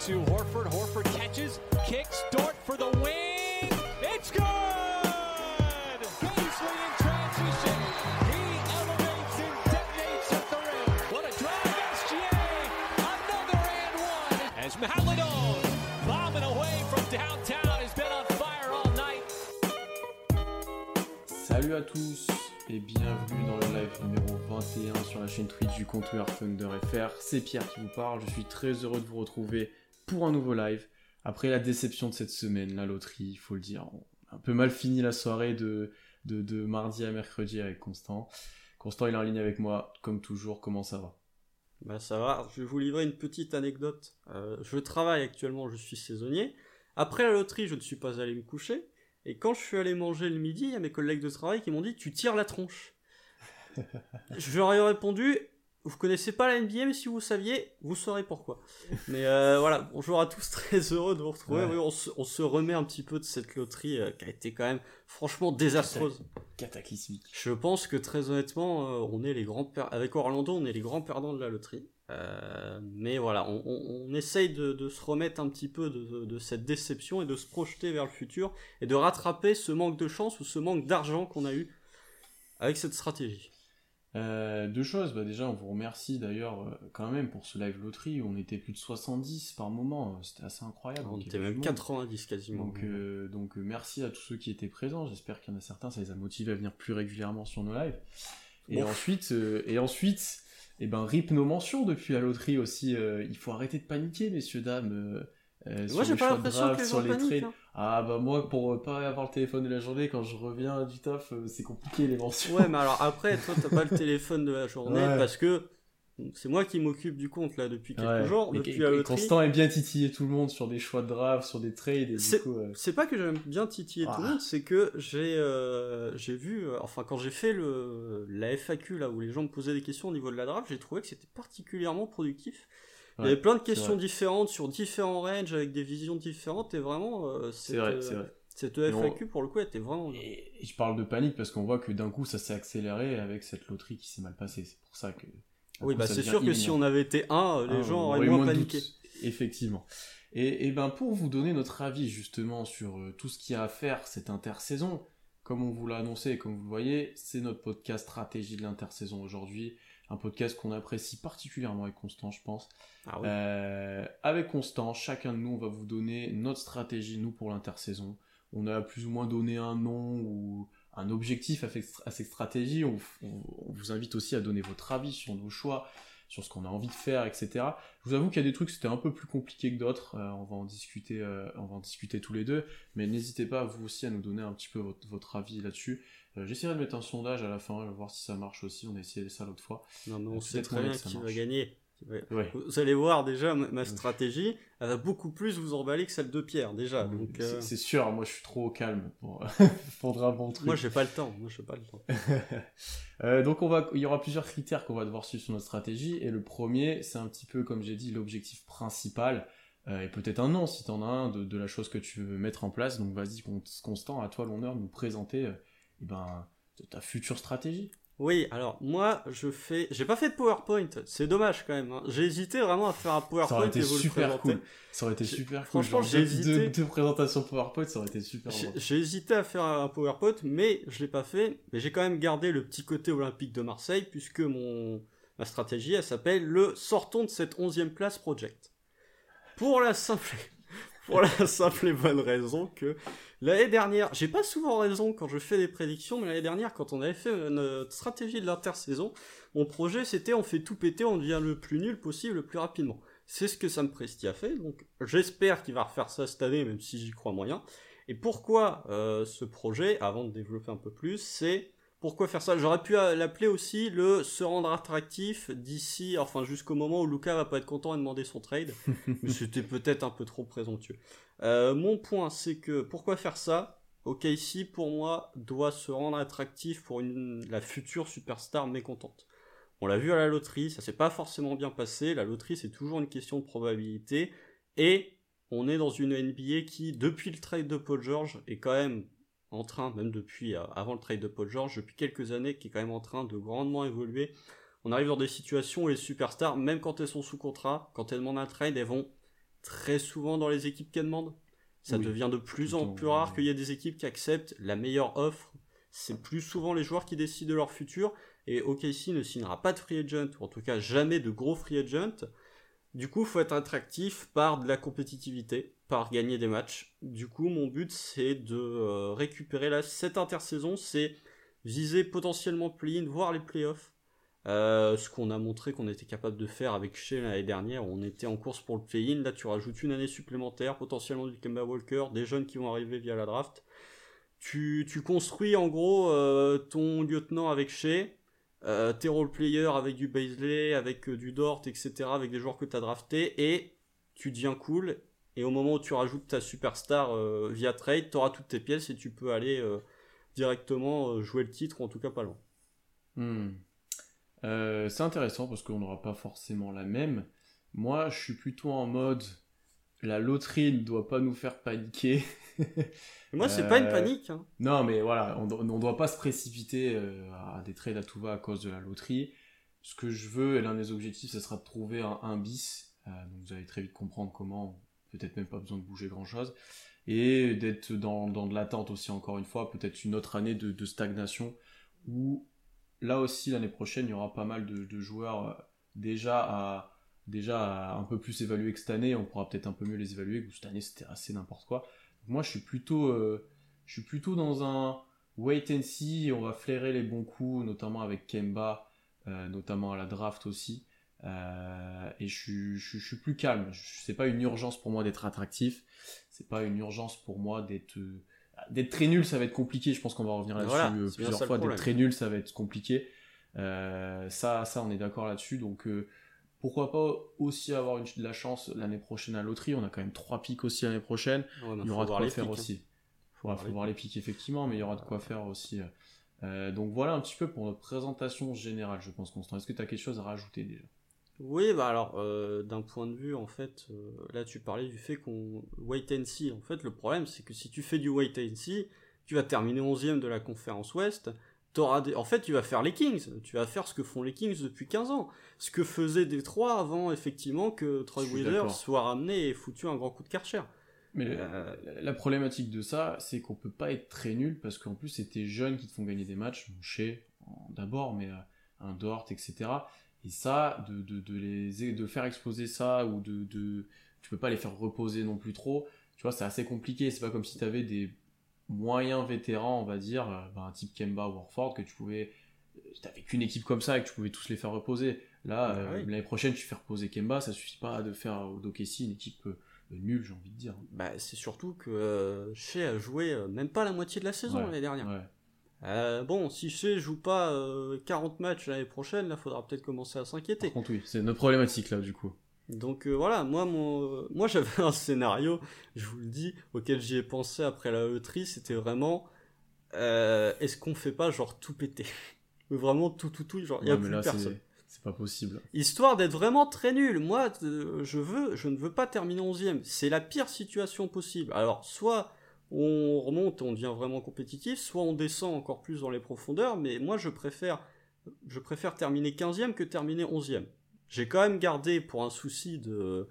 to Horford. Horford catches, kicks, Dort for the win. It's good! Paisley in transition. He elevates and detonates at the rim. What a drive, SGA. Another and one. As Mahalado bombing away from downtown has been on fire all night. Salut à tous et bienvenue dans le live numéro 21 sur la chaîne Twitch du compteur Thunder FR. C'est Pierre qui vous parle, je suis très heureux de vous retrouver pour un nouveau live. Après la déception de cette semaine, la loterie, il faut le dire, un peu mal fini la soirée de, de, mardi à mercredi avec Constant. Constant il est en ligne avec moi, comme toujours, comment ça va? Bah ça va, je vais vous livrer une petite anecdote. Euh, je travaille actuellement, je suis saisonnier. Après la loterie, je ne suis pas allé me coucher. Et quand je suis allé manger le midi, il y a mes collègues de travail qui m'ont dit Tu tires la tronche. ai répondu Vous connaissez pas la NBA, mais si vous saviez, vous saurez pourquoi. Mais euh, voilà, bonjour à tous, très heureux de vous retrouver. Ouais. Oui, on, se, on se remet un petit peu de cette loterie euh, qui a été quand même franchement désastreuse. Cataclysmique. Je pense que très honnêtement, euh, on est les grands per- avec Orlando, on est les grands perdants de la loterie. Mais voilà, on, on- on essaye de, de se remettre un petit peu de, de cette déception et de se projeter vers le futur et de rattraper ce manque de chance ou ce manque d'argent qu'on a eu avec cette stratégie. Euh, deux choses, bah déjà on vous remercie d'ailleurs euh, quand même pour ce live loterie où on était plus de 70 par moment, c'était assez incroyable. On était même du monde. 90 quasiment. Donc, euh, donc merci à tous ceux qui étaient présents. J'espère qu'il y en a certains, ça les a motivés à venir plus régulièrement sur nos lives. Et ensuite, euh, et ensuite, eh ben rip nos mentions depuis la loterie aussi. il faut arrêter de paniquer, messieurs dames. Euh, Moi j'ai pas l'impression que sur les paniquent. trades. hein. Ah bah moi pour euh, pas avoir le téléphone de la journée quand je reviens du taf, euh, c'est compliqué les mentions. Ouais, mais alors après, toi t'as pas le téléphone de la journée Ouais. parce que c'est moi qui m'occupe du compte là depuis quelques Ouais. jours, depuis et-. Constant est bien titillé tout le monde sur des choix de draft, sur des trades C'est- euh, pas que j'aime bien titiller tout Ah. le monde, c'est que j'ai euh, j'ai vu, enfin quand j'ai fait le la FAQ là où les gens me posaient des questions au niveau de la draft, j'ai trouvé que c'était particulièrement productif. Il y avait plein de questions différentes sur différents ranges avec des visions différentes et vraiment euh, C'est vrai, euh, c'est vrai. cette Et on- FAQ pour le coup était vraiment. Et, je parle de panique parce qu'on voit que d'un coup ça s'est accéléré avec cette loterie qui s'est mal passée. C'est pour ça que. Oui coup, bah c'est sûr que si on avait été un, les Ah, gens auraient moins paniqué. Effectivement. Et, et ben pour vous donner notre avis justement sur euh, tout ce qu'il y a à faire cette intersaison, comme on vous l'a annoncé et comme vous le voyez, c'est notre podcast stratégie de l'intersaison aujourd'hui, un podcast qu'on apprécie particulièrement avec Constant, je pense. Ah oui. Euh, avec Constant, chacun de nous, on va vous donner notre stratégie, nous, pour l'intersaison. On a plus ou moins donné un nom ou un objectif à, cette stratégie. On, on- on vous invite aussi à donner votre avis sur nos choix, sur ce qu'on a envie de faire, etc. Je vous avoue qu'il y a des trucs, c'était un peu plus compliqué que d'autres. Euh, on va en discuter, euh, on va en discuter tous les deux. Mais n'hésitez pas, vous aussi, à nous donner un petit peu votre, votre avis là-dessus. Euh, J'essaierai de mettre un sondage à la fin, vais voir si ça marche aussi. On a essayé ça l'autre fois. Non mais on euh, sait très bien qui va gagner. Ouais. Vous allez voir déjà ma, stratégie, elle va beaucoup plus vous emballer que celle de Pierre déjà. Donc C'est- euh, C'est sûr, moi je suis trop au calme pour, pour un bon truc. moi j'ai pas le temps, moi j'ai pas le temps. Euh, donc on va, il y aura plusieurs critères qu'on va devoir suivre sur notre stratégie. Et le premier, c'est un petit peu, comme j'ai dit, l'objectif principal. Euh, et peut-être un nom, si t'en as un, de, de la chose que tu veux mettre en place. Donc vas-y, Con- Constant, à toi l'honneur de nous présenter euh, eh ben, de ta future stratégie. Oui, alors moi je fais, j'ai pas fait de PowerPoint, c'est dommage quand même. hein. J'ai hésité vraiment à faire un Ça PowerPoint aurait été et vous super cool. Ça aurait été super cool. franchement, j'ai hésité. Deux, deux présentations PowerPoint, ça aurait été super J'ai hésité à faire un PowerPoint, mais je l'ai pas fait. Mais j'ai quand même gardé le petit côté olympique de Marseille, puisque mon ma stratégie, elle s'appelle le sortons de cette 11e place project. Pour la simple pour la simple et bonne raison que l'année dernière, j'ai pas souvent raison quand je fais des prédictions, mais l'année dernière, quand on avait fait notre stratégie de l'intersaison, mon projet c'était on fait tout péter, on devient le plus nul possible le plus rapidement. C'est ce que Sam Presti a fait, donc j'espère qu'il va refaire ça cette année, même si j'y crois moyen. Et pourquoi euh, ce projet, avant de développer un peu plus, c'est pourquoi faire ça? J'aurais pu euh, l'appeler aussi le se rendre attractif d'ici, enfin jusqu'au moment où Luca va pas être content et demander son trade, mais c'était peut-être un peu trop présomptueux. Euh, mon point, c'est que pourquoi faire ça? OKC, pour moi, doit se rendre attractif pour une, la future superstar mécontente. On l'a vu à la loterie, ça s'est pas forcément bien passé. La loterie, c'est toujours une question de probabilité. Et on est dans une NBA qui, depuis le trade de Paul George, est quand même en train, même depuis euh, avant le trade de Paul George, depuis quelques années, qui est quand même en train de grandement évoluer. On arrive dans des situations où les superstars, même quand elles sont sous contrat, quand elles demandent un trade, elles vont très souvent dans les équipes qui demandent. Ça Oui, devient de plus en plus rare qu'il y ait des équipes qui acceptent la meilleure offre. C'est plus souvent les joueurs qui décident de leur futur. Et OKC ne signera pas de free agent, ou en tout cas jamais de gros free agent. Du coup, faut être attractif par de la compétitivité, par gagner des matchs. Du coup, mon but, c'est de euh, récupérer là, cette intersaison, c'est viser potentiellement le play-in, voire les playoffs. Euh, ce qu'on a montré qu'on était capable de faire avec Shea l'année dernière, on était en course pour le play-in. Là, tu rajoutes une année supplémentaire, potentiellement du Kemba Walker, des jeunes qui vont arriver via la draft. Tu, construis en gros euh, ton lieutenant avec Shea, tes role-players avec du Baisley, avec du Dort, etc., avec des joueurs que tu as draftés, et tu deviens cool. Et au moment où tu rajoutes ta superstar euh, via trade, tu auras toutes tes pièces et tu peux aller euh, directement euh, jouer le titre, ou en tout cas pas loin. Hmm. Euh, c'est intéressant parce qu'on n'aura pas forcément la même. Moi, je suis plutôt en mode la loterie ne doit pas nous faire paniquer. Moi, c'est pas une panique. hein. Non, mais voilà, on ne doit pas se précipiter à des trades à tout va à cause de la loterie. Ce que je veux, et l'un des objectifs, ce sera de trouver un, un bis. Donc vous allez très vite comprendre comment, peut-être même pas besoin de bouger grand-chose. Et d'être dans, de l'attente aussi, encore une fois, peut-être une autre année de, stagnation, où là aussi, l'année prochaine, il y aura pas mal de, joueurs euh, déjà un peu plus évaluer que cette année. On pourra peut-être un peu mieux les évaluer, que cette année, c'était assez n'importe quoi. Moi, je suis plutôt, euh, plutôt dans un wait and see. On va flairer les bons coups, notamment avec Kemba, euh, notamment à la draft aussi. Euh, et je suis, je, suis- je suis plus calme. C'est pas une urgence pour moi d'être attractif. C'est pas une urgence pour moi d'être d'être très nul. Ça va être compliqué. Je pense qu'on va revenir là-dessus Voilà, euh, plusieurs fois. D'être très nul, ça va être compliqué. Euh, ça, ça, on est d'accord là-dessus. Donc euh, pourquoi pas aussi avoir une, de la chance l'année prochaine à la loterie. On a quand même trois pics aussi l'année prochaine. Il y aura de quoi les faire pics, hein. aussi. Faut Ouais, voir faut les voir les pics effectivement, mais il y aura de quoi faire aussi. Donc voilà un petit peu pour notre présentation générale, je pense, Constant. Est-ce que tu as quelque chose à rajouter déjà? Oui, bah alors, euh, d'un point de vue, en fait, euh, là tu parlais du fait qu'on wait and see. En fait, le problème, c'est que si tu fais du wait and see, tu vas terminer 11ème de la conférence Ouest. T'auras des... En fait, tu vas faire les Kings. Tu vas faire ce que font les Kings depuis 15 ans. Ce que faisait Détroit avant, effectivement, que Troy d'accord. soit ramené et foutu un grand coup de Karcher. Mais Euh, la, la problématique de ça, c'est qu'on peut pas être très nul parce qu'en plus, c'est tes jeunes qui te font gagner des matchs, mon chez d'abord, mais un Dort, etc. Et ça, de, de, de les de faire exploser ça ou de, de tu peux pas les faire reposer non plus trop. Tu vois, c'est assez compliqué. C'est pas comme si tu avais des moyens vétérans, on va dire, euh, ben, un type Kemba ou Warford que tu pouvais t'avais qu'une équipe comme ça et que tu pouvais tous les faire reposer. Là, Bah euh, oui. l'année prochaine, tu fais reposer Kemba, ça suffit pas de faire au d'OKC une équipe euh, nulle, j'ai envie de dire. Bah, c'est surtout que euh, Shea a joué euh, même pas la moitié de la saison Ouais, l'année dernière. Ouais. Euh, bon, si Shea joue pas euh, 40 matchs l'année prochaine, là, faudra peut-être commencer à s'inquiéter. Par contre, oui, c'est notre problématique là, du coup. Donc euh, voilà, moi, mon, moi j'avais un scénario, je vous le dis, auquel j'y ai pensé après la loterie, c'était vraiment, euh, est-ce qu'on fait pas genre tout péter? Vraiment tout, tout, tout, genre il y a Ouais, mais plus là, personne. c'est pas possible. Histoire d'être vraiment très nul. Moi, euh, je veux, je ne veux pas terminer 11ème. C'est la pire situation possible. Alors, soit on remonte, on devient vraiment compétitif, soit on descend encore plus dans les profondeurs, mais moi, je préfère, je préfère terminer 15ème que terminer 11ème. J'ai quand même gardé, pour un souci de,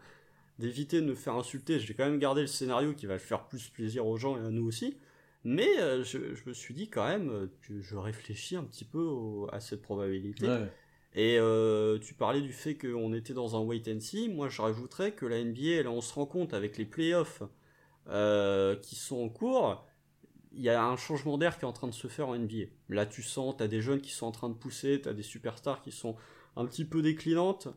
d'éviter de me faire insulter, j'ai quand même gardé le scénario qui va faire plus plaisir aux gens et à nous aussi. Mais euh, je, je me suis dit quand même euh, que je réfléchis un petit peu au- à cette probabilité. Ouais. Et euh, tu parlais du fait qu'on était dans un wait and see. Moi, je rajouterais que la NBA, là, on se rend compte avec les playoffs euh, qui sont en cours, il y a un changement d'air qui est en train de se faire en NBA. Là, tu sens, tu as des jeunes qui sont en train de pousser, tu as des superstars qui sont un petit peu déclinantes,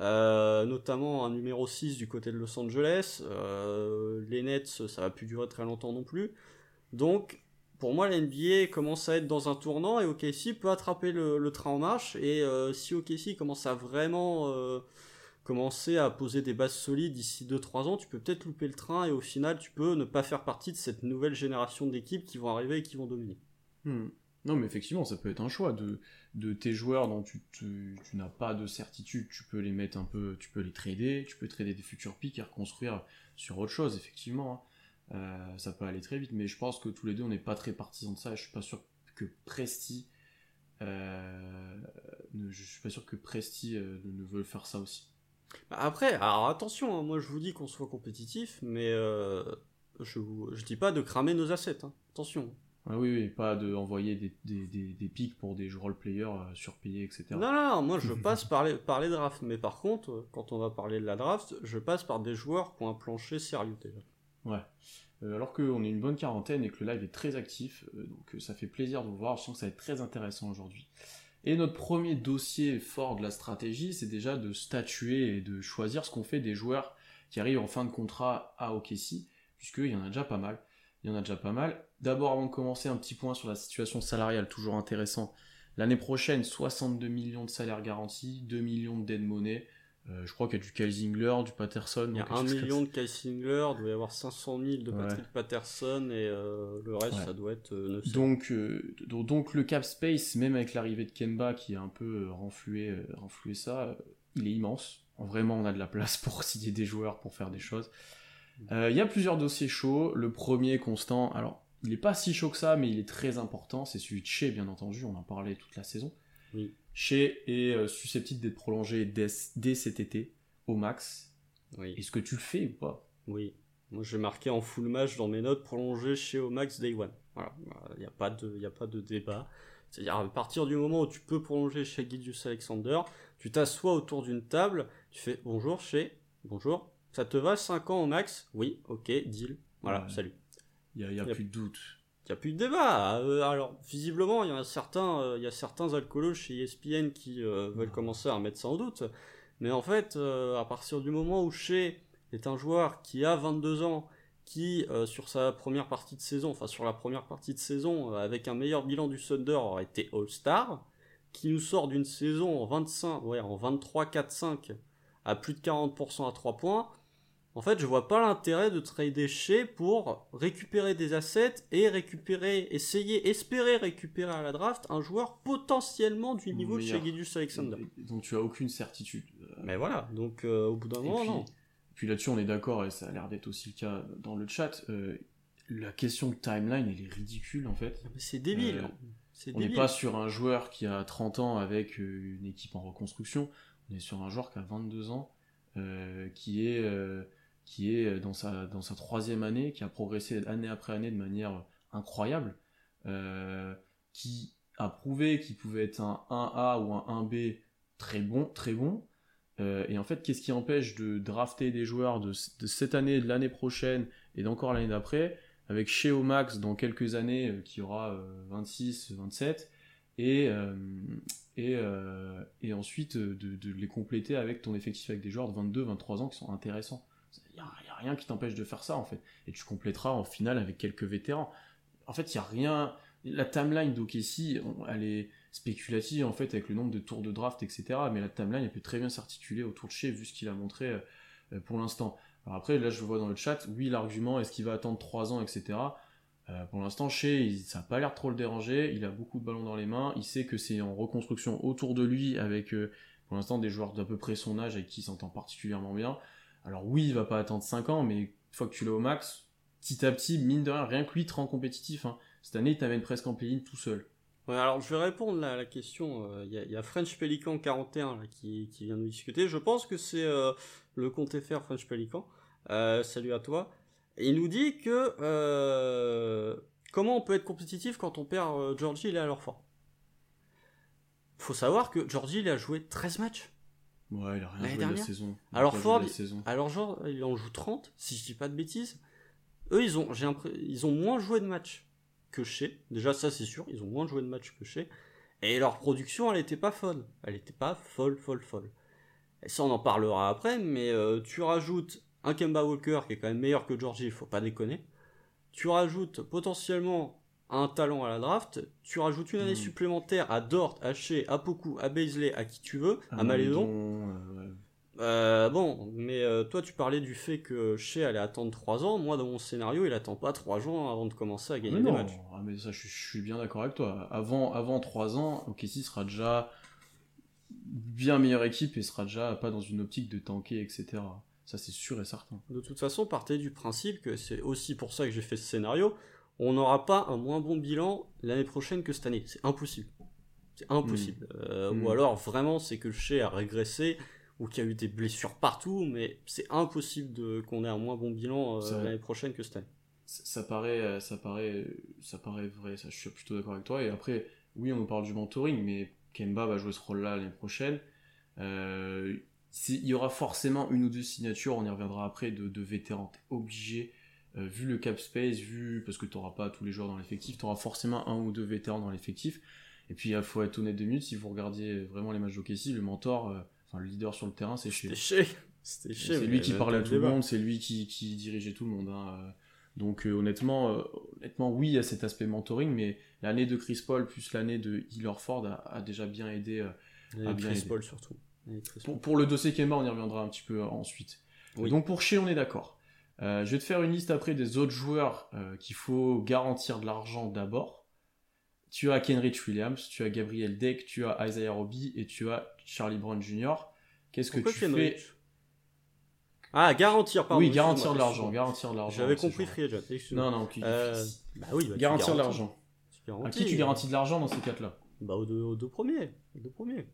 euh, notamment un numéro 6 du côté de Los Angeles. Euh, les Nets, ça va plus durer très longtemps non plus. Donc, pour moi, la NBA commence à être dans un tournant et OKC peut attraper le, train en marche. Et si OKC commence à vraiment commencer à poser des bases solides d'ici 2-3 ans, tu peux peut-être louper le train et au final, tu peux ne pas faire partie de cette nouvelle génération d'équipes qui vont arriver et qui vont dominer. Hmm. Non, mais effectivement, ça peut être un choix de, de tes joueurs dont tu, te- tu n'as pas de certitude. Tu peux les mettre un peu, tu peux les trader, tu peux trader des futurs pics et reconstruire sur autre chose, effectivement. hein. Euh, ça peut aller très vite, mais je pense que tous les deux, on n'est pas très partisans de ça. Je suis pas sûr que Presti, euh, ne- je suis pas sûr que Presti euh, ne, ne veuille faire ça aussi. Bah, Après, alors attention, hein, moi je vous dis qu'on soit compétitif, mais euh, je, je dis pas de cramer nos assets. hein. Attention. Ah oui, oui, pas de envoyer des, des, des, des pics pour des role-players euh, surpayés, etc. Non, non, non, moi je passe par les, par les drafts, mais par contre, euh, quand on va parler de la draft, je passe par des joueurs qui ont un plancher sérieux déjà. Ouais. Euh, alors qu'on est une bonne quarantaine et que le live est très actif, euh, donc ça fait plaisir de vous voir, je sens que ça va être très intéressant aujourd'hui. Et notre premier dossier fort de la stratégie, c'est déjà de statuer et de choisir ce qu'on fait des joueurs qui arrivent en fin de contrat à OKC, puisqu'il y en a déjà pas mal. Il y en a déjà pas mal. D'abord, avant de commencer, un petit point sur la situation salariale, toujours intéressant. L'année prochaine, 62 millions de salaires garantis, 2 millions de dead money. Euh, je crois qu'il y a du Kyle Zingler, du Patterson. Il y a donc quelque 1 chose comme million de Kai Singler, il doit y avoir 500 000 de Ouais. Patrick Patterson, et euh, le reste, Ouais. ça doit être euh, 900. Donc, donc, donc le cap space, même avec l'arrivée de Kemba qui a un peu renflué, renflué ça, il est immense. Vraiment, on a de la place pour signer des joueurs, pour faire des choses. Il y a plusieurs dossiers chauds. Le premier, constant, alors il n'est pas si chaud que ça, mais il est très important. C'est celui de Shea, bien entendu. On en parlait toute la saison. Oui. Shea est euh, susceptible d'être prolongé dès, dès cet été, au max. Oui. Est-ce que tu le fais ou pas? Oui. Moi, j'ai marqué en full match dans mes notes prolongé chez Omax Day One. Voilà. Il n'y a, pas de- y a pas de débat. C'est-à-dire, à partir du moment où tu peux prolonger chez Gidius Alexander, tu t'assois autour d'une table, tu fais bonjour chez, bonjour, ça te va 5 ans au max? Oui, ok, deal. Voilà, Ouais. salut. Il n'y a, y a Yep. plus de doute. Il n'y a plus de débat. Euh, alors, visiblement, il y en a certains, euh, il y a certains alcoolos chez ESPN qui euh, veulent commencer à mettre en doute. Mais en fait, à partir du moment où Shea est un joueur qui a 22 ans, qui, sur sa première partie de saison, enfin sur la première partie de saison, avec un meilleur bilan du Thunder, aurait été All-Star, qui nous sort d'une saison en 25, ouais, en 23-4-5 à plus de 40% à 3 points, en fait, je vois pas l'intérêt de trader chez pour récupérer des assets et récupérer, essayer, espérer récupérer à la draft un joueur potentiellement du niveau de chez. Gidius Alexander. Donc tu as aucune certitude. Euh, Mais voilà, donc euh, au bout d'un moment, puis, non. puis là-dessus, on est d'accord, et ça a l'air d'être aussi le cas dans le chat. euh, la question de timeline, elle est ridicule en fait. Mais C'est débile. Euh, On n'est pas sur un joueur qui a 30 ans avec une équipe en reconstruction. On est sur un joueur qui a 22 ans, qui est qui est dans sa dans sa troisième année, qui a progressé année après année de manière incroyable, euh, qui a prouvé qu'il pouvait être un 1A ou un 1B très bon, très bon. Euh, et en fait, qu'est-ce qui empêche de drafter des joueurs de, cette année, de l'année prochaine et d'encore l'année d'après, avec chez Omax dans quelques années euh, qui aura euh, 26, 27, et, euh, et, euh, et ensuite euh, de les compléter avec ton effectif avec des joueurs de 22, 23 ans qui sont intéressants. Il n'y a, rien qui t'empêche de faire ça en fait. Et tu compléteras en finale avec quelques vétérans. En fait, il n'y a rien. La timeline on- elle est spéculative en fait avec le nombre de tours de draft, etc. Mais la timeline, elle peut très bien s'articuler autour de chez vu ce qu'il a montré euh, euh, pour l'instant. Alors après, là, je vois dans le chat, oui, l'argument, est-ce qu'il va attendre 3 ans, etc. Euh, pour l'instant, chez, ça n'a pas l'air trop le déranger. Il a beaucoup de ballons dans les mains. Il sait que c'est en reconstruction autour de lui avec, pour l'instant, des joueurs d'à peu près son âge avec qui il s'entend particulièrement bien. Alors oui, il va pas attendre 5 ans, mais une fois que tu l'as au max, petit à petit, mine de rien, rien que lui te rend compétitif. hein. Cette année, il t'amène presque en play tout seul. Ouais, alors je vais répondre à la question. Euh, Il y, a- French Pelican 41 là, qui, vient nous discuter. Je pense que c'est euh, le compte FR French Pelican. Euh, salut à toi. Il nous dit que comment on peut être compétitif quand on perd Georgie il est à leur fort. Faut savoir que Georgie il a joué 13 matchs. Ouais, il a rien joué la dernière saison. Il Alors Ford, saison. alors genre il en joue 30 si je dis pas de bêtises. Eux ils ont ils ont moins joué de matchs que chez. Déjà ça c'est sûr, ils ont moins joué de matchs que chez. Et leur production elle était pas folle, elle était pas folle folle folle. Et ça on en parlera après, mais euh, tu rajoutes un Kemba Walker qui est quand même meilleur que Georgie, faut pas déconner. Tu rajoutes potentiellement un talent à la draft, tu rajoutes une année Mhm. supplémentaire à Dort, à Shea, à Poku, à Baisley, à qui tu veux, à Malédon. euh. Euh, bon, mais euh, toi tu parlais du fait que Shea allait attendre 3 ans. Moi, dans mon scénario, il attend pas 3 ans avant de commencer à gagner Mais des non, matchs. ah, mais ça, je, je suis bien d'accord avec toi. Avant, avant 3 ans, OKC sera déjà bien meilleure équipe et sera déjà pas dans une optique de tanker, etc. Ça, c'est sûr et certain. De toute façon, partez du principe que c'est aussi pour ça que j'ai fait ce scénario. On n'aura pas un moins bon bilan l'année prochaine que cette année. C'est impossible. C'est impossible. Euh, Mm. Ou alors vraiment, c'est que le a régressé, ou qu'il y a eu des blessures partout, mais c'est impossible de, qu'on ait un moins bon bilan euh, l'année prochaine que cette année. Ça, ça, paraît, ça, paraît, ça paraît vrai, ça, je suis plutôt d'accord avec toi. Et après, oui, on nous parle du mentoring, mais Kemba va jouer ce rôle-là l'année prochaine. Euh, il y aura forcément une ou deux signatures, on y reviendra après, de, de vétérans. T'es obligé, euh, vu le cap space, vu parce que tu n'auras pas tous les joueurs dans l'effectif, tu auras forcément un ou deux vétérans dans l'effectif. Et puis il faut être honnête deux minutes, si vous regardiez vraiment les matchs d'Okessi, le mentor, euh, enfin le leader sur le terrain, c'est chez. C'est lui qui parlait à tout le monde, c'est lui qui, qui, dirigeait tout le monde. Hein. Donc honnêtement, honnêtement, oui, il y a cet aspect mentoring, mais l'année de Chris Paul plus l'année de Hillerford a, a déjà bien aidé. à bien Chris Paul surtout. Pour, le dossier Kemba, on y reviendra un petit peu ensuite. Donc pour Shea, on est d'accord. Euh, je vais te faire une liste après des autres joueurs euh, qu'il faut garantir de l'argent d'abord. Tu as Kenrich Williams, tu as Gabriel Deck, tu as Isaiah Roby et tu as Charlie Brown Jr. Qu'est-ce que tu fais Ah, garantir, pardon. Oui, garantir de l'argent, garantir de l'argent. J'avais compris free agent, Non, non, euh, bah oui, bah, garantir de l'argent. À qui tu garantis de l'argent dans ces cas-là? Bah aux deux, aux deux premiers. Aux deux premiers.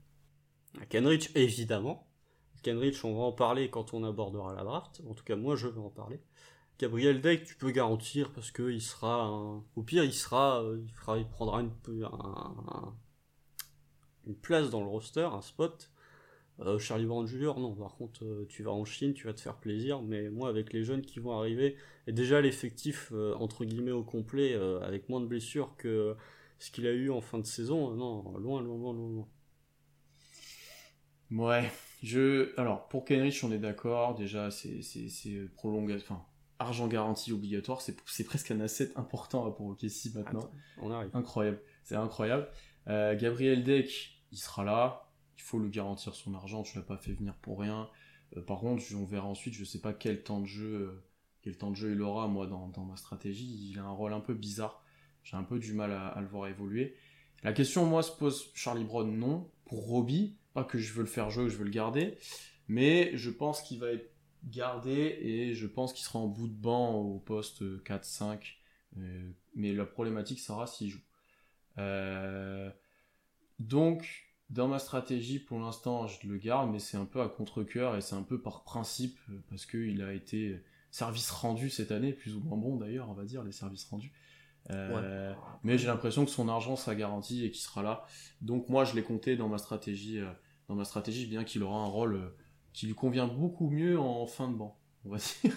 Kenrich, évidemment. Kenrich, on va en parler quand on abordera la draft. En tout cas, moi, je vais en parler. Gabriel Deck, tu peux garantir parce que il sera, au pire, il sera, euh, il, prendra une, une place dans le roster, un spot. Euh, Charlie Brown Jr. non. Par contre, euh, tu vas en Chine, tu vas te faire plaisir. Mais moi, avec les jeunes qui vont arriver, et déjà l'effectif entre guillemets au complet, avec moins de blessures que ce qu'il a eu en fin de saison, non, loin, loin, loin, loin. Ouais, je. Alors, pour Kenrich, on est d'accord. Déjà, c'est prolongation. Enfin, argent garanti obligatoire. C'est presque un asset important pour OKC maintenant. on arrive. Incroyable. C'est incroyable. Euh, Gabriel Deck, il sera là. Il faut le garantir son argent. Tu l'as pas fait venir pour rien. Euh, par contre, on verra ensuite. Je sais pas quel temps de jeu, euh, quel temps de jeu il aura. Moi, dans, dans, ma stratégie, il a un rôle un peu bizarre. J'ai un peu du mal à, à, le voir évoluer. La question, moi, se pose Charlie Brown, non. Pour Robbie, que je veux le faire jouer ou je veux le garder, mais je pense qu'il va être gardé et je pense qu'il sera en bout de banc au poste 4-5. Euh, mais la problématique sera s'il joue. Euh, donc, dans ma stratégie, pour l'instant, je le garde, mais c'est un peu à contre-coeur et c'est un peu par principe, parce qu'il a été service rendu cette année, plus ou moins bon d'ailleurs, on va dire, les services rendus. Euh, mais j'ai l'impression que son argent sera garanti et qu'il sera là. Donc moi, je l'ai compté dans ma stratégie dans ma stratégie, bien qu'il aura un rôle euh, qui lui convient beaucoup mieux en fin de banc, on va dire.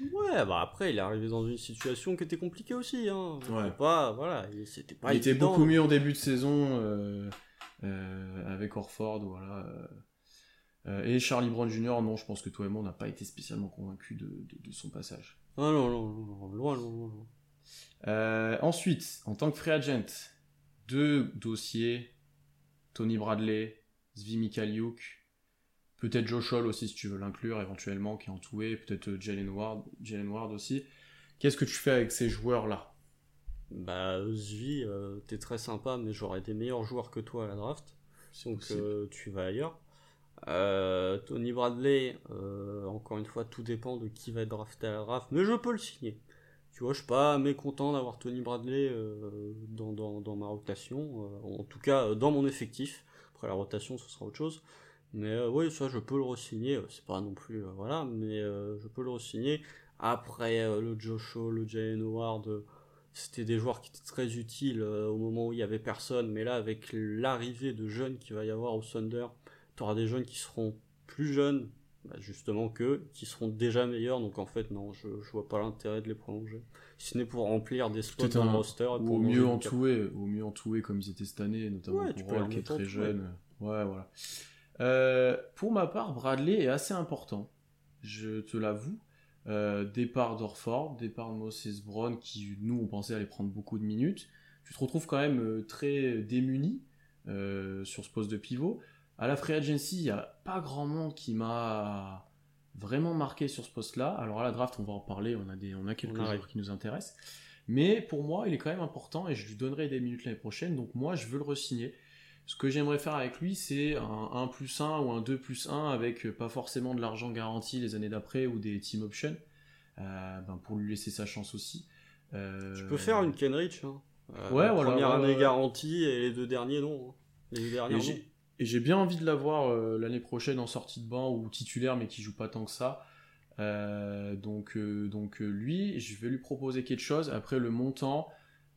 ouais, bah après, il est arrivé dans une situation qui était compliquée aussi. Hein. Ouais. Pas, voilà, c'était pas Il était beaucoup mieux en début de saison euh, euh, avec Orford, voilà. et Charlie Brown Jr., non, je pense que toi et moi, on n'a pas été spécialement convaincus de, de, son passage. Ah non, non, non, loin, loin, loin. ensuite, en tant que free agent, deux dossiers, Tony Bradley, Zvi Mikaliuk, peut-être Josh Hall aussi si tu veux l'inclure éventuellement, qui est entouré, peut-être euh, Jalen Ward, Jalen Ward aussi. Qu'est-ce que tu fais avec ces joueurs-là? Bah, Zvi, euh, t'es très sympa, mais j'aurais des meilleurs joueurs que toi à la draft. Donc euh, tu vas ailleurs. Tony Bradley, encore une fois, tout dépend de qui va être drafté à la draft, mais je peux le signer. Tu vois, je suis pas mécontent d'avoir Tony Bradley dans, dans, ma rotation, en tout cas dans mon effectif la rotation, ce sera autre chose. Mais euh, oui, ça, je peux le re-signer. Euh, c'est pas non plus, euh, voilà, mais je peux le re-signer. Après, le Joshua, le Jalen Howard, c'était des joueurs qui étaient très utiles au moment où il y avait personne. Mais là, avec l'arrivée de jeunes qu'il va y avoir au Thunder, tu auras des jeunes qui seront plus jeunes, bah, justement que qui seront déjà meilleurs. Donc en fait, non, je, je vois pas l'intérêt de les prolonger. Si ce n'est pour remplir des spots dans le roster. ou au mieux entoué, au mieux entoué comme ils étaient cette année, notamment pour Roll qui est très jeune. Ouais, voilà. Euh, pour ma part, Bradley est assez important. Je te l'avoue. Euh, départ d'Orford, départ de Moses Brown, qui nous on pensait aller prendre beaucoup de minutes. Tu te retrouves quand même euh, très démuni sur ce poste de pivot. À la Free Agency, il n'y a pas grand monde qui m'a vraiment marqué sur ce poste-là. Alors à la draft, on va en parler, on a, des, on a quelques joueurs qui nous intéressent. Mais pour moi, il est quand même important et je lui donnerai des minutes l'année prochaine. Donc moi, je veux le re-signer. Ce que j'aimerais faire avec lui, c'est un 1 plus 1 ou un 2 plus 1 avec pas forcément de l'argent garanti les années d'après ou des team options euh, ben pour lui laisser sa chance aussi. Euh... Tu peux faire une Kenrich. Hein. Euh, ouais, voilà. Première année garantie et les deux derniers non. Hein. Les deux derniers non. Et j'ai bien envie de l'avoir euh, l'année prochaine en sortie de banc ou titulaire, mais qui joue pas tant que ça. Euh, donc, euh, donc euh, lui, je vais lui proposer quelque chose. Après le montant,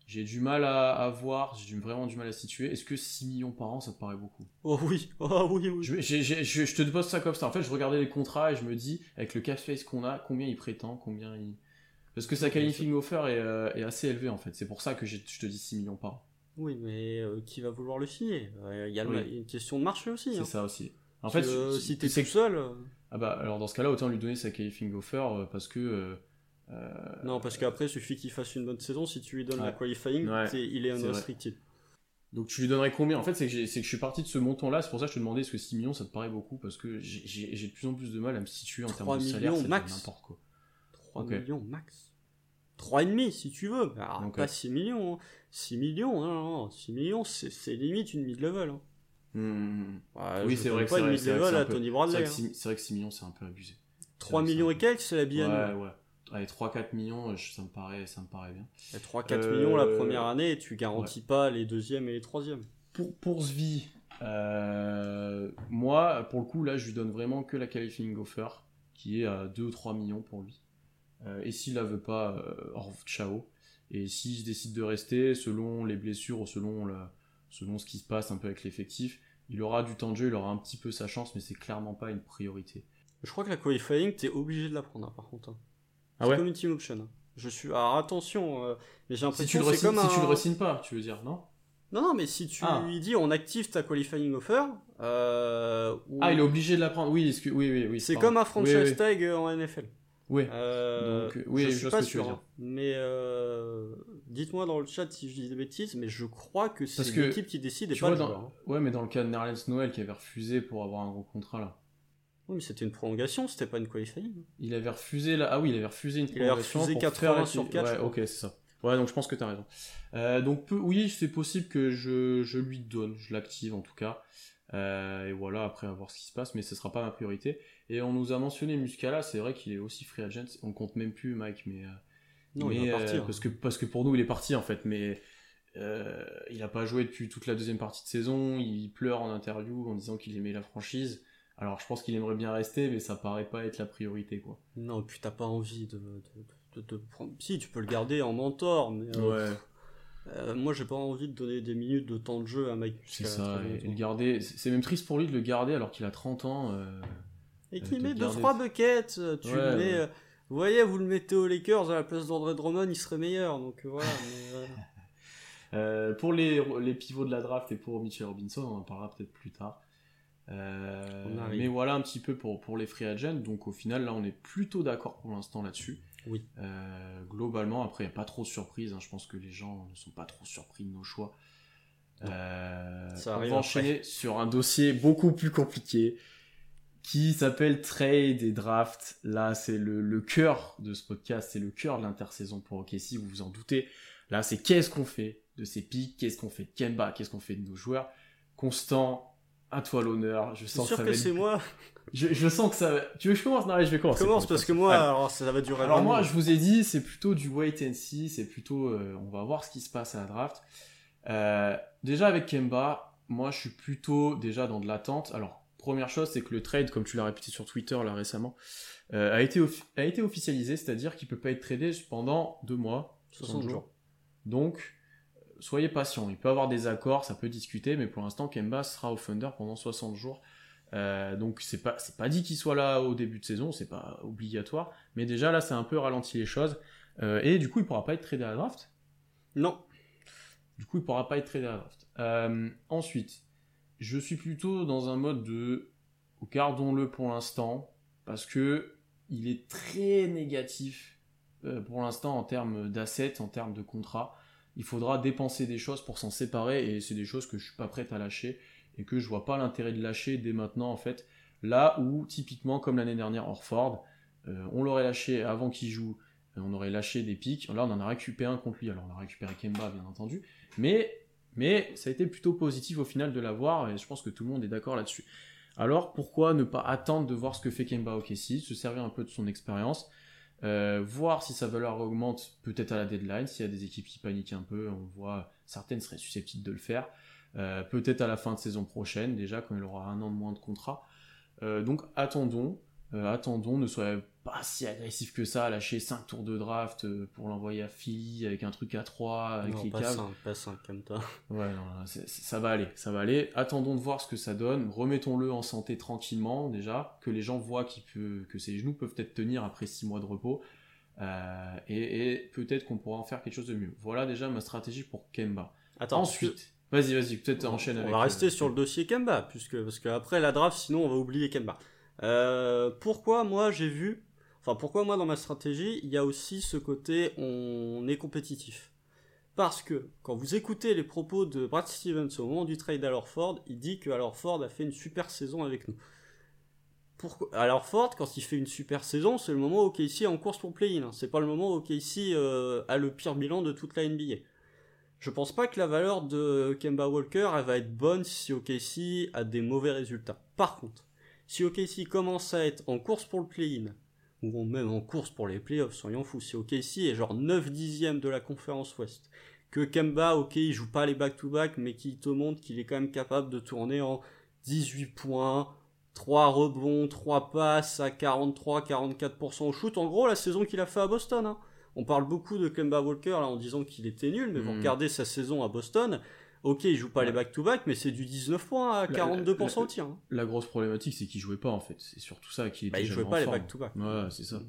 j'ai du mal à, à voir, j'ai vraiment du mal à situer. Est-ce que 6 millions par an, ça te paraît beaucoup? Oh oui, oh oui, oui. je, te pose ça comme ça. En fait, je regardais les contrats et je me dis, avec le cap space qu'on a, combien il prétend, combien il. Parce que sa qualifying offer est, est assez élevée en fait. C'est pour ça que je te dis 6 millions par an. Oui, mais euh, qui va vouloir le signer? Euh, Il y a Oui. une question de marché aussi. C'est hein. ça aussi. En fait, que, c'est- si t'es tout seul. euh, Ah bah alors dans ce cas-là, autant lui donner sa qualifying offer euh, parce que. euh, euh, Non, parce qu'après, il suffit qu'il fasse une bonne saison. Si tu lui donnes la qualifying, Ouais, il est c'est vrai. unrestricted. Donc tu lui donnerais combien? En fait, c'est que, je suis parti de ce montant-là, c'est pour ça que je te demandais est-ce que 6 millions ça te paraît beaucoup? Parce que j'ai- de plus en plus de mal à me situer en termes 3 de salaire, millions ça devient max. n'importe quoi. 3 Ok. millions max. 3,5 si tu veux. Alors, Donc, pas ouais. 6 millions. hein. 6 millions, non, non, non. 6 millions, c'est limite une mid-level. Hein. Hmm. Ouais, Oui, je c'est vrai que pas c'est une vrai, c'est vrai que à peu- Tony Bradley. vrai, hein. six- c'est vrai que 6 millions c'est un peu abusé. 3 vrai que millions et quelques, c'est la bien. Ouais, ouais. Allez, 3-4 millions, je- ça me paraît, ça me paraît bien. 3-4 Euh, millions la première année et tu garantis pas les deuxièmes et les troisièmes. Pour, pour Svi, euh, moi, pour le coup, là, je lui donne vraiment que la qualifying offer, qui est à 2 ou 3 millions pour lui. Euh, et s'il la veut pas, euh, revoir, ciao. Et s'il décide de rester, selon les blessures ou selon, la- selon ce qui se passe un peu avec l'effectif, il aura du temps de jeu, il aura un petit peu sa chance, mais c'est clairement pas une priorité. Je crois que la qualifying, t'es obligé de la prendre, hein, par contre. hein. Ah C'est ouais comme une team option. hein. Je suis. Alors attention, euh, mais j'ai si tu, l'impression le que c'est comme si tu le re-signes pas, tu veux dire, non? Non, non, mais si tu Ah. lui dis on active ta qualifying offer, euh, ou- Ah, il est obligé de la prendre. Oui, excuse- oui, oui, oui. c'est pardon. comme un franchise oui. tag en NFL. Oui. Euh, Donc, euh, oui, je je suis pas sûr. hein. Mais euh, dites-moi dans le chat si je dis des bêtises, mais je crois que c'est l'équipe qui décide et pas vois, le joueur. hein. ouais, mais dans le cas de Nerlens Noël qui avait refusé pour avoir un gros contrat là. Oui, mais c'était une prolongation, c'était pas une qualifying. Il avait refusé là. Ah oui, il avait refusé une Il avait prolongation. refusé pour 80 faire la- sur 4, Ouais, je crois. ok, c'est ça. Ouais, donc je pense que t'as raison. Euh, donc peu- oui, c'est possible que je, je lui donne, je l'active en tout cas. Euh, et voilà, après à voir ce qui se passe, mais ce sera pas ma priorité. Et on nous a mentionné Muscala, c'est vrai qu'il est aussi free agent. On compte même plus Mike, mais euh, Non, mais, il va euh, partir. parce que parce que pour nous il est parti en fait, mais euh, il a pas joué depuis toute la deuxième partie de saison. Il pleure en interview en disant qu'il aimait la franchise. Alors je pense qu'il aimerait bien rester, mais ça paraît pas être la priorité quoi. Non, et puis t'as pas envie de, de, de- de prendre. Si, tu peux le garder en mentor, mais euh, Ouais, euh, moi j'ai pas envie de donner des minutes de temps de jeu à Mike. c'est Muscala, ça. Et, le garder, c'est c'est même triste pour lui de le garder alors qu'il a 30 ans. Et qui met garder- 2-3 buckets, euh, tu Ouais, le mets. ouais. euh, vous voyez, vous le mettez aux Lakers à la place d'André Drummond, il serait meilleur. Donc voilà. mais, euh, pour les, les pivots de la draft et pour Mitchell Robinson, on en parlera peut-être plus tard. Euh, mais voilà un petit peu pour, pour les free agents. Donc au final, là, on est plutôt d'accord pour l'instant là-dessus. Oui. Euh, globalement, après, il n'y a pas trop de surprises. hein. Je pense que les gens ne sont pas trop surpris de nos choix. On va enchaîner sur un dossier beaucoup plus compliqué qui s'appelle trade et draft. Là, c'est le, le cœur de ce podcast, c'est le cœur de l'intersaison pour OKC, vous vous en doutez. Là, c'est qu'est-ce qu'on fait de ces pics, qu'est-ce qu'on fait de Kemba, qu'est-ce qu'on fait de nos joueurs. Constant, à toi l'honneur. Je sens sûr ça que c'est moi. Je, je sens que ça. va- Tu veux que je commence? Non, je vais commencer. Commence parce que moi, alors ça va durer. Alors 20 moi, je vous ai dit, c'est plutôt du wait and see, c'est plutôt, euh, on va voir ce qui se passe à la draft. Euh, déjà avec Kemba, moi je suis plutôt déjà dans de l'attente. Alors première chose, c'est que le trade, comme tu l'as répété sur Twitter là récemment, euh, a été a été officialisé, c'est-à-dire qu'il peut pas être tradé pendant deux mois, 60 jours. Donc soyez patient, il peut avoir des accords, ça peut discuter, mais pour l'instant Kemba sera au Thunder pendant 60 jours. Euh, donc c'est pas c'est pas dit qu'il soit là au début de saison, c'est pas obligatoire, mais déjà là c'est un peu ralenti les choses. Euh, et du coup il pourra pas être tradé à la draft? Non. Du coup il pourra pas être tradé à la draft. Euh, ensuite, je suis plutôt dans un mode de gardons-le pour l'instant parce que il est très négatif euh, pour l'instant en termes d'assets, en termes de contrats. Il faudra dépenser des choses pour s'en séparer et c'est des choses que je suis pas prête à lâcher et que je vois pas l'intérêt de lâcher dès maintenant en fait. Là où typiquement comme l'année dernière Orford, euh, on l'aurait lâché avant qu'il joue, on aurait lâché des pics. Là on en a récupéré un contre lui, alors on a récupéré Kemba bien entendu, mais mais ça a été plutôt positif au final de l'avoir et je pense que tout le monde est d'accord là-dessus. Alors pourquoi ne pas attendre de voir ce que fait Kemba OKC, se servir un peu de son expérience, euh, voir si sa valeur augmente peut-être à la deadline, s'il y a des équipes qui paniquent un peu, on voit certaines seraient susceptibles de le faire. Euh, peut-être à la fin de saison prochaine, déjà, quand il aura un an de moins de contrat. Euh, donc attendons, attendons, ne soyez pas si agressif que ça, lâcher 5 tours de draft pour l'envoyer à Philly avec un truc à 3, avec non, les pas Cavs. 5, pas 5 comme toi. Ouais, non, ça va aller, ça va aller. Attendons de voir ce que ça donne. Remettons-le en santé tranquillement déjà, que les gens voient peut, que ses genoux peuvent peut-être tenir après 6 mois de repos. Euh, et et peut-être qu'on pourra en faire quelque chose de mieux. Voilà déjà ma stratégie pour Kemba. Attends, Ensuite, vas-y, vas-y, peut-être On- enchaîne on avec. va rester euh, sur le dossier Kemba, puisque parce qu'après la draft, sinon on va oublier Kemba. Euh, pourquoi moi j'ai vu, enfin pourquoi moi dans ma stratégie, il y a aussi ce côté on est compétitif? Parce que quand vous écoutez les propos de Brad Stevens au moment du trade à Ford, il dit que Ford a fait une super saison avec nous. Pourquoi? Alors Ford, quand il fait une super saison, c'est le moment où OKC est en course pour play-in. hein. C'est pas le moment où OKC euh, a le pire bilan de toute la NBA. Je pense pas que la valeur de Kemba Walker elle va être bonne si OKC a des mauvais résultats. Par contre, si OKC commence à être en course pour le play-in, ou même en course pour les playoffs, soyons fous, si OKC est genre 9 dixièmes de la conférence Ouest, que Kemba, ok, il joue pas les back-to-back, mais qu'il te montre qu'il est quand même capable de tourner en 18 points, 3 rebonds, 3 passes à 43-44% au shoot. En gros, la saison qu'il a fait à Boston. hein. On parle beaucoup de Kemba Walker là, en disant qu'il était nul, mais vous Mm. regardez sa saison à Boston. Ok, il joue pas les back-to-back, mais c'est du 19 points à La- 42% la- au tir. hein. La grosse problématique, c'est qu'il jouait pas en fait. C'est surtout ça qu'il était Bah, il jouait pas les back-to-back. Ouais, c'est ça.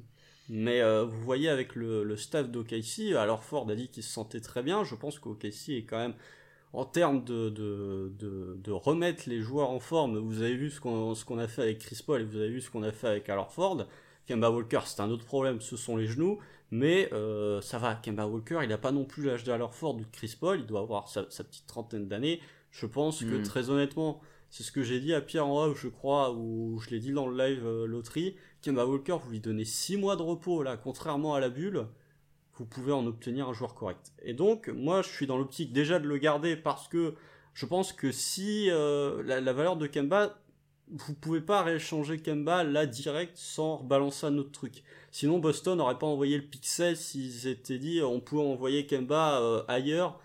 Mais euh, vous voyez avec le, le staff d'OKC, alors Ford a dit qu'il se sentait très bien. Je pense qu'OKC est quand même, en termes de, de, de, de remettre les joueurs en forme, vous avez vu ce qu'on ce qu'on a fait avec Chris Paul et vous avez vu ce qu'on a fait avec alors Ford. Kemba Walker, c'est un autre problème, ce sont les genoux. Mais euh, ça va, Kemba Walker, il n'a pas non plus l'âge d'Alor Ford ou de Chris Paul, il doit avoir sa, sa petite trentaine d'années. Je pense que Mm. très honnêtement, c'est ce que j'ai dit à Pierre en off, je crois, ou je l'ai dit dans le live euh, loterie. Kemba Walker, vous lui donnez 6 mois de repos, là, contrairement à la bulle, vous pouvez en obtenir un joueur correct. Et donc, moi, je suis dans l'optique déjà de le garder parce que je pense que si euh, la, la valeur de Kemba, vous pouvez pas rééchanger Kemba là direct sans rebalancer un autre truc. Sinon, Boston n'aurait pas envoyé le 16 s'ils s'étaient dit on pouvait envoyer Kemba euh, ailleurs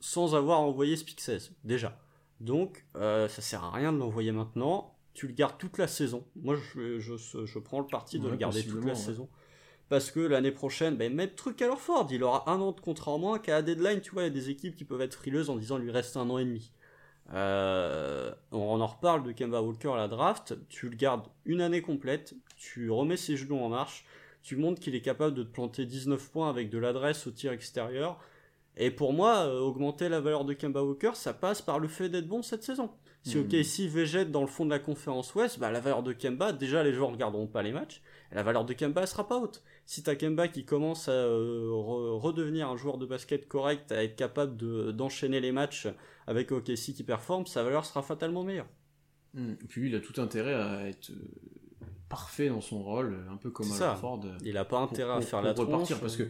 sans avoir envoyé ce 16, déjà. Donc, euh, ça sert à rien de l'envoyer maintenant. Tu le gardes toute la saison. Moi, je, je, je prends le parti de Ouais, le garder toute la ouais. saison. Parce que l'année prochaine, ben, mettre truc à leur Ford, il aura un an de contrat en moins qu'à la deadline, tu vois, il y a des équipes qui peuvent être frileuses en disant lui reste un an et demi. Euh, on en reparle de Kemba Walker à la draft, tu le gardes une année complète, tu remets ses genoux en marche, tu montres qu'il est capable de te planter 19 points avec de l'adresse au tir extérieur. Et pour moi, euh, augmenter la valeur de Kemba Walker, ça passe par le fait d'être bon cette saison. Si Mhm. OKC végète dans le fond de la conférence Ouest, bah, la valeur de Kemba, déjà les joueurs ne regarderont pas les matchs, et la valeur de Kemba elle sera pas haute. Si t'as Kemba qui commence à euh, re- redevenir un joueur de basket correct, à être capable de- d'enchaîner les matchs avec OKC qui performe, sa valeur sera fatalement meilleure. Mm. Et Puis lui, il a tout intérêt à être euh, parfait dans son rôle, un peu comme euh, Il a pas pour- intérêt à pour- faire pour la tronche. repartir, parce que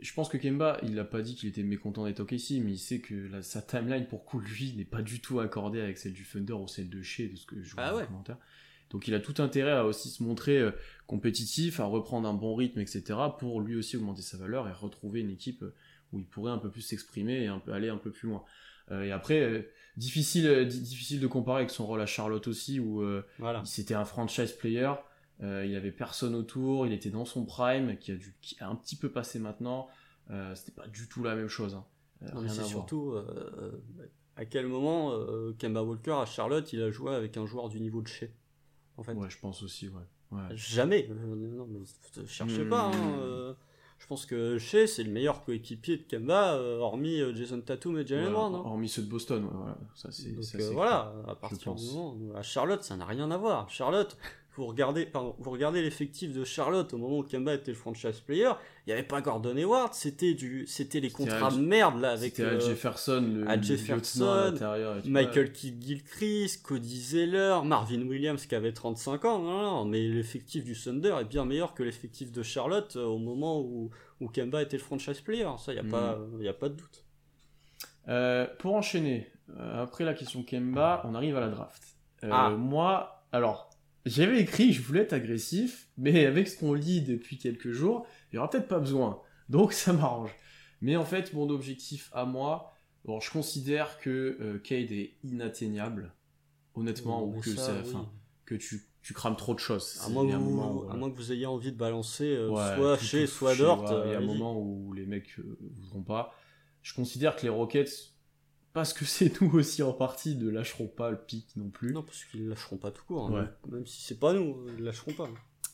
je pense que Kemba, il a pas dit qu'il était mécontent d'être OKC, mais il sait que la- sa timeline pour coup, lui, n'est pas du tout accordée avec celle du Thunder ou celle de Shea, de ce que je vois Ah dans ouais. les commentaires. Donc il a tout intérêt à aussi se montrer euh, compétitif, à reprendre un bon rythme, etc., pour lui aussi augmenter sa valeur et retrouver une équipe euh, où il pourrait un peu plus s'exprimer et un peu, aller un peu plus loin. Euh, et après, euh, difficile, di- difficile de comparer avec son rôle à Charlotte aussi, où euh, Voilà. c'était un franchise player, il avait personne autour, il était dans son prime, qui a, dû, qui a un petit peu passé maintenant. C'était pas du tout la même chose. hein. Non, mais rien c'est surtout à quel moment Kemba Walker à Charlotte il a joué avec un joueur du niveau de chez. En fait, Ouais, je pense aussi, ouais. ouais. jamais. Euh, non, mais cherchez Hmm. pas. hein, euh, je pense que Shea c'est le meilleur coéquipier de Kemba, euh, hormis Jason Tatum et Jalen Brown. hein. Hormis ceux de Boston, ouais, voilà. Ça, c'est, Donc ça, euh, c'est voilà, à partir du moment à Charlotte, ça n'a rien à voir. Charlotte, vous regardez, pardon, vous regardez l'effectif de Charlotte au moment où Kemba était le franchise player, il n'y avait pas Gordon Hayward, c'était du, c'était les contrats Al- de merde là avec Al euh, Jefferson, le, Al le Jefferson, Michael Kidd Gilchrist, Cody Zeller, Marvin Williams qui avait 35 ans. Non, non, mais l'effectif du Thunder est bien meilleur que l'effectif de Charlotte euh, au moment où, où Kemba était le franchise player. Ça, il n'y a, Mm. pas- y a pas de doute. Euh, pour enchaîner, euh, après la question Kemba, on arrive à la draft. Ah. Moi, alors, j'avais écrit, je voulais être agressif, mais avec ce qu'on lit depuis quelques jours, il y aura peut-être pas besoin. Donc ça m'arrange. Mais en fait, mon objectif à moi, Bon, je considère que euh, Cade est inatteignable, honnêtement, ou Mais que, ça, oui. que tu, tu crames trop de choses. À moins, que vous, où, à voilà. moins que vous ayez envie de balancer euh, Ouais, soit chez, soit Dort. Il y a un moment où les mecs euh, voudront pas. Je considère que les Rockets, parce que c'est nous aussi en partie, ne lâcheront pas le pic non plus. Non, parce qu'ils lâcheront pas tout court. hein. Ouais. Même si c'est pas nous, ils lâcheront pas.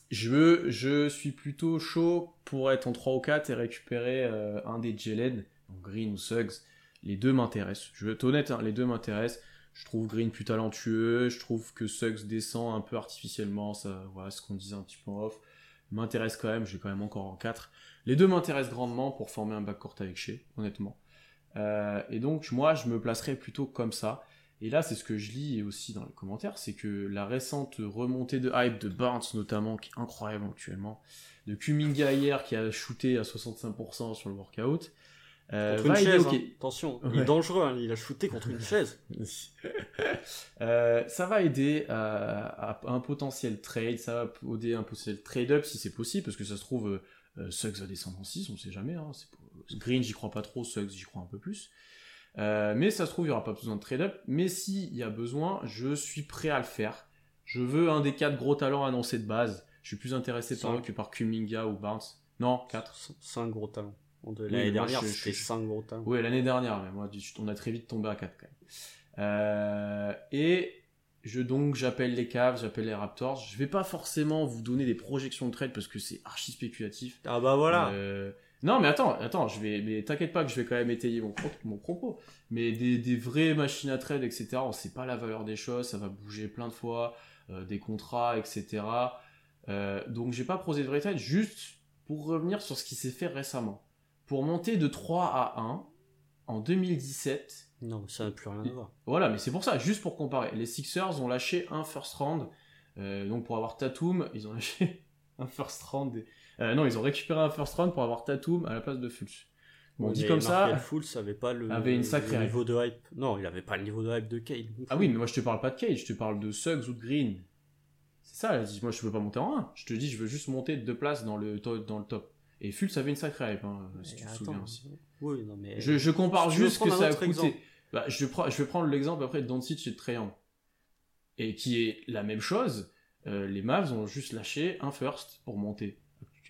Je, je suis plutôt chaud pour être en 3 ou 4 et récupérer euh, un des Jelen, donc Green ou Suggs. Les deux m'intéressent. Je veux être honnête, hein, les deux m'intéressent. Je trouve Green plus talentueux, je trouve que Suggs descend un peu artificiellement, ça, voilà ce qu'on disait un petit peu en off. M'intéresse quand même, j'ai quand même encore en 4. Les deux m'intéressent grandement pour former un backcourt avec Shea, honnêtement. Euh, et donc, moi, je me placerais plutôt comme ça. Et là, c'est ce que je lis aussi dans les commentaires, c'est que la récente remontée de hype de Barnes notamment, qui est incroyable actuellement, de Kuminga hier qui a shooté à 65% sur le workout, euh, Contre une chaise, hein. attention, il est dangereux, hein, il a shooté contre une chaise. Euh, ça va aider à, à un potentiel trade, ça va aider un potentiel trade-up si c'est possible, parce que ça se trouve, euh, Suggs va descendre en 6, on sait jamais. Hein, c'est pour- Green, j'y crois pas trop, Suggs, j'y crois un peu plus. Euh, mais ça se trouve, il n'y aura pas besoin de trade-up. Mais s'il y a besoin, je suis prêt à le faire. Je veux un des quatre gros talents annoncés de base. Je suis plus intéressé par eux que par Kuminga ou Barnes. Non, 4. 5 gros talents. Oui, L'année moi, dernière, c'était je- 5 gros talents. Oui, l'année dernière, mais moi, on a très vite tombé à 4 quand même. Euh, et je donc j'appelle les Cavs, j'appelle les Raptors. Je vais pas forcément vous donner des projections de trade parce que c'est archi spéculatif. Ah bah voilà. Euh, non, mais attends, attends, je vais, mais t'inquiète pas que je vais quand même étayer mon, pro- mon propos. Mais des, des vraies machines à trade, etc. On sait pas la valeur des choses, ça va bouger plein de fois, euh, des contrats, etc. Euh, donc j'ai pas prosé de vrai trade, juste pour revenir sur ce qui s'est fait récemment. Pour monter de 3 à 1 en 2017. Non, ça n'a plus rien à voir. Voilà, mais c'est pour ça, juste pour comparer. Les Sixers ont lâché un first round. euh, donc pour avoir Tatum, ils ont lâché un first round. des- euh, non, ils ont récupéré un first round pour avoir Tatum à la place de Fultz. Bon, dit comme Markel ça. Fultz avait pas le, avait une sacrée le niveau de hype. Non, il avait pas le niveau de hype de Cade. Ah oui, mais moi je te parle pas de Cage, je te parle de Suggs ou de Green. C'est ça, moi je veux pas monter en 1. Je te dis, je veux juste monter de deux places dans le, dans le top. Et Fultz avait une sacrée hype, hein, si tu te Attends, souviens aussi. Oui, non mais. Je, je compare Si juste que ça a coûté. exemple. Bah, je, prends- je vais prendre l'exemple après de Doncic et de. Et qui est la même chose. euh, les Mavs ont juste lâché un first pour monter.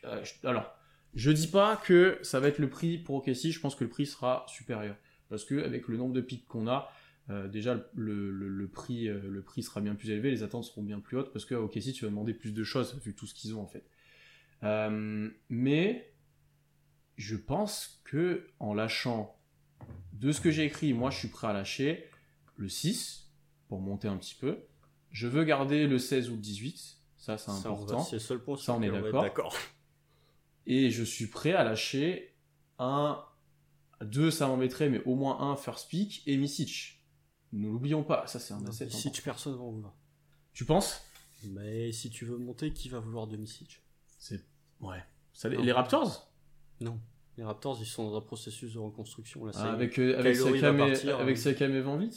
Euh, je- alors, je dis pas que ça va être le prix pour OKC, je pense que le prix sera supérieur. Parce que avec le nombre de pics qu'on a, euh, déjà le, le- le prix, euh, le prix sera bien plus élevé, les attentes seront bien plus hautes, parce qu'à OKC tu vas demander plus de choses, vu tout ce qu'ils ont en fait. Euh, mais je pense que en lâchant de ce que j'ai écrit, moi je suis prêt à lâcher le 6 pour monter un petit peu. Je veux garder le 16 ou le 18, ça c'est important. C'est le seul point. Ça, on est d'accord. Et je suis prêt à lâcher un, deux ça m'embêterait, mais au moins un first pick et Misic. Ne l'oublions pas, ça c'est un asset. Si important. personne va en vouloir. Tu penses? Mais si tu veux monter, qui va vouloir de Misic? C'est ouais. Ça, les, Raptors? Non. Les Raptors, ils sont dans un processus de reconstruction. Là, Ah. Avec euh, avec va et- avec hein. Et Van Vliet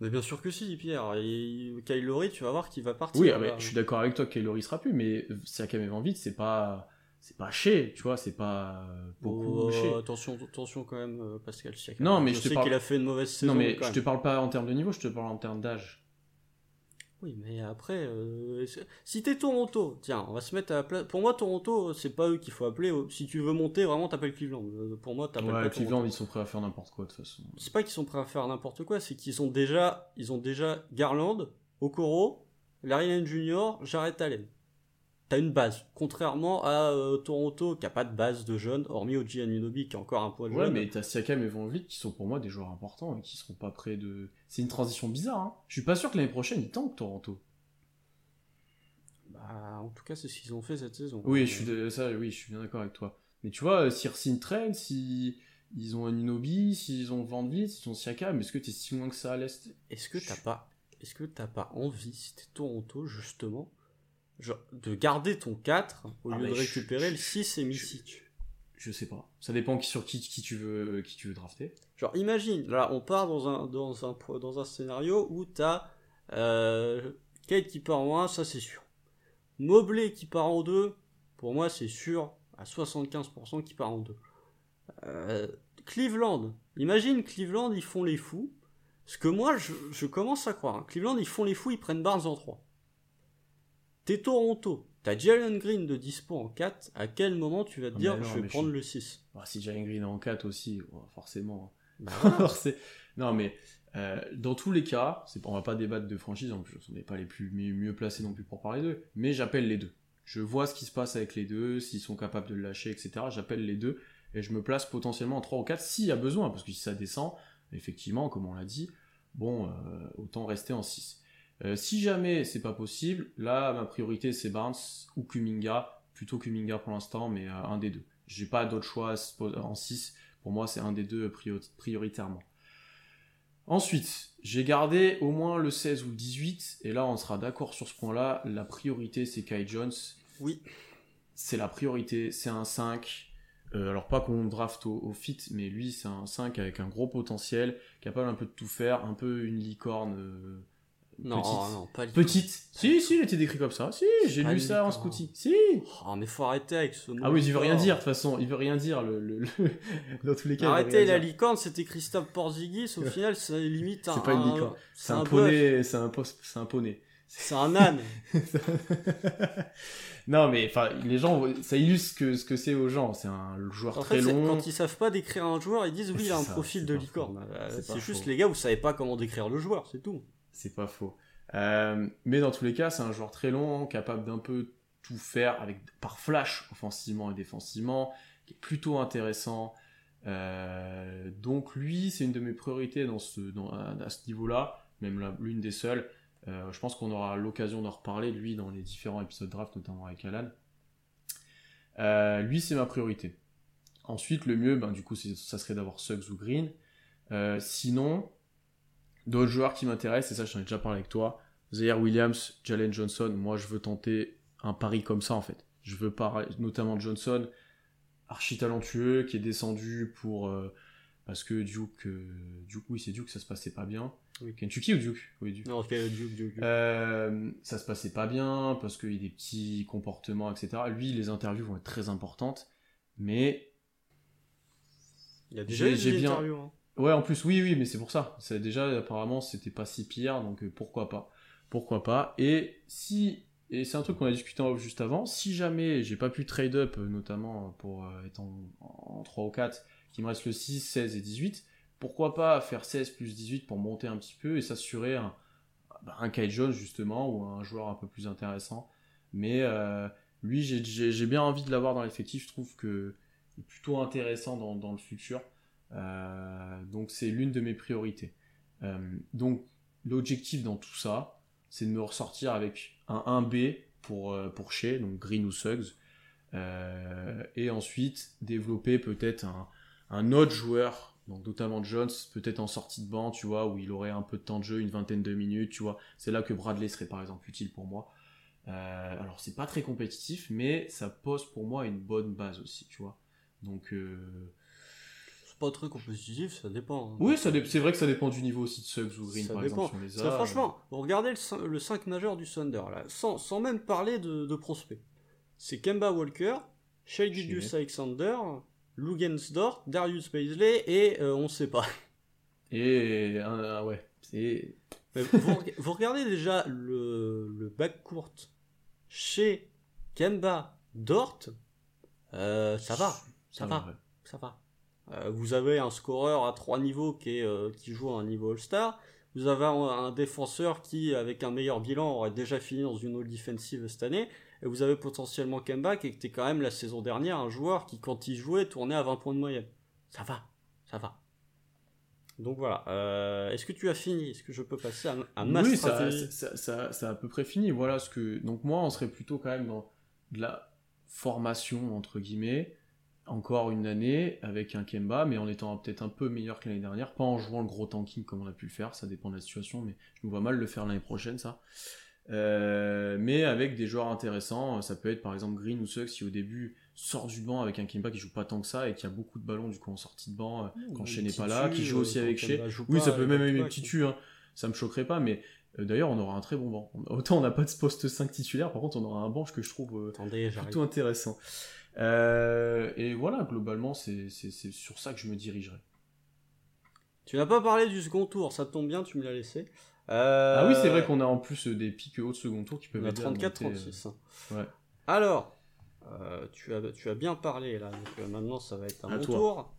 Mais bien sûr que si, Pierre. Et Kyle Lowry, tu vas voir qu'il va partir. Oui, ah, je suis d'accord avec toi que Kelly sera plus, mais Siakam et Van Vliet, c'est pas c'est pas chez, tu vois, c'est pas euh, beaucoup Oh, attention, attention quand même, euh, Pascal Siakam. Non, mais je sais parle- qu'il a fait une mauvaise saison. Non, mais je te parle pas en termes de niveau, je te parle en termes d'âge. Oui, mais après, euh, si t'es Toronto, tiens, on va se mettre à la place. Pour moi, Toronto, c'est pas eux qu'il faut appeler. Si tu veux monter, vraiment, t'appelles Cleveland. Euh, Pour moi, t'appelles Ouais, pas Cleveland, Toronto. ils sont prêts à faire n'importe quoi de toute façon. C'est pas qu'ils sont prêts à faire n'importe quoi, c'est qu'ils ont déjà, ils ont déjà Garland, Okoro, Larry Jr., Jared Allen. T'as une base. Contrairement à euh, Toronto, qui a pas de base de jeunes, hormis Oji Anunoby, qui est encore un poil Ouais, jeune. mais t'as Siakam et Van Vliet qui sont pour moi des joueurs importants et qui seront pas prêts de. C'est une transition bizarre. Hein. Je suis pas sûr que l'année prochaine ils tankent Toronto. Bah, en tout cas, c'est ce qu'ils ont fait cette saison. Oui, je suis de- ça, oui, je suis bien d'accord avec toi. Mais tu vois, euh, s'ils re-signent Trent, si ils ont Anunoby, s'ils ont Van Vliet, s'ils ont Siakam, est-ce que t'es si loin que ça à l'est? Est-ce que t'as pas, est-ce que t'as pas envie, si t'es Toronto, justement, genre, de garder ton 4 au Ah, lieu de récupérer je- le 6 et je- Misic Je sais pas. Ça dépend sur qui, qui tu veux qui tu veux drafter. Genre, imagine, là, on part dans un, dans un, dans un scénario où t'as euh, Kate qui part en 1, ça c'est sûr. Mobley qui part en 2, pour moi c'est sûr, à 75% qui part en 2. Euh, Cleveland. Imagine Cleveland, ils font les fous. Ce que moi, je, je commence à croire. hein. Cleveland, ils font les fous, ils prennent Barnes en 3. T'es Toronto. T'as Jalen Green de dispo en 4. À quel moment tu vas te Ah, dire non, je vais je prendre le 6 Bah, si Jalen Green est en 4 aussi, forcément. Bah non, mais euh, dans tous les cas, on va pas débattre de franchise, en plus, on n'est pas les plus mieux, mieux placés non plus pour parler d'eux, mais j'appelle les deux. Je vois ce qui se passe avec les deux, s'ils sont capables de le lâcher, etc. J'appelle les deux et je me place potentiellement en 3 ou 4 s'il y a besoin, parce que si ça descend, effectivement, comme on l'a dit, bon, euh, autant rester en 6. Euh, si jamais c'est pas possible, là, ma priorité c'est Barnes ou Kuminga, plutôt Kuminga pour l'instant, mais euh, un des deux. J'ai pas d'autre choix en 6. Pour moi, c'est un des deux priori- prioritairement. Ensuite, j'ai gardé au moins le 16 ou le 18, et là on sera d'accord sur ce point-là. La priorité c'est Kai Jones. Oui. C'est la priorité, c'est un 5. Euh, alors pas qu'on draft au, au fit, mais lui c'est un 5 avec un gros potentiel, capable un peu de tout faire, un peu une licorne Non, petite. non, pas les- Petite. Si, si, il était décrit comme ça. Si, j'ai lu ça en licorne. scouty. Si. Oh, mais faut arrêter avec ce mot. Ah oui, il veut rien dire de toute façon. Il veut rien dire. Le, le- le- Dans tous les cas, Arrêtez la licorne, c'était Christophe Porzingis. Au final, c'est limite un. C'est pas une un- licorne. C'est un poney. C'est un, un poney. C'est un âne. non, mais enfin, les gens, ça illustre ce que, ce que c'est aux gens. C'est un joueur En très fait, long. quand ils savent pas décrire un joueur, ils disent oui, il a un ça, profil de licorne. Euh, C'est juste faux. les gars, vous savez pas comment décrire le joueur, c'est tout. C'est pas faux. Euh, mais dans tous les cas, c'est un joueur très long, capable d'un peu tout faire avec par flash, offensivement et défensivement, qui est plutôt intéressant. Euh, donc lui, c'est une de mes priorités dans ce, à, ce niveau-là, même l'une des seules. Euh, je pense qu'on aura l'occasion d'en reparler lui dans les différents épisodes draft, notamment avec Alan. Lui, c'est ma priorité. Ensuite, le mieux, ben, du coup, ça serait d'avoir Suggs ou Green. Sinon, d'autres joueurs qui m'intéressent, et ça, j'en ai déjà parlé avec toi. Zaire Williams, Jalen Johnson. Moi, je veux tenter un pari comme ça, en fait. Je veux parler, notamment Johnson, archi talentueux, qui est descendu pour. euh, parce que Duke. euh, Duke, oui, c'est Duke, ça se passait pas bien. Oui. Kentucky ou Duke? Oui, Duke. Non, ok, Duke, Duke, Duke. Euh, ça se passait pas bien parce qu'il y a des petits comportements, etc. Lui, les interviews vont être très importantes, mais il y a déjà eu des bien- interviews. hein. Ouais, en plus, oui, oui, mais c'est pour ça. Déjà apparemment c'était pas si pire, donc euh, pourquoi pas, pourquoi pas. Et si et c'est un truc qu'on a discuté en off juste avant. Si jamais j'ai pas pu trade up, euh, notamment pour euh, être en, en 3 ou 4, qu'il me reste le 6, 16 et 18, pourquoi pas faire 16 plus 18 pour monter un petit peu et s'assurer un, bah, un Jones justement ou un joueur un peu plus intéressant. Mais euh, lui, j'ai- bien envie de l'avoir dans l'effectif. Je trouve que est plutôt intéressant dans, dans le futur. Euh, donc c'est l'une de mes priorités. Euh, donc l'objectif dans tout ça, c'est de me ressortir avec un 1B pour, euh, pour chez, donc Green ou Suggs. Et ensuite développer peut-être un, un autre joueur, donc notamment Jones, peut-être en sortie de banc, tu vois, où il aurait un peu de temps de jeu, une vingtaine de minutes, tu vois. C'est là que Bradley serait par exemple utile pour moi. Alors c'est pas très compétitif, mais ça pose pour moi une bonne base aussi, tu vois. Donc C'est pas très compétitif, ça dépend. hein. oui, ça c'est vrai que ça dépend du niveau aussi de Suggs ou Green Ça par dépend. exemple. si on les Parce que a. franchement, vous regardez le, le 5 majeur du Thunder, là, sans, sans même parler de, de prospects. C'est Kemba Walker, Shai Gilgeous Alexander, Lugensdort, Darius Paisley et euh, on sait pas. Et euh, ouais, c'est vous, vous regardez déjà le, le backcourt chez Kemba Dort, euh, ça va, ça va. ça va. Euh, vous avez un scoreur à trois niveaux qui, est, euh, qui joue à un niveau All-Star. Vous avez un, un défenseur qui, avec un meilleur bilan, aurait déjà fini dans une All Defensive cette année. Et vous avez potentiellement Kemba qui était quand même la saison dernière un joueur qui, quand il jouait, tournait à 20 points de moyenne. Ça va, ça va. Donc voilà. Euh, Est-ce que tu as fini? Est-ce que je peux passer à, à ma oui, ça, stratégie ça, ça, ça a à peu près fini. Voilà ce que. Donc moi, on serait plutôt quand même dans de la formation entre guillemets, encore une année avec un Kemba, mais en étant peut-être un peu meilleur que l'année dernière, pas en jouant le gros tanking comme on a pu le faire. Ça dépend de la situation, mais je me vois mal le faire l'année prochaine, ça. Euh, mais avec des joueurs intéressants, ça peut être par exemple Green ou Suggs qui au début sort du banc avec un Kemba qui joue pas tant que ça et qui a beaucoup de ballons du coup en sortie de banc euh, quand Shea n'est pas là, qui joue euh, aussi quand avec Shea. Oui, ça peut euh, même être une petite hein. ça me choquerait pas, mais D'ailleurs, on aura un très bon banc. Autant on n'a pas de poste 5 titulaire, par contre, on aura un banc que je trouve Attendez, plutôt intéressant. Et voilà, globalement, c'est sur ça que je me dirigerai. Tu n'as pas parlé du second tour, ça tombe bien, tu me l'as laissé. Ah oui, c'est vrai qu'on a en plus des pics hauts de second tour qui peuvent être 34-36. Ouais. Alors, euh, tu, as, tu as bien parlé là, donc euh, maintenant ça va être un tour.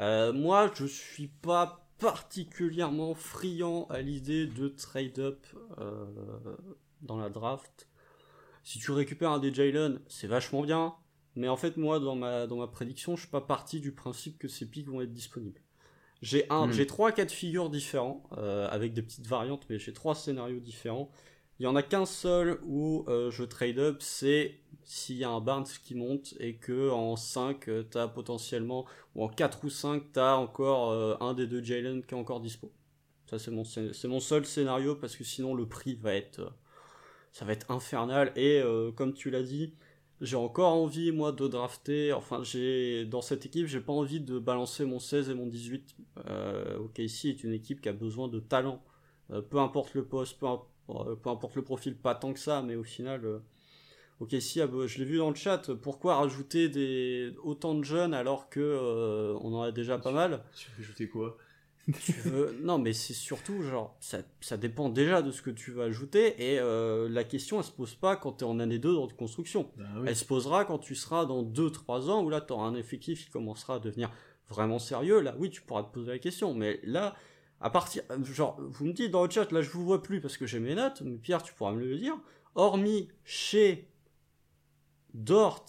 Euh, moi, je suis pas particulièrement friand à l'idée de trade-up dans la draft. Si tu récupères un des Jalen, c'est vachement bien, mais en fait, moi, dans ma, dans ma prédiction, je suis pas parti du principe que ces pics vont être disponibles. J'ai un, hmm. j'ai trois cas de figure différents, avec des petites variantes, mais j'ai trois scénarios différents. Il y en a qu'un seul où je trade up, c'est s'il y a un Barnes qui monte et que en 5 euh, t'as potentiellement ou en 4 ou 5 t'as encore euh, un des deux Jalen qui est encore dispo. Ça c'est mon c'est mon seul scénario parce que sinon le prix va être euh, ça va être infernal et comme tu l'as dit, j'ai encore envie moi de drafter enfin j'ai dans cette équipe, j'ai pas envie de balancer mon 16 et mon 18. OK, ici est une équipe qui a besoin de talent. peu importe le poste, peu, peu, importe le profil, pas tant que ça mais au final Ok, si, ah, bah, je l'ai vu dans le chat. Pourquoi rajouter des autant de jeunes alors que euh, on en a déjà pas mal? Tu veux ajouter quoi? Non, mais c'est surtout genre ça, dépend déjà de ce que tu vas ajouter et euh, la question elle se pose pas quand tu es en année 2 dans de construction. Bah elle se posera quand tu seras dans 2-3 ans où là tu auras un effectif qui commencera à devenir vraiment sérieux. Là, oui, tu pourras te poser la question, mais là à partir genre vous me dites dans le chat là je vous vois plus parce que j'ai mes notes, mais Pierre tu pourras me le dire. Hormis chez Dort,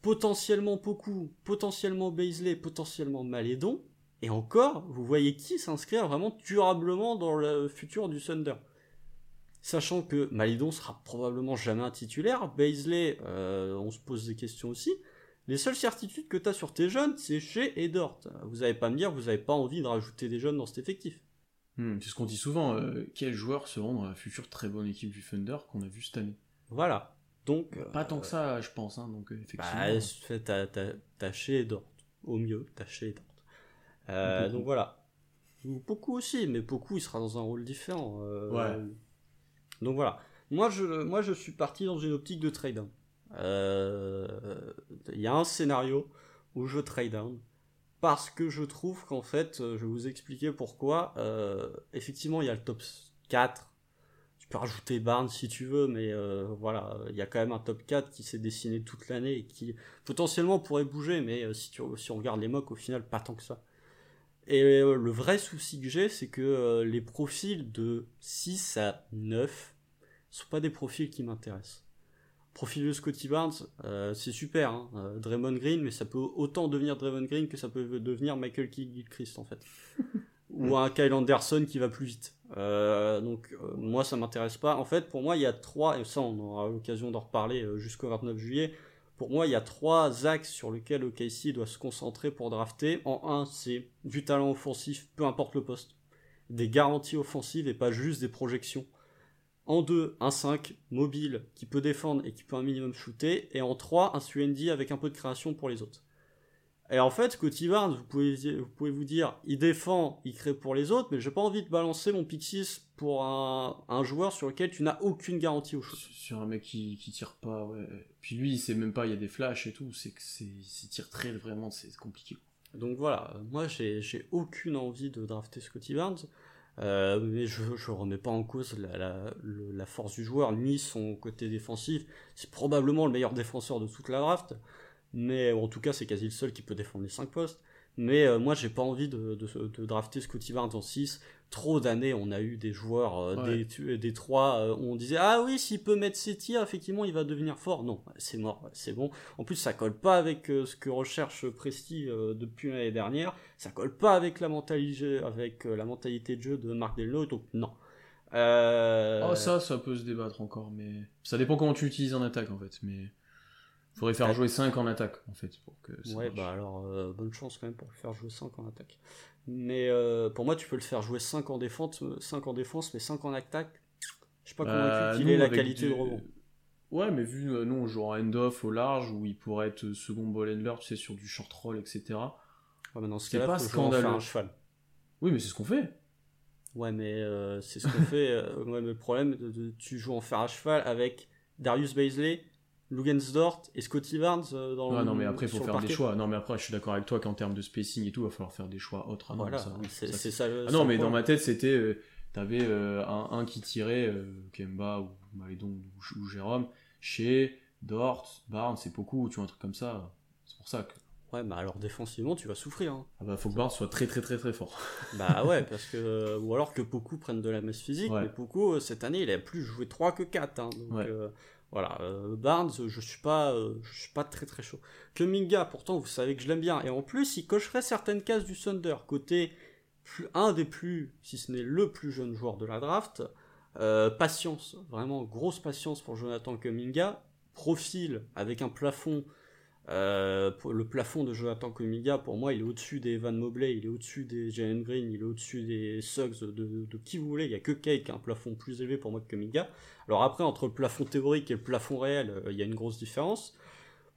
potentiellement beaucoup, potentiellement Baisley, potentiellement Malédon, et encore, vous voyez qui s'inscrire vraiment durablement dans le futur du Thunder. Sachant que Malédon sera probablement jamais un titulaire, Baisley, euh, on se pose des questions aussi. Les seules certitudes que tu as sur tes jeunes, c'est chez et Dort. Vous n'allez pas me dire, vous n'avez pas envie de rajouter des jeunes dans cet effectif. Hmm, c'est ce qu'on dit souvent, euh, quels joueurs seront dans la future très bonne équipe du Thunder qu'on a vu cette année? Voilà. Donc, pas tant que ça, je pense. Hein, donc, effectivement. Bah, t'as chez Dort. Au mieux, t'as chez Dort. Euh, donc voilà. Beaucoup aussi, mais beaucoup, il sera dans un rôle différent. Euh, ouais. Donc voilà. Moi je, moi, je suis parti dans une optique de trade down. Euh, il y a un scénario où je trade down parce que je trouve qu'en fait, je vais vous expliquer pourquoi. effectivement, il y a le top 4 tu peux rajouter Barnes si tu veux, mais euh, voilà, il y a quand même un top 4 qui s'est dessiné toute l'année et qui potentiellement pourrait bouger, mais si, tu, si on regarde les mocks, au final, pas tant que ça. Et euh, le vrai souci que j'ai, c'est que les profils de 6 à 9 sont pas des profils qui m'intéressent. Profil de Scotty Barnes, c'est super, hein, Draymond Green, mais ça peut autant devenir Draymond Green que ça peut devenir Michael Gilchrist en fait. Ou un Kyle Anderson qui va plus vite. Euh, donc euh, moi ça m'intéresse pas. En fait pour moi il y a trois, et ça on aura l'occasion d'en reparler euh, jusqu'au 29 juillet, pour moi il y a trois axes sur lesquels OKC doit se concentrer pour drafter. En un c'est du talent offensif, peu importe le poste. Des garanties offensives et pas juste des projections. En deux, un 5 mobile qui peut défendre et qui peut un minimum shooter. Et en trois, un Suendi avec un peu de création pour les autres. Et en fait, Scotty Barnes, vous pouvez, vous pouvez vous dire, il défend, il crée pour les autres, mais j'ai pas envie de balancer mon pick 6 pour un, un, joueur sur lequel tu n'as aucune garantie au shoot. Sur un mec qui, qui tire pas, ouais. Puis lui, il sait même pas, il y a des flashs et tout, c'est que c'est, il tire très vraiment, c'est compliqué. Donc voilà, moi j'ai, j'ai aucune envie de drafter Scotty Barnes, euh, mais je, je remets pas en cause la, la, la force du joueur, ni son côté défensif. C'est probablement le meilleur défenseur de toute la draft mais en tout cas c'est quasi le seul qui peut défendre les 5 postes. Mais euh, moi j'ai pas envie de, de, drafter Scotty Barnes en 6. Trop d'années on a eu des joueurs euh, des, des 3 euh, où on disait ah oui s'il peut mettre ses tirs effectivement il va devenir fort. Non c'est mort, c'est bon. En plus ça colle pas avec ce que recherche Presti depuis l'année dernière. Ça colle pas avec la mentalité, avec, la mentalité de jeu de Marc Delno donc non. Oh ça ça peut se débattre encore mais ça dépend comment tu utilises en attaque en fait mais faudrait faire jouer 5 en attaque, en fait. Pour que ouais, bah alors, euh, bonne chance quand même pour faire jouer 5 en attaque. Mais euh, pour moi, tu peux le faire jouer 5 en défense, 5 en défense, mais 5 en attaque. Je suis pas bah, convaincu qu'il ait la qualité de rebond. Ouais, mais vu, euh, nous, on joue en end-off au large, où il pourrait être second ball handler, tu sais, sur du short roll, etc. Ouais, mais dans ce cas-là, pas scandaleux. un cheval. Oui, mais c'est ce qu'on fait. Ouais, mais euh, c'est ce qu'on fait. euh, ouais, mais le problème, de, de- tu joues en fer à cheval avec Darius Baisley, Lugensdort et Scotty Barnes euh, dans Ouais, le- non, mais après, il faut faire des choix. Non, mais après, je suis d'accord avec toi qu'en termes de spacing et tout, il va falloir faire des choix autres. Ah non, Voilà, ça, c'est ça, c'est ça. le- Ah non, mais dans ma tête, c'était. euh, T'avais euh, un, un qui tirait, euh, Kemba ou Maledon ou, ou Jérôme, chez Dort, Barnes, c'est beaucoup, tu vois, un truc comme ça. C'est pour ça que. Ouais, bah alors défensivement, tu vas souffrir. hein. Ah bah, faut que Barnes soit très très très très fort. Bah ouais, parce que. Ou alors que beaucoup prennent de la masse physique, Ouais. mais beaucoup, cette année, il a plus joué 3 que 4. hein, donc Ouais. Voilà, euh, Barnes, je suis pas euh, je suis pas très très chaud. Kuminga, pourtant, vous savez que je l'aime bien. Et en plus, il cocherait certaines cases du Thunder. Côté un des plus, si ce n'est le plus jeune joueur de la draft. Euh, patience, vraiment grosse patience pour Jonathan Kuminga. Profil avec un plafond. Euh, le plafond de Jonathan Kuminga, pour moi, il est au-dessus des Van Mobley, il est au-dessus des Jalen Green, il est au-dessus des Suggs, de, qui vous voulez. Il y a que Kay qui a un plafond plus élevé pour moi que Kuminga. Alors après, entre le plafond théorique et le plafond réel, euh, il y a une grosse différence.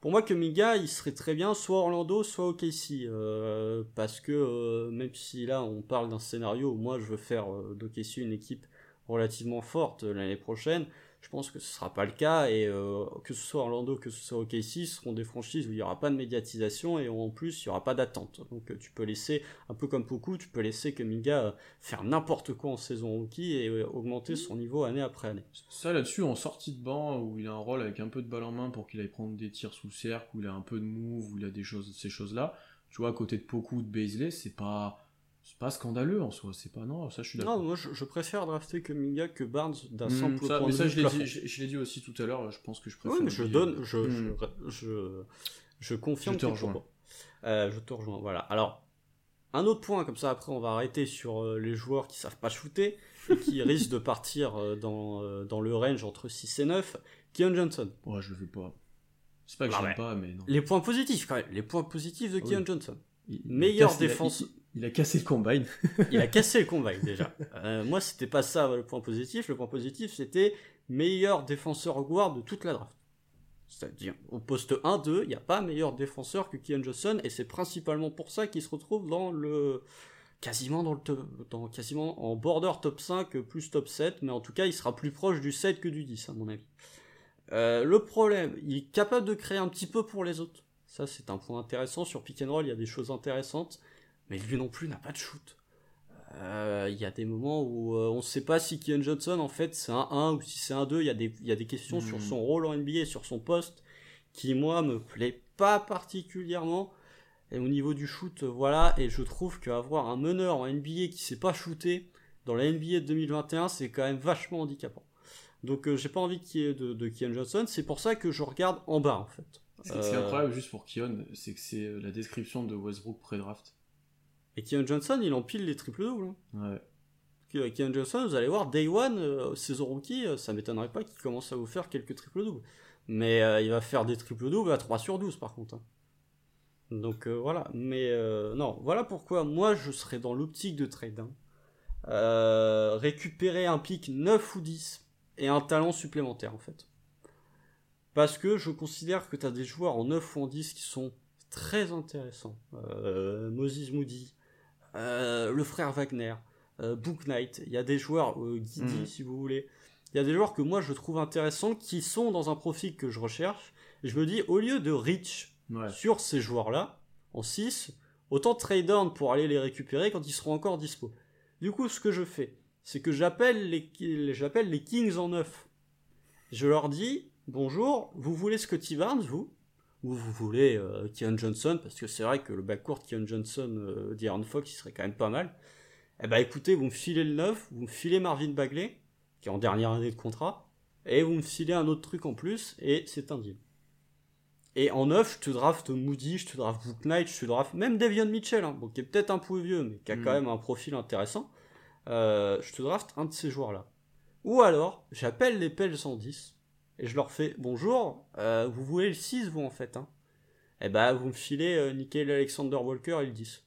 Pour moi, Kuminga, il serait très bien soit Orlando, soit OKC. euh, parce que même si là, on parle d'un scénario où moi, je veux faire d'OKC une équipe relativement forte l'année prochaine, je pense que ce sera pas le cas. Et euh, que ce soit Orlando, que ce soit OKC, ce seront des franchises où il n'y aura pas de médiatisation et en plus, il n'y aura pas d'attente. Donc euh, tu peux laisser, un peu comme Poku, tu peux laisser Kuminga euh, faire n'importe quoi en saison rookie et augmenter son niveau année après année. Ça là-dessus, en sortie de banc, où il a un rôle avec un peu de balle en main pour qu'il aille prendre des tirs sous le cercle, où il a un peu de move, où il a des choses, ces choses-là, tu vois, à côté de beaucoup de Baisley, c'est pas. C'est pas scandaleux en soi, c'est pas. Non, ça je suis Non, d'accord. moi je, je préfère drafter Kuminga que Barnes d'un Hmm, simple ça, point mais de ça, vue je dit, je, je l'ai dit aussi tout à l'heure, je pense que je préfère. Oui, mais je donne, je, hmm. je, je, je confirme Je te rejoins. Euh, je te rejoins, voilà. Alors, un autre point, comme ça après on va arrêter sur euh, les joueurs qui savent pas shooter et qui risquent de partir euh, dans, dans le range entre 6 et 9, Keon Johnson. Ouais, je le fais pas. C'est pas que Ah j'aime ouais. pas, mais non. Les points positifs quand même, les points positifs de Oui. Keon Johnson. Il- meilleur défense- Il, il a cassé le combine. Il a cassé le combat déjà. Euh, moi c'était pas ça le point positif, le point positif c'était meilleur défenseur guard de toute la draft. C'est-à-dire, au poste 1-2, il n'y a pas meilleur défenseur que Keon Johnson, et c'est principalement pour ça qu'il se retrouve dans le. quasiment dans le top- dans, quasiment en border top 5 plus top 7, mais en tout cas, il sera plus proche du 7 que du 10, à mon avis. Euh, le problème, il est capable de créer un petit peu pour les autres. Ça, c'est un point intéressant. Sur pick and roll, il y a des choses intéressantes, mais lui non plus n'a pas de shoot. Euh, Il y a des moments où euh, on ne sait pas si Keon Johnson, en fait, c'est un 1 ou si c'est un 2. Il y, a des- il y a des questions sur son rôle en NBA, sur son poste, qui, moi, me plaît pas particulièrement. Et au niveau du shoot, euh, voilà. Et je trouve qu'avoir un meneur en NBA qui sait pas shooter dans la NBA de 2021, c'est quand même vachement handicapant. Donc, euh, j'ai pas envie qu'il y ait de, de Keon Johnson. C'est pour ça que je regarde en bas, en fait. Ce qui est Euh, incroyable juste pour Kion, c'est que c'est euh, la description de Westbrook pré-draft. Et Keon Johnson, il empile les triples doubles. hein. Ouais. Keon Johnson, vous allez voir, Day One, euh, saison rookie, euh, ça m'étonnerait pas qu'il commence à vous faire quelques triples doubles. Mais euh, il va faire des triples doubles à 3 sur 12 par contre. hein. Donc euh, voilà, mais euh, non, voilà pourquoi moi je serais dans l'optique de trade. hein. Euh, récupérer un pic 9 ou 10 et un talent supplémentaire en fait. Parce que je considère que tu as des joueurs en 9 ou en 10 qui sont très intéressants. Euh, Moses Moody, euh, le frère Wagner, euh, Book Knight, il y a des joueurs, euh, Guidi Mhm. si vous voulez, il y a des joueurs que moi je trouve intéressants qui sont dans un profil que je recherche. Et je me dis, au lieu de reach Ouais. sur ces joueurs-là, en 6, autant trade down pour aller les récupérer quand ils seront encore dispo. Du coup, ce que je fais, c'est que j'appelle les, j'appelle les Kings en 9. Je leur dis, bonjour, vous voulez Scotty Barnes, vous? Ou vous voulez euh, Keon Johnson, parce que c'est vrai que le backcourt Keon Johnson, euh, De'Aaron Fox, il serait quand même pas mal. Eh ben écoutez, vous me filez le 9, vous me filez Marvin Bagley, qui est en dernière année de contrat, et vous me filez un autre truc en plus, et c'est un deal. Et en 9, je te draft Moody, je te draft Book Knight, je te draft même Devion Mitchell, hein, bon, qui est peut-être un peu vieux, mais qui a Mm. quand même un profil intéressant. Euh, je te draft un de ces joueurs-là. Ou alors, j'appelle les Pels 110, et je leur fais Bonjour, euh, vous voulez le 6, vous en fait, hein Eh ben, vous me filez euh, Nickel Alexander Walker et le 10.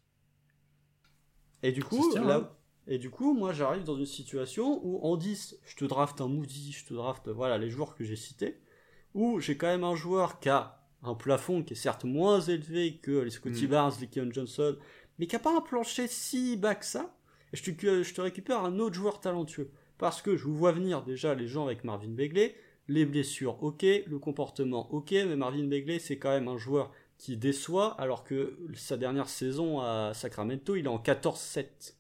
Et du coup, tient, là, hein. et du coup, moi, j'arrive dans une situation où en 10, je te draft un Moody, je te draft, voilà, les joueurs que j'ai cités, où j'ai quand même un joueur qui a un plafond qui est certes moins élevé que les Scotty Mm. Barnes, les Keon Johnson, mais qui a pas un plancher si bas que ça. et je te, je te récupère un autre joueur talentueux. Parce que je vous vois venir déjà les gens avec Marvin Begley, les blessures, ok, le comportement, ok, mais Marvin Begley, c'est quand même un joueur qui déçoit, alors que sa dernière saison à Sacramento, il est en 14-7.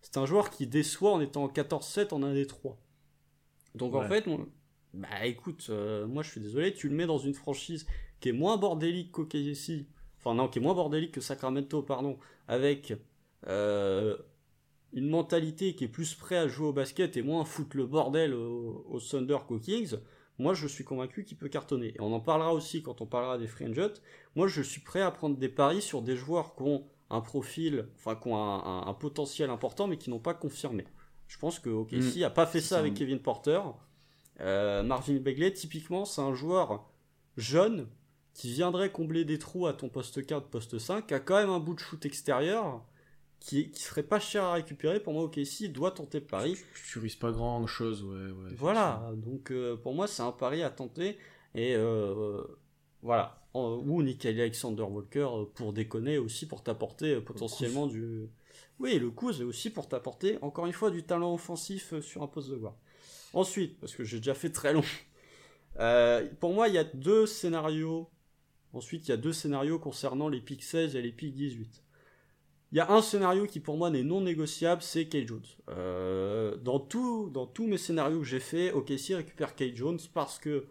C'est un joueur qui déçoit en étant en 14-7 en un des trois. Donc en fait, on- bah écoute, euh, moi je suis désolé, tu le mets dans une franchise qui est moins bordélique qu'OKC, enfin non, qui est moins bordélique que Sacramento, pardon, avec euh, une mentalité qui est plus prêt à jouer au basket et moins foutre le bordel au, au Thunder qu'aux Kings, moi je suis convaincu qu'il peut cartonner. Et on en parlera aussi quand on parlera des free agents. Moi je suis prêt à prendre des paris sur des joueurs qui ont un profil, enfin qui ont un, un- un potentiel important mais qui n'ont pas confirmé. Je pense que OKC Mm. a pas fait ça ça. avec Kevin Porter. Euh, Marvin Begley, typiquement, c'est un joueur jeune qui viendrait combler des trous à ton poste 4, poste 5, qui a quand même un bout de shoot extérieur qui, qui serait pas cher à récupérer. Pour moi, OKC doit tenter le pari. Tu, tu risques pas grand chose, ouais. ouais Voilà, donc euh, pour moi, c'est un pari à tenter. Et euh, voilà. Ou Nikhil Alexander Walker euh, pour déconner aussi, pour t'apporter potentiellement du. Oui, le coup, c'est aussi pour t'apporter, encore une fois, du talent offensif sur un poste de guard. Ensuite, parce que j'ai déjà fait très long, euh, pour moi, il y a deux scénarios. Ensuite, il y a deux scénarios concernant les pics 16 et les pics 18. Il y a un scénario qui pour moi n'est non négociable, c'est Kate Jones. Euh, dans, tout, dans tous mes scénarios que j'ai fait, OKC récupère Kate Jones parce que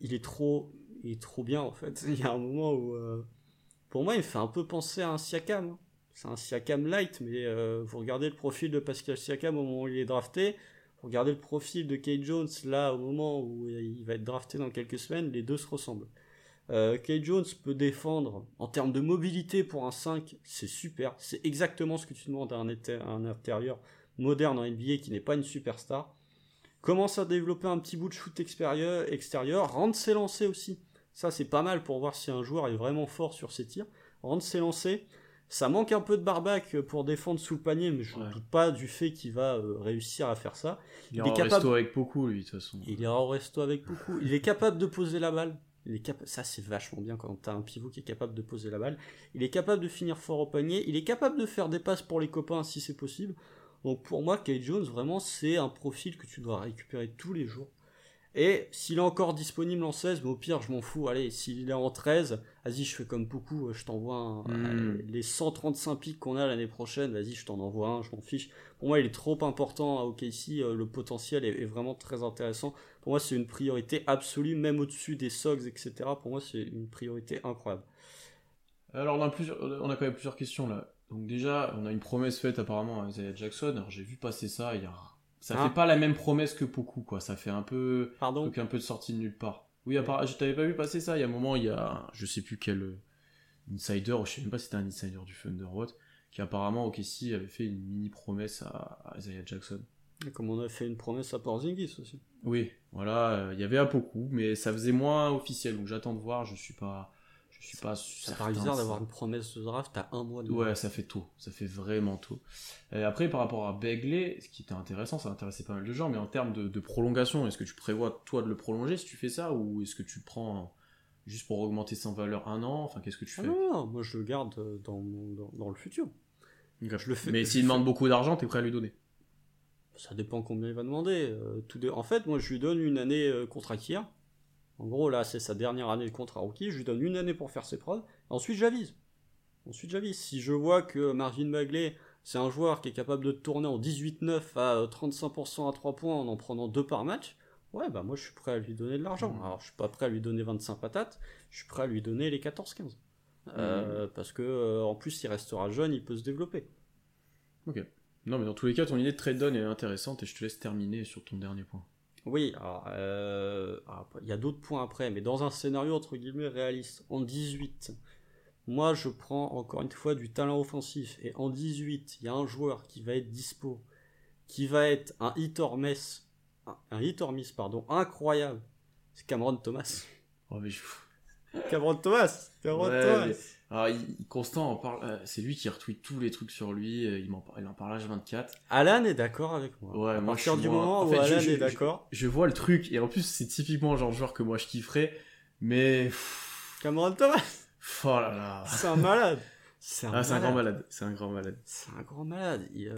il est trop, il est trop bien en fait. Il y a un moment où, euh, pour moi, il me fait un peu penser à un Siakam. hein. C'est un Siakam light, mais euh, vous regardez le profil de Pascal Siakam au moment où il est drafté, vous regardez le profil de Kate Jones là au moment où il va être drafté dans quelques semaines, les deux se ressemblent. Euh, Kate Jones peut défendre en termes de mobilité pour un 5, c'est super. C'est exactement ce que tu demandes à un, un intérieur moderne en NBA qui n'est pas une superstar. Commence à développer un petit bout de shoot extérieur, extérieur rendre ses lancers aussi. Ça, c'est pas mal pour voir si un joueur est vraiment fort sur ses tirs. Rendre ses lancers. Ça manque un peu de barbac pour défendre sous le panier, mais je ne Ouais. doute pas du fait qu'il va euh, réussir à faire ça. Il, il est est en capable- resto avec beaucoup, lui, de toute façon. Il ira au resto avec beaucoup. Il est capable de poser la balle. Ça, c'est vachement bien quand t'as un pivot qui est capable de poser la balle. Il est capable de finir fort au panier. Il est capable de faire des passes pour les copains si c'est possible. Donc pour moi, Kate Jones, vraiment, c'est un profil que tu dois récupérer tous les jours. Et s'il est encore disponible en 16, mais au pire, je m'en fous. Allez, s'il est en 13, vas-y, je fais comme beaucoup. Je t'envoie un- Mm. les 135 pics qu'on a l'année prochaine. Vas-y, je t'en envoie un, je m'en fiche. Pour moi, il est trop important à OKC. euh, Le potentiel est, est vraiment très intéressant. Pour moi, c'est une priorité absolue, même au-dessus des Sogs, etc. Pour moi, c'est une priorité incroyable. Alors, on a, plusieurs, on a quand même plusieurs questions là. Donc, déjà, on a une promesse faite apparemment à Isaiah Jackson. Alors, j'ai vu passer ça. Il y a... Ça Ah. fait pas la même promesse que beaucoup, quoi. Ça fait un peu. Pardon un peu de sortie de nulle part. Oui, apparemment, je t'avais pas vu passer ça. Il y a un moment, il y a. Je sais plus quel euh, insider, ou je sais même pas si c'était un insider du Thunder qui apparemment, OKC avait fait une mini promesse à, à Isaiah Jackson. Comme on a fait une promesse à Porzingis aussi. Oui, voilà, euh, il y avait à beaucoup, mais ça faisait moins officiel, donc j'attends de voir, je suis pas, je suis pas Ça paraît bizarre d'avoir une promesse de draft à un mois de Ouais, ça fait tôt, ça fait vraiment tôt. Et après, par rapport à Begley, ce qui était intéressant, ça intéressait pas mal de gens, mais en termes de, de prolongation, est-ce que tu prévois toi de le prolonger si tu fais ça, ou est-ce que tu prends juste pour augmenter son valeur un an? Enfin, qu'est-ce que tu Ah fais? non, non, moi je le garde euh, dans, dans, dans le futur. Je le fais. Mais s'il demande beaucoup d'argent, t'es prêt à lui donner? Ça dépend combien il va demander. euh, tout En fait, moi je lui donne une année euh, contrat tiers. En gros, là, c'est sa dernière année de contrat rookie. Je lui donne une année pour faire ses preuves. Ensuite, j'avise. Ensuite, j'avise. Si je vois que Marvin Bagley, c'est un joueur qui est capable de tourner en 18-9 à euh, 35% à 3 points en en prenant 2 par match, ouais, bah moi je suis prêt à lui donner de l'argent. Mhm. Alors, je suis pas prêt à lui donner 25 patates, je suis prêt à lui donner les 14-15. Euh, Parce que, euh, en plus, il restera jeune, il peut se développer. Non, mais dans tous les cas, ton idée de trade down est intéressante, et je te laisse terminer sur ton dernier point. Oui, alors, euh, alors, il y a d'autres points après, mais dans un scénario entre guillemets réaliste, en 18, moi je prends encore une fois du talent offensif, et en 18, il y a un joueur qui va être dispo, qui va être un hit or miss, un, hit or miss, pardon, incroyable. C'est Cameron Thomas. Oh, mais je- Cameron Thomas Cameron Ouais, Thomas Alors, il- Constant en parle, euh, c'est lui qui retweet tous les trucs sur lui, euh, il, par- il en parle H24. Alan est d'accord avec moi. Ouais, à moi, partir je suis du moins- moment en où fait, je- Alan je- est d'accord, Je vois le truc, et en plus, c'est typiquement le genre de joueur que moi je kifferais, mais. Cameron Thomas, Oh là là. c'est un malade. C'est un, Ah, grand malade. C'est un grand malade. C'est un grand malade. Il,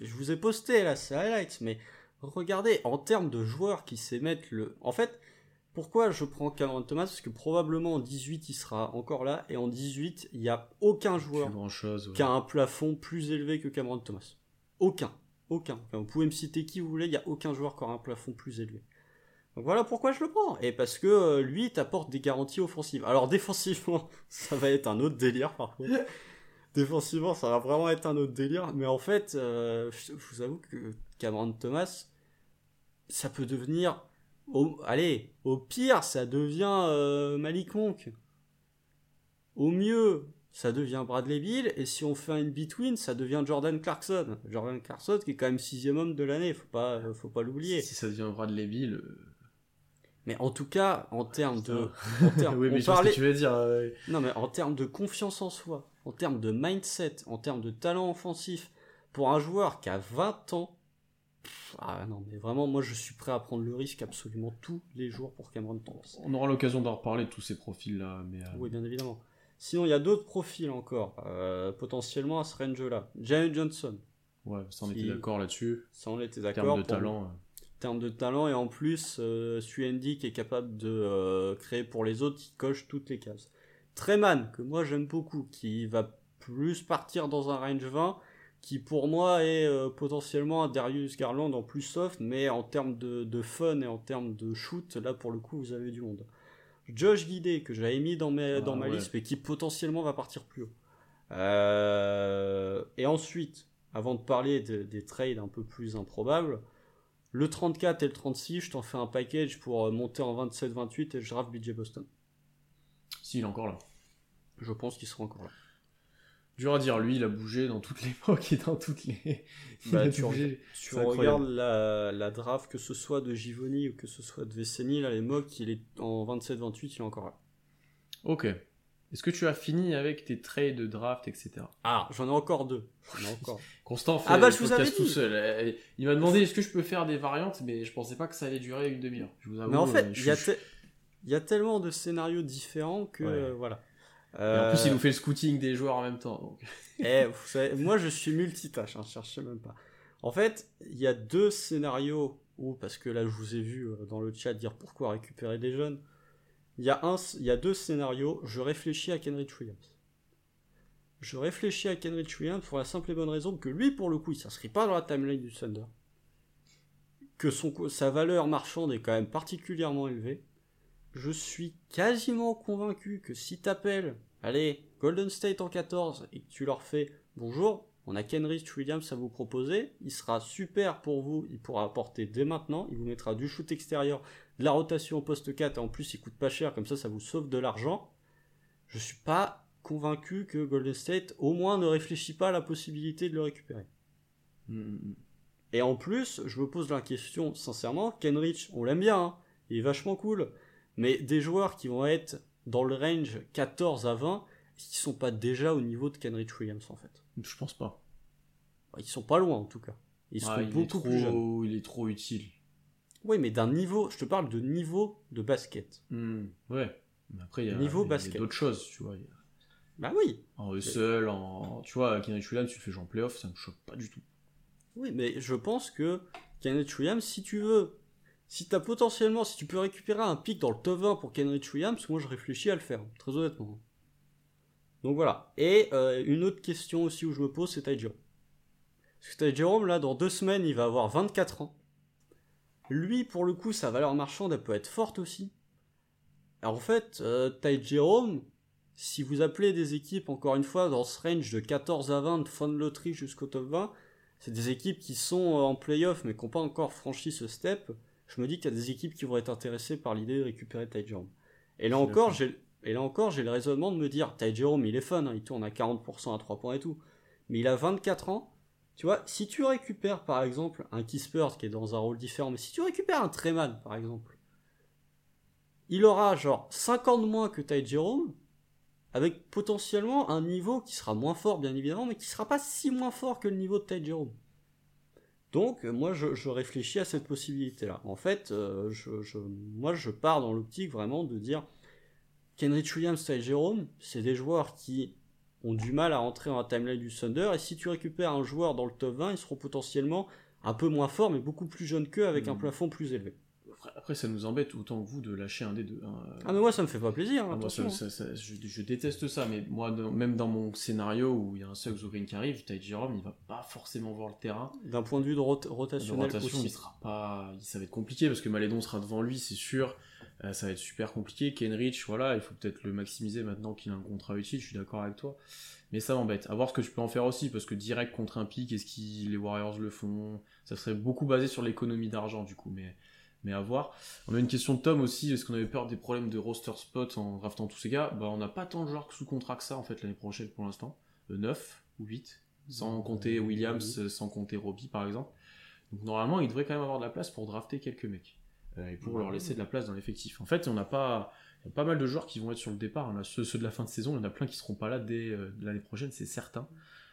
je vous ai posté là, c'est highlights, mais regardez, en termes de joueurs qui s'émettent le. En fait, pourquoi je prends Cameron Thomas? Parce que probablement en 18 il sera encore là, et en 18 il n'y a aucun joueur Plus grand chose. qui a un plafond plus élevé que Cameron Thomas. Aucun. Aucun. Enfin, vous pouvez me citer qui vous voulez, il n'y a aucun joueur qui aura un plafond plus élevé. Donc voilà pourquoi je le prends. Et parce que euh, lui, il t'apporte des garanties offensives. Alors défensivement, ça va être un autre délire par contre. défensivement, ça va vraiment être un autre délire. Mais en fait, euh, je vous avoue que Cameron Thomas, ça peut devenir... Au, allez, au pire, ça devient euh, Malik Monk. Au mieux, ça devient Bradley Bill, et si on fait un in-between, ça devient Jordan Clarkson. Jordan Clarkson qui est quand même sixième homme de l'année, faut pas, euh, faut pas l'oublier. Si ça devient Bradley Bill. euh, Mais en tout cas, en termes de, en termes- oui, mais je parlait- ce que tu veux dire. non mais en termes de confiance en soi, en termes de mindset, en termes de talent offensif, pour un joueur qui a 20 ans, ah non mais vraiment, moi je suis prêt à prendre le risque absolument tous les jours pour Cameron Thomas. On aura l'occasion d'en reparler de tous ces profils-là. Mais, euh, Oui, bien évidemment. Sinon, il y a d'autres profils encore, euh, potentiellement à ce range-là. Jalen Johnson, ouais, ça on Qui- était d'accord là-dessus. ça on était En d'accord. termes de talent. En termes de talent, et en plus, euh, Suendi qui est capable de euh, créer pour les autres, qui coche toutes les cases. Treman, que moi j'aime beaucoup, qui va plus partir dans un range 20, qui pour moi est euh, potentiellement un Darius Garland en plus soft, mais en termes de, de fun et en termes de shoot, là pour le coup vous avez du monde. Josh Guidé, que j'avais mis dans, mes, Ah, dans ma ouais. liste, mais qui potentiellement va partir plus haut. Euh, et ensuite, avant de parler de- des trades un peu plus improbables, le 34 et le 36, je t'en fais un package pour euh, monter en 27-28 et je draft BJ Boston. Si, il est encore là. Je pense qu'il sera encore là. Dur à dire, lui, il a bougé dans toutes l'époque et dans toutes les. il Bah, a tu bougé. Tu regardes la, la draft, que ce soit de Givoni ou que ce soit de Veceni, là, les mocks, il est en 27-28, il est encore là. Ok. Est-ce que tu as fini avec tes trades de draft, etc. Ah, j'en ai encore deux. J'en ai encore. Constant fait Ah bah, le je vous avais tout dit. seul. Euh, Il m'a demandé est-ce que je peux faire des variantes, mais je pensais pas que ça allait durer une demi-heure. Je vous avoue, Mais en fait, euh, il y, a suis- te- il y a tellement de scénarios différents que Ouais. euh, voilà. Et en plus, Euh, il nous fait le scouting des joueurs en même temps. Donc. Eh, vous savez, moi je suis multitâche, hein, cherchez même pas. En fait, il y a deux scénarios où, parce que là je vous ai vu euh, dans le chat dire pourquoi récupérer des jeunes. Il y a un, il y a deux scénarios. Je réfléchis à Kenrich Williams. Je réfléchis à Kenrich Williams pour la simple et bonne raison que lui, pour le coup, il s'inscrit pas dans la timeline du Thunder. Que son, sa valeur marchande est quand même particulièrement élevée. Je suis quasiment convaincu que si t'appelles, allez, Golden State en 14 et que tu leur fais bonjour, on a Kenrich Williams à vous proposer, il sera super pour vous, il pourra apporter dès maintenant, il vous mettra du shoot extérieur, de la rotation au poste 4 et en plus il coûte pas cher, comme ça ça vous sauve de l'argent. Je suis pas convaincu que Golden State au moins ne réfléchit pas à la possibilité de le récupérer. Mm, Et en plus, je me pose la question, sincèrement, Kenrich, on l'aime bien, hein, il est vachement cool, mais des joueurs qui vont être dans le range 14 à 20, est-ce qu'ils sont pas déjà au niveau de Kenrich Williams en fait Je pense pas. Ils sont pas loin en tout cas. Ils Ah, seront il, est beaucoup trop, plus jeunes. il est trop utile. Oui, mais d'un niveau, je te parle de niveau de basket. Mm, Ouais. Mais après, il y a, Niveau basket. d'autres choses, tu vois. Bah oui, En seul, en. Tu vois, Kenrich Williams, tu le fais jouer en playoff, ça me choque pas du tout. oui, mais je pense que Kenrich Williams, si tu veux, si t'as potentiellement, si tu peux récupérer un pic dans le top 20 pour Kenrich Williams, moi je réfléchis à le faire, très honnêtement. Donc voilà. Et euh, une autre question aussi où je me pose, c'est Ty Jerome. Parce que Ty Jerome, là, dans deux semaines, il va avoir 24 ans. Lui, pour le coup, sa valeur marchande, elle peut être forte aussi. Alors en fait, euh, Ty Jerome, si vous appelez des équipes, encore une fois, dans ce range de 14 à 20, de fin de loterie jusqu'au top 20, c'est des équipes qui sont euh, en playoff mais qui n'ont pas encore franchi ce step. Je me dis qu'il y a des équipes qui vont être intéressées par l'idée de récupérer Ty Jerome. Et là Je suis encore, d'accord. j'ai et là encore, j'ai le raisonnement de me dire, Ty Jerome, il est fun, hein, il tourne à 40% à 3 points et tout. Mais il a 24 ans. Tu vois, si tu récupères par exemple un Kispert qui est dans un rôle différent, mais si tu récupères un Treman par exemple, il aura genre 5 ans de moins que Ty Jerome, avec potentiellement un niveau qui sera moins fort bien évidemment, mais qui sera pas si moins fort que le niveau de Ty Jerome. Donc euh, moi je, je réfléchis à cette possibilité-là. En fait, euh, je, je- moi je pars dans l'optique vraiment de dire Kenrich Williams, Ty Jerome, c'est des joueurs qui ont du mal à rentrer dans la timeline du Thunder. Et si tu récupères un joueur dans le top 20, ils seront potentiellement un peu moins forts, mais beaucoup plus jeunes qu'eux, avec un Mm. plafond plus élevé. Après, ça nous embête autant que vous de lâcher un des deux. hein. Ah, mais moi, ça me fait pas plaisir. hein, Ah, moi, attention, ça- ça- ça- je, je déteste ça, mais moi, dans- même dans mon scénario où il y a un Suggs ou Green qui arrive, Ty Jerome, il va pas forcément voir le terrain. hein. D'un point de vue de rot- De rotationnel rotation, aussi. il sera pas, ça va être compliqué parce que Malédon sera devant lui, c'est sûr. Euh, ça va être super compliqué. Kenrich, voilà, il faut peut-être le maximiser maintenant qu'il a un contrat utile. Je suis d'accord avec toi, mais ça m'embête. À voir ce que tu peux en faire aussi parce que direct contre un pic, est-ce que les Warriors le font? Ça serait beaucoup basé sur l'économie d'argent du coup, mais mais à voir. On a une question de Tom aussi. Est-ce qu'on avait peur des problèmes de roster spot en draftant tous ces gars? Bah, on n'a pas tant de joueurs sous contrat que ça en fait l'année prochaine pour l'instant. 9 ou 8 sans compter Williams, euh, sans compter Robbie par exemple. Donc normalement, il devrait quand même avoir de la place pour drafter quelques mecs euh, et pour leur laisser de la place dans l'effectif. En fait, on n'a pas, il y a pas mal de joueurs qui vont être sur le départ. On a ceux, ceux de la fin de saison, il y en a plein qui seront pas là dès euh, l'année prochaine, c'est certain.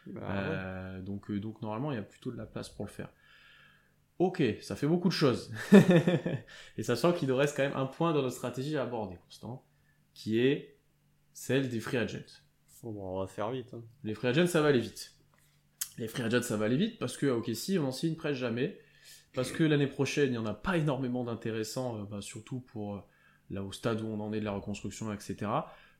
Bah, ouais. Euh, donc, euh, donc normalement, il y a plutôt de la place pour le faire. Ok, ça fait beaucoup de choses. et sachant qu'il nous reste quand même un point dans notre stratégie à aborder, Constant, qui est celle des free agents. Bon, bon, on va faire vite. hein. Les free agents, ça va aller vite. Les free agents, ça va aller vite parce que à OKC, on en signe presque jamais. Parce que l'année prochaine, il n'y en a pas énormément d'intéressants, euh, bah, surtout pour euh, là au stade où on en est de la reconstruction, etc.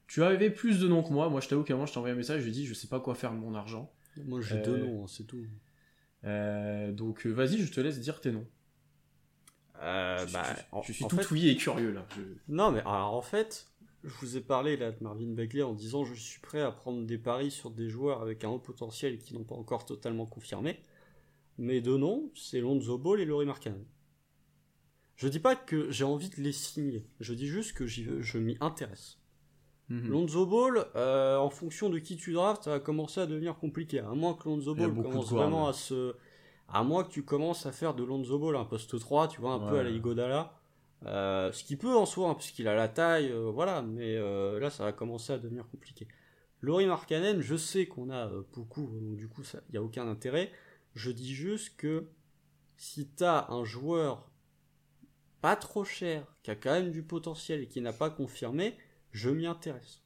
Tu avais plus de noms que moi. Moi, je t'avoue qu'à moi, je t'ai envoyé un message, je lui ai dit, je sais pas quoi faire de mon argent. Moi, j'ai Euh, deux noms, hein, c'est tout. Euh, donc, euh, vas-y, je te laisse dire tes noms. Euh, je, bah, je- en- je suis en tout fait- et curieux là. Je- Non, mais alors, en fait, je vous ai parlé là de Marvin Bagley en disant je suis prêt à prendre des paris sur des joueurs avec un haut potentiel qui n'ont pas encore totalement confirmé. Mes deux noms, c'est Lonzo Ball et Laurie Markkanen. Je dis pas que j'ai envie de les signer, je dis juste que je m'y intéresse. Mhm. Lonzo Ball, euh, en fonction de qui tu draftes, ça va commencer à devenir compliqué. À moins que Lonzo Ball commence vraiment ouais. à se. À moins que tu commences à faire de Lonzo Ball un poste 3, tu vois, un peu à la Igodala. Euh, ce qui peut en soi, hein, puisqu'il a la taille, euh, voilà, mais là ça va commencer à devenir compliqué. Laurie Markkanen, je sais qu'on a beaucoup, donc du coup il n'y a aucun intérêt. Je dis juste que si tu as un joueur pas trop cher, qui a quand même du potentiel et qui n'a pas confirmé, je m'y intéresse.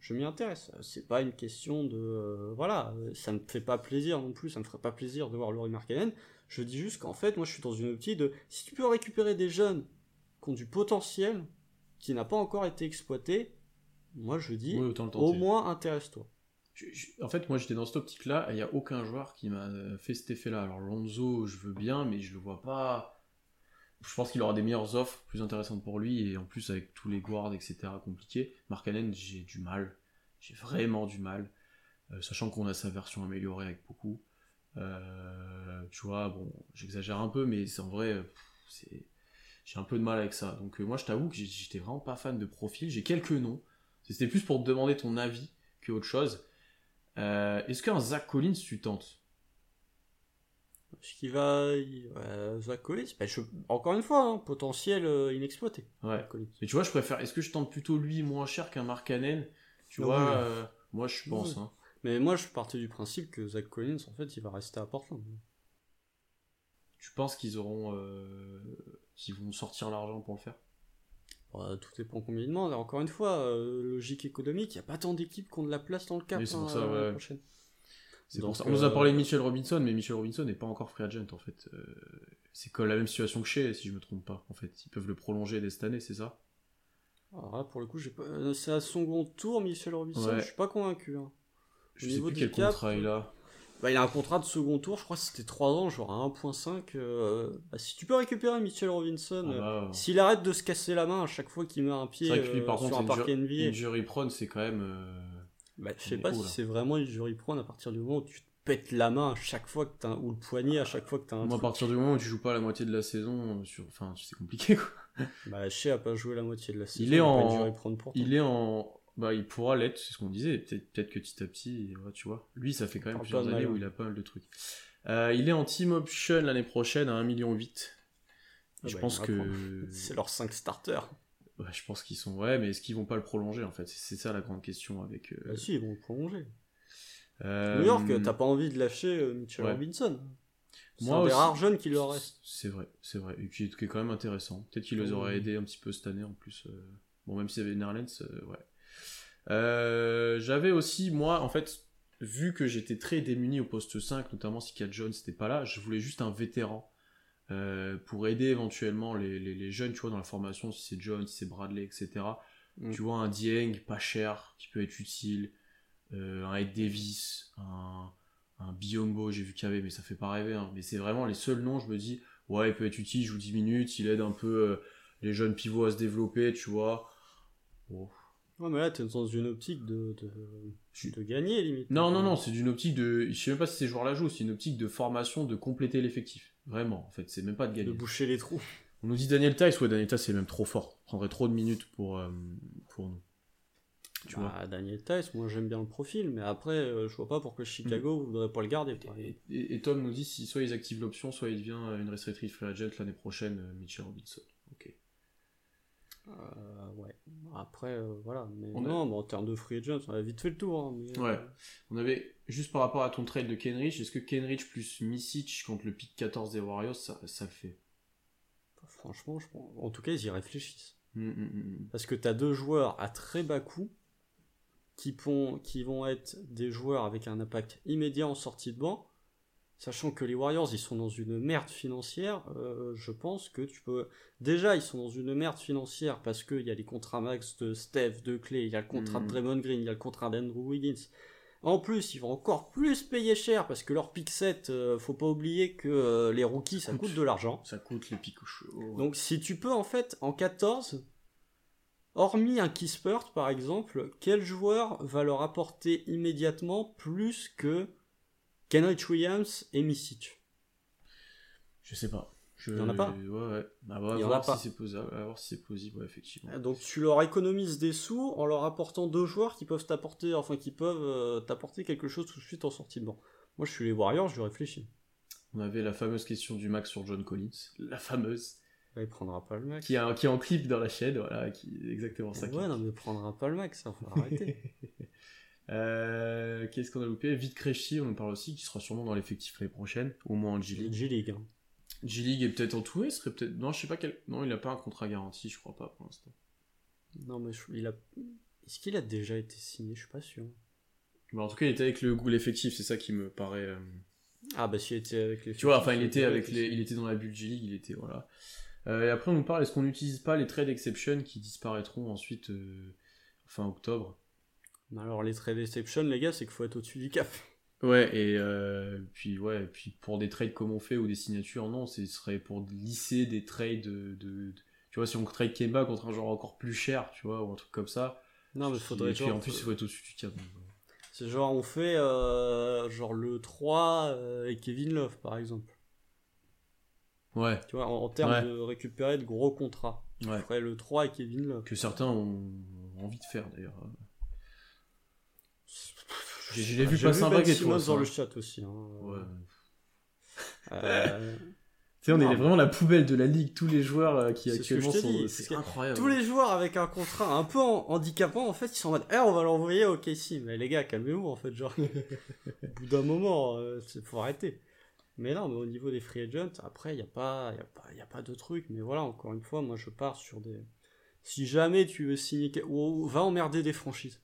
Je m'y intéresse. Euh, C'est pas une question de. euh, voilà, euh, ça me fait pas plaisir non plus, ça me ferait pas plaisir de voir Laurie Markkanen. Je dis juste qu'en fait, moi je suis dans une optique de. Si tu peux récupérer des jeunes qui ont du potentiel, qui n'a pas encore été exploité, moi je dis, Oui, autant le au moins intéresse-toi. En fait, moi j'étais dans cette optique-là, et il n'y a aucun joueur qui m'a fait cet effet-là. Alors Lonzo, je veux bien, mais je le vois pas. Je pense qu'il aura des meilleures offres, plus intéressantes pour lui, et en plus avec tous les guards, etc., compliqués. Markkanen, j'ai du mal. J'ai vraiment du mal. Euh, sachant qu'on a sa version améliorée avec beaucoup. Euh, tu vois, bon, j'exagère un peu, mais c'est en vrai, euh. J'ai un peu de mal avec ça. Donc moi je t'avoue que j'étais vraiment pas fan de profil. J'ai quelques noms. C'était plus pour te demander ton avis que autre chose. Est-ce qu'un Zach Collins tu tentes? Ce qui va. Zach Collins, ben, je- encore une fois, hein, potentiel euh, inexploité. Ouais. Mais tu vois, je préfère. Est-ce que je tente plutôt lui moins cher qu'un Mark Cannon Tu vois, oui. euh, moi je pense. Oui. hein. Mais moi je partais du principe que Zach Collins, en fait, il va rester à Portland. Tu penses qu'ils auront, euh, qu'ils vont sortir l'argent pour le faire? Bah, tout dépend combien il demande. Encore une fois, logique économique, il n'y a pas tant d'équipes qui ont de la place dans le cap Oui, hein, ça, ouais. prochaine. C'est Donc, pour ça. On nous a euh, parlé de Mitchell Robinson, mais Mitchell Robinson n'est pas encore free agent en fait. Euh, c'est comme la même situation que chez, si je me trompe pas. En fait, ils peuvent le prolonger dès cette année, c'est ça? Alors là, pour le coup, j'ai pas... euh, c'est à son second tour, Michel Robinson. Ouais. Je suis pas convaincu. hein. Je Au sais plus quel cap, contrat il a. Bah, il a un contrat de second tour, je crois que c'était 3 ans, genre à 1.5. euh, bah, si tu peux récupérer Mitchell Robinson, Ah euh, bah, s'il arrête de se casser la main à chaque fois qu'il met un pied vrai que lui, par sur contre, un parquet NBA, injury prone, c'est quand même. Bah, je sais pas si c'est vraiment une jury prone à partir du moment où tu te pètes la main à chaque fois que t'as ou le poignet à chaque fois que t'as un Moi, à partir du moment où tu joues pas la moitié de la saison, euh, sur... enfin, c'est compliqué quoi. Bah, Shea a pas joué la moitié de la saison. Il est en- une jury prone pour Il est en. Bah, il pourra l'être, c'est ce qu'on disait. Peut-être que petit à petit, ouais, tu vois. Lui, ça fait quand même plusieurs années où hein. il a pas mal de trucs. Euh, il est en team option l'année prochaine à 1,8 million. Ah je bah, pense que. C'est leurs 5 starters. Ouais, je pense qu'ils sont. Ouais, mais est-ce qu'ils vont pas le prolonger en fait? C'est ça la grande question avec. euh, Bah si, ils vont le prolonger. euh, New York, t'as pas envie de lâcher euh, Mitchell ouais. Robinson. C'est un des rares jeunes qui leur reste. C'est vrai, c'est vrai. Et puis, qui est quand même intéressant. Peut-être qu'il les aurait aidés un petit peu cette année en plus. euh. Bon, même s'il y avait Nerlens, ouais. J'avais aussi, moi, en fait, vu que j'étais très démuni au poste 5, notamment si Kat Jones n'était pas là, je voulais juste un vétéran euh, pour aider éventuellement les, les, les, jeunes, tu vois, dans la formation, si c'est Jones, si c'est Bradley, etc. Mm. Tu vois, un Dieng pas cher, qui peut être utile, euh, un Ed Davis, un, un Biombo, j'ai vu qu'il y avait, mais ça fait pas rêver. Hein. Mais c'est vraiment les seuls noms, je me dis, ouais, il peut être utile, il joue 10 minutes, il aide un peu euh, les jeunes pivots à se développer, tu vois. Oh. Ouais, mais là, t'es dans une optique de, de, de gagner, limite. Non, non, non, c'est une optique de. Je sais même pas si ces joueurs-là jouent, c'est une optique de formation, de compléter l'effectif. Vraiment, en fait, c'est même pas de gagner. De boucher les trous. On nous dit Daniel Tice, ouais, Daniel Tice, c'est même trop fort. prendrait trop de minutes pour, euh, pour nous. Tu bah, vois. Daniel Tice, moi j'aime bien le profil, mais après, euh, je vois pas pourquoi Chicago mm. voudrait pas le garder. Et, et, Tom nous dit si soit ils activent l'option, soit il devient une restrictive free agent l'année prochaine, euh, Mitchell Robinson. Euh, ouais. Après, euh, voilà. Mais non, mais en termes de free agent, on a vite fait le tour. Hein, mais, ouais. On avait, juste par rapport à ton trade de Kenrich, est-ce que Kenrich plus Misic contre le pick 14 des Warriors, ça, ça fait? Franchement, je pense... en tout cas, ils y réfléchissent. Hum, hum, hum, Parce que tu as deux joueurs à très bas coût qui, qui vont être des joueurs avec un impact immédiat en sortie de banc Sachant que les Warriors, ils sont dans une merde financière, euh, je pense que tu peux... Déjà, ils sont dans une merde financière parce qu'il y a les contrats max de Steph, de Clay, il y a le contrat de mhm. Draymond Green, il y a le contrat d'Andrew Wiggins. En plus, ils vont encore plus payer cher parce que leur pick set, euh, faut pas oublier que euh, les rookies, ça, coûte, de l'argent. Ça coûte les pics Donc si tu peux, en fait, en 14, hormis un Kispert par exemple, quel joueur va leur apporter immédiatement plus que Kenrich Williams et Misic. Je sais pas. Je... Il y en a pas? Ouais, ouais. Bah, on va voir si c'est possible, voir si c'est possible, effectivement. Donc tu leur économises des sous en leur apportant deux joueurs qui peuvent t'apporter, enfin qui peuvent euh, t'apporter quelque chose tout de suite en sortie de banc. Moi je suis les Warriors, je réfléchis. On avait la fameuse question du Max sur John Collins. La fameuse. il prendra pas le max. Qui est, qui en clip dans la chaîne, voilà, qui exactement ça. Ouais, non, mais il prendra pas le max, ça, faut arrêter. Euh, Qu'est-ce qu'on a loupé? Vite Créchy, on en parle aussi, qui sera sûrement dans l'effectif l'année prochaine, au moins en G-League. G-League. Hein. G-League est peut-être entouré, serait peut-être. Non, je sais pas quel. Non, il a pas un contrat garanti, je crois pas pour l'instant. Non, mais il a. Est-ce qu'il a déjà été signé? Je suis pas sûr. en tout cas, il était avec le l'effectif, c'est ça qui me paraît. Euh, ah bah s'il était avec les. Tu vois, enfin, il était avec les, il était dans la bulle G-League, il était voilà. Euh, et après, on nous parle, est-ce qu'on n'utilise pas les trades exception qui disparaîtront ensuite euh, fin octobre? Alors les trade exception, les gars, c'est qu'il faut être au-dessus du cap. Ouais, et euh, puis ouais, puis pour des trades comme on fait ou des signatures, non, ce serait pour lisser des trades de, tu vois, si on trade Kemba contre un genre encore plus cher, tu vois, ou un truc comme ça. Non, mais faudrait. Et puis en plus, il faut être au-dessus du cap. C'est genre on fait euh, genre le 3 euh, et Kevin Love par exemple. Ouais. Tu vois, en, termes de récupérer de gros contrats. Ouais. Après le 3 et Kevin Love. Que certains ont envie de faire d'ailleurs. Je l'ai vu passer un baguette dans le chat aussi. Hein. Ouais. Euh... Tu sais, on est vraiment la poubelle de la ligue. Tous les joueurs euh, qui actuellement sont. C'est incroyable. Tous les joueurs avec un contrat un peu handicapant, en fait, ils sont en mode, eh, on va l'envoyer au KC. Mais les gars, calmez-vous, en fait, genre. au bout d'un moment, il euh, faut arrêter. Mais non, mais au niveau des free agents, après, il n'y a, pas, y a, pas, y a pas de truc. Mais voilà, encore une fois, moi, je pars sur des. Si jamais tu veux signer. Ou va emmerder des franchises.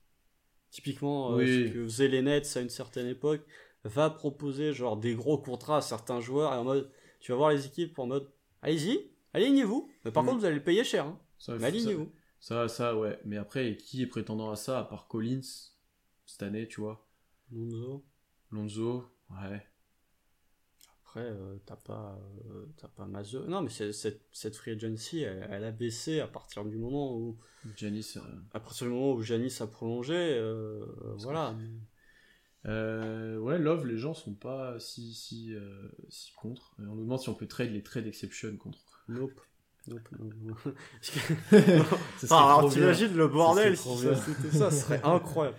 Typiquement, euh, ce que faisaient les Nets à une certaine époque, va proposer genre des gros contrats à certains joueurs et en mode, tu vas voir les équipes en mode, allez-y, alignez-vous. Mais par mm. contre, vous allez le payer cher. Hein. mais alignez-vous. Ça, ça, ouais. Mais après, qui est prétendant à ça à part Collins cette année, tu vois? Lonzo. Lonzo, ouais. Euh, t'as pas, euh, t'as pas Non, mais cette, cette free agency, elle, a baissé à partir du moment où. Janis. Euh, à partir du moment où Janis a prolongé, voilà. ouais, Love, les gens sont pas si, si, si contre. on nous demande si on peut trade les trades exception contre. Nope. Nope, alors t'imagines le bordel si c'était ça, ce serait incroyable.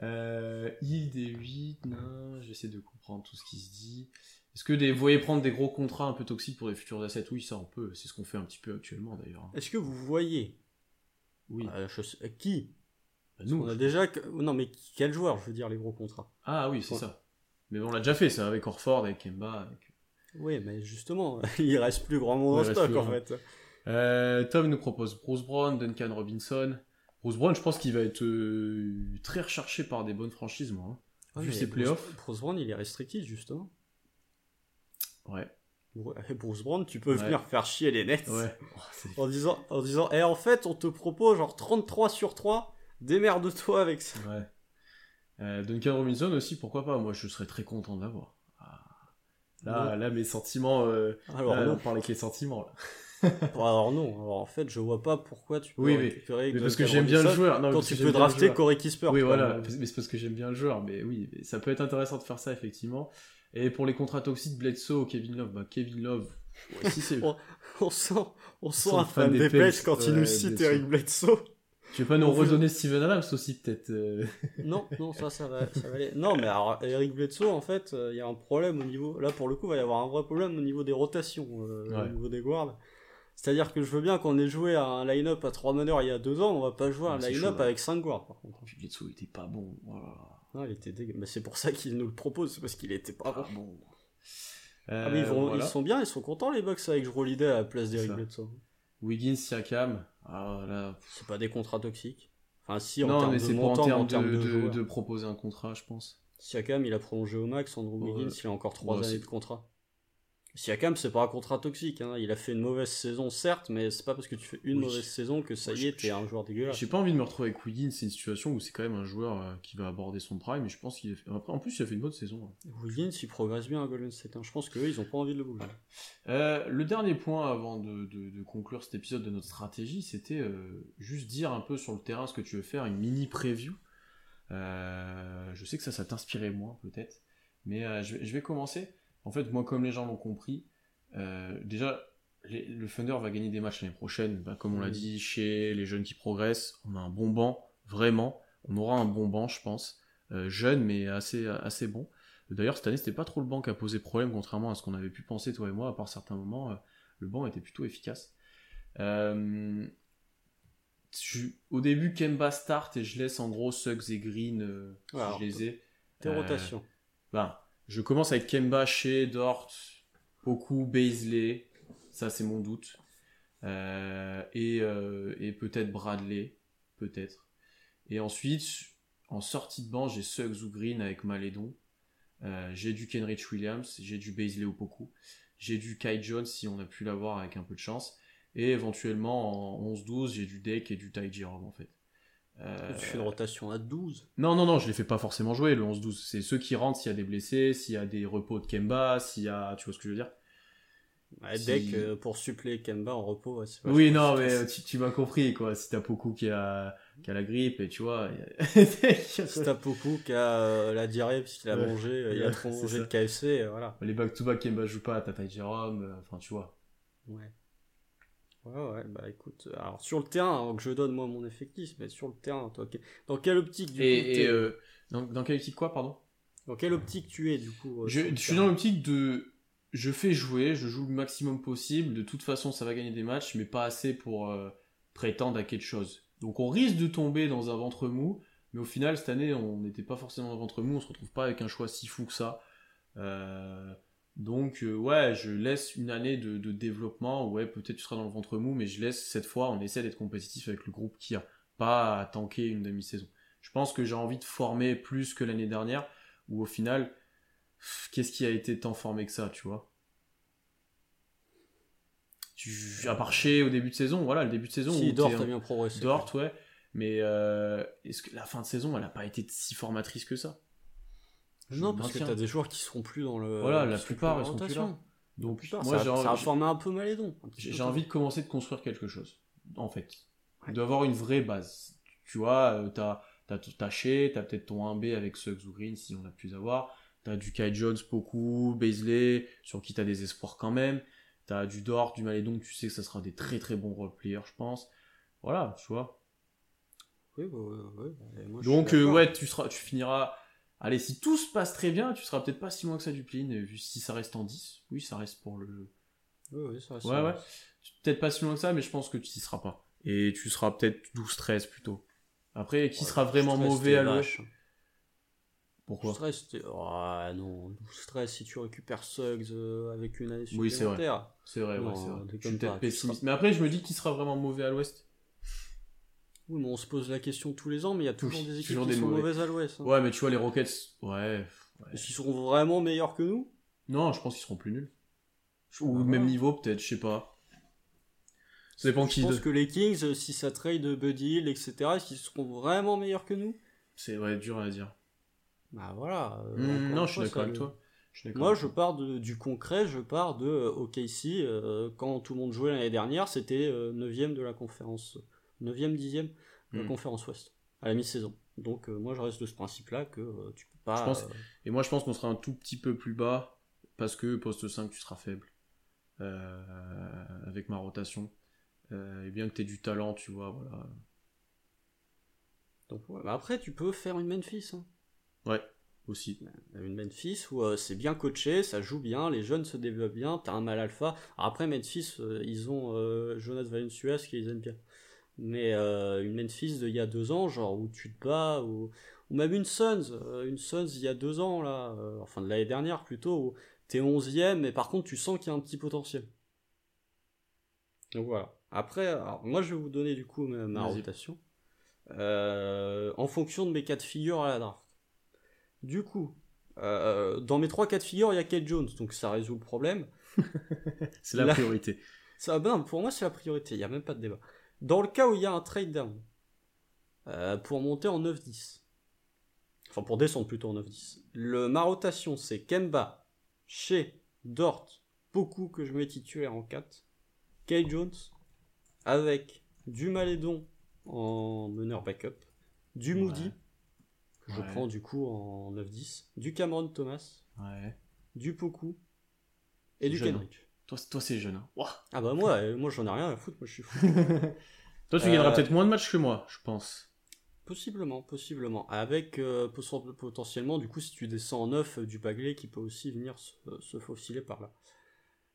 il des 8, j'essaie de comprendre tout ce qui se dit. Est-ce que des, vous voyez prendre des gros contrats un peu toxiques pour des futurs assets? Oui, ça on peut. C'est ce qu'on fait un petit peu actuellement d'ailleurs. Est-ce que vous voyez? Oui. Euh, qui? Bah, Nous. On a déjà. Non, mais quel joueur Je veux dire les gros contrats? Ah oui, c'est ça. Mais on l'a déjà fait, ça, avec Orford, avec Kemba. Oui, mais justement, il reste plus grand monde en stock en fait. Euh, Tom nous propose Bruce Brown, Duncan Robinson. Bruce Brown, je pense qu'il va être euh, très recherché par des bonnes franchises, moi. hein. Ouais, Vu mais ses playoffs. Bruce Brown, il est restrictif, justement. Ouais. Bruce Brown, tu peux Ouais. venir faire chier les Nets. Ouais. Oh, En disant, en disant, et en fait, on te propose genre 33 sur 3, démerde-toi avec ça. ouais. Euh, Duncan Robinson aussi, pourquoi pas? Moi, je serais très content de l'avoir. Ah. Là, là, mes sentiments. euh, Alors là, on non. parle avec les sentiments. Là. Alors non, alors en fait, je vois pas pourquoi tu peux Oui, mais- récupérer Mais parce que j'aime bien le joueur. Non, quand tu peux drafter. Corey Kisper. Oui, voilà, mais c'est parce que j'aime bien le joueur, mais oui, mais ça peut être intéressant de faire ça, effectivement. Et pour les contrats toxiques, Bledsoe, Kevin Love, bah Kevin Love, ouais, si c'est... On sent, on sent un fan fan des. Pels quand il nous cite. Eric Bledsoe. Tu veux pas nous On veut- redonner Steven Adams aussi, peut-être euh, Non, non, ça, ça va, ça va aller. Non, mais alors, Eric Bledsoe, en fait, euh, il y a un problème au niveau. Là, pour le coup, il va y avoir un vrai problème au niveau des rotations, euh, Ouais. au niveau des guards. C'est-à-dire que je veux bien qu'on ait joué à un line-up à 3 meneurs il y a 2 ans, on va pas jouer à un line-up avec 5 guards, par contre. Puis Bledsoe était pas bon. oh là là. Non, il était dégueu. Mais c'est pour ça qu'ils nous le proposent, c'est parce qu'il était pas bon. Pas bon. Ah, mais ils, vont- Euh, voilà. ils sont bien, ils sont contents les Bucks avec Jrue Holiday à la place d'Eric ça. Bledsoe. Wiggins, Siakam, ah là... C'est pas des contrats toxiques. Enfin, si, en Non, termes mais de c'est en termes de, de, de, joueurs. de proposer un contrat, je pense. Siakam, il a prolongé au max, Andrew Ouais. Wiggins, il a encore 3 Ouais, années de contrat. Siakam, c'est pas un contrat toxique, hein. il a fait une mauvaise saison, certes, mais c'est pas parce que tu fais une Oui. mauvaise saison que ça y est, t'es un joueur dégueulasse. J'ai pas envie de me retrouver avec Wiggins, c'est une situation où c'est quand même un joueur euh, qui va aborder son prime, et je pense qu'il a fait... Après, en plus, il a fait une bonne saison. hein. Wiggins, il progresse bien à Golden State, hein. je pense qu'eux, ils ont pas envie de le bouger. Euh, le dernier point avant de, de- de conclure cet épisode de notre stratégie, c'était euh, juste dire un peu sur le terrain ce que tu veux faire, une mini preview. Euh, je sais que ça, ça t'inspirait moins peut-être, mais je vais commencer. En fait, moi, comme les gens l'ont compris, euh, déjà, les- le Thunder va gagner des matchs l'année prochaine. Bah, comme on l'a dit, chez les jeunes qui progressent, on a un bon banc, vraiment. On aura un bon banc, je pense. Euh, jeune, mais assez, assez bon. D'ailleurs, cette année, c'était pas trop le banc qui a posé problème, contrairement à ce qu'on avait pu penser, toi et moi, à part certains moments. euh, le banc était plutôt efficace. Je- au début, Kemba start et je laisse en gros Suggs et Green, euh, si Alors, je les ai. Tes rotations. ben, je commence avec Kemba, Shea, Dort, Poku, Baisley. Ça, c'est mon doute. Euh, et euh, et peut-être Bradley. Peut-être. Et ensuite, en sortie de banc, j'ai Suggs ou Green avec Malédon. Euh, j'ai du Kenrich Williams. J'ai du Baisley ou Poku. J'ai du Kai Jones si on a pu l'avoir avec un peu de chance. Et éventuellement, en 11-12, j'ai du Deck et du Ty Jerome, en fait. Euh, Tu fais une rotation à 12. non, non, non, je les fais pas forcément jouer, le 11-12. C'est ceux qui rentrent s'il y a des blessés, s'il y a des repos de Kemba, s'il y a. Tu vois ce que je veux dire? Ouais, Si- Deck, euh, pour suppléer Kemba en repos, ouais, c'est Oui, non, mais tu, tu m'as compris, quoi. Si t'as Poku qui a, qui a la grippe, et tu vois. Si t'as Poku qui a euh, la diarrhée parce qu'il a Ouais. mangé, euh, il a trop mangé de KFC, euh, voilà. Les back-to-back Kemba joue pas, t'as Ty Jerome, enfin, tu vois. Ouais. Ouais, ouais, bah écoute, euh, alors sur le terrain, avant que je donne moi mon effectif, mais sur le terrain, toi, dans quelle optique du coup Et, et, euh, dans, dans quelle optique, quoi, pardon? Dans quelle optique tu es du coup euh, je, suis dans l'optique de. Je fais jouer, je joue le maximum possible. De toute façon, ça va gagner des matchs, mais pas assez pour euh, prétendre à quelque chose. Donc, on risque de tomber dans un ventre mou, mais au final, cette année, on n'était pas forcément dans un ventre mou. On se retrouve pas avec un choix si fou que ça. Euh, donc, euh, ouais, je laisse une année de, de développement. Ouais, peut-être tu seras dans le ventre mou, mais je laisse cette fois, on essaie d'être compétitif avec le groupe qui a pas à tanker une demi-saison. Je pense que j'ai envie de former plus que l'année dernière, où au final, qu'est-ce qui a été tant formé que ça, tu vois? Tu, À part chez au début de saison, voilà, le début de saison. Si Dort a bien progressé. Dort, ouais. Mais euh, est-ce que la fin de saison, elle n'a pas été si formatrice que ça? Non, parce que t'as des joueurs qui seront plus dans le. Voilà, la plupart, ils sont plus là. Donc, Putain, moi, ça, j'ai envie- ça a formé un peu Malédon. j'ai envie de commencer de construire quelque chose, en fait. Ouais. D'avoir une vraie base. Tu vois, euh, t'as t'as tout taché, t'as peut-être ton 1B avec Suggs ou Green si on a pu avoir. T'as du Kai Jones, beaucoup, Baisley, sur qui t'as des espoirs quand même. T'as du Dort, du Malédon, tu sais que ça sera des très très bons role players, je pense. Voilà, tu vois. Oui, bah, ouais, ouais, moi, Donc, euh, ouais, tu, seras, tu finiras. Allez, si tout se passe très bien, tu seras peut-être pas si loin que ça du plin, vu si ça reste en 10. Oui, ça reste pour le. Ouais, ouais, ça, Ouais, ça- ouais. Peut-être pas si loin que ça, mais je pense que tu y seras pas. Et tu seras peut-être 12-13 plutôt. Après, qui Ouais, sera vraiment mauvais à l'ouest vache. Pourquoi Stress, Ah non, 12 stress si tu récupères Suggs euh, avec une année Oui, c'est vrai. supplémentaire. C'est vrai, ouais, vrai. déconne Je suis pas, peut-être tu pessimiste. seras- Mais après, je me dis qui sera vraiment mauvais à l'ouest. Oui, mais on se pose la question tous les ans, mais il y a toujours Oui, des équipes toujours qui des sont mauvais. mauvaises à l'ouest. hein. Ouais, mais tu vois, les Rockets, ouais. ouais. Est-ce qu'ils seront vraiment meilleurs que nous? Non, je pense qu'ils seront plus nuls. Ou Ah, même niveau, peut-être, je sais pas. Ça dépend Je qui. pense de- que les Kings, euh, si ça trade Buddy Hill, etc., est-ce qu'ils seront vraiment meilleurs que nous? C'est ouais, dur à dire. Bah voilà. euh, Hmm, non, une je suis fois, d'accord ça- avec toi. Je suis d'accord Moi, avec je toi. pars de- du concret, je pars de euh, OKC. euh, quand tout le monde jouait l'année dernière, c'était 9ème de la conférence. 9ème, 10ème de la conférence Ouest, à la mi-saison. Donc, euh, moi, je reste de ce principe-là que euh, tu peux pas. Je pense- euh, Et moi, je pense qu'on sera un tout petit peu plus bas parce que poste 5, tu seras faible. Avec ma rotation. Et bien que tu aies du talent, tu vois, voilà. donc, ouais. Bah, après, tu peux faire une Memphis. hein. Ouais, aussi. Une Memphis où c'est bien coaché, ça joue bien, les jeunes se développent bien, t'as un mal alpha. Alors après, Memphis, ils ont Jonas Valanciunas qui les aime bien. Mais euh, une Memphis d'il y a deux ans, genre où tu te bats, ou, ou même une Suns, euh, une Suns il y a deux ans, là, euh, enfin de l'année dernière plutôt, où t'es 11ème, mais par contre tu sens qu'il y a un petit potentiel. Donc voilà. Après, alors, moi je vais vous donner du coup ma, ma rotation. Euh, en fonction de mes cas de figure à la draft. Du coup, dans mes trois cas de figure, il y a Kate Jones, donc ça résout le problème. C'est la priorité. Ça, ben, pour moi, c'est la priorité, il n'y a même pas de débat. Dans le cas où il y a un trade down, euh, pour monter en 9-10, enfin pour descendre plutôt en 9-10, le, ma rotation c'est Kemba, Shea, Dort, Poku que je mets titulaire en 4, Kay Jones, avec du Malédon en meneur backup, du Ouais. Moody, que je Ouais. prends du coup en 9-10, du Cameron Thomas, Ouais. du Poku et du. Kenrich. Toi, c'est- toi c'est jeune. Hein. Ah bah moi, euh, moi j'en ai rien à foutre, moi je suis fou. Toi, tu Euh, gagneras peut-être moins de matchs que moi, je pense. Possiblement, possiblement. Avec euh, pot- potentiellement, du coup, si tu descends en 9, euh, du Bagley qui peut aussi venir se, se faufiler par là.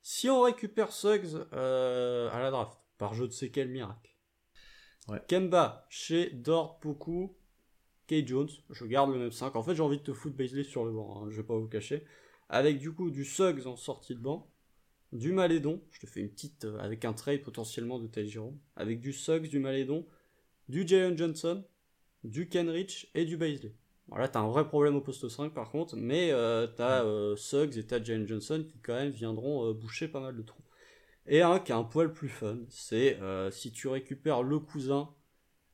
Si on récupère Suggs euh, à la draft, par je ne sais quel miracle, Ouais. Kemba, chez Dort, Poku, Kay Jones, je garde le même 5. En fait, j'ai envie de te foutre Baisley sur le banc, hein, je vais pas vous cacher. Avec du coup du Suggs en sortie de banc, du Malédon, je te fais une petite euh, avec un trade potentiellement de Ty Jerome, avec du Suggs, du Malédon, du Jalen Johnson, du Kenrich et du Baisley. Voilà, t'as un vrai problème au poste 5 par contre, mais euh, t'as euh, Suggs et t'as Jalen Johnson qui quand même viendront euh, boucher pas mal de trous. Et un qui a un poil plus fun, c'est si tu récupères le cousin,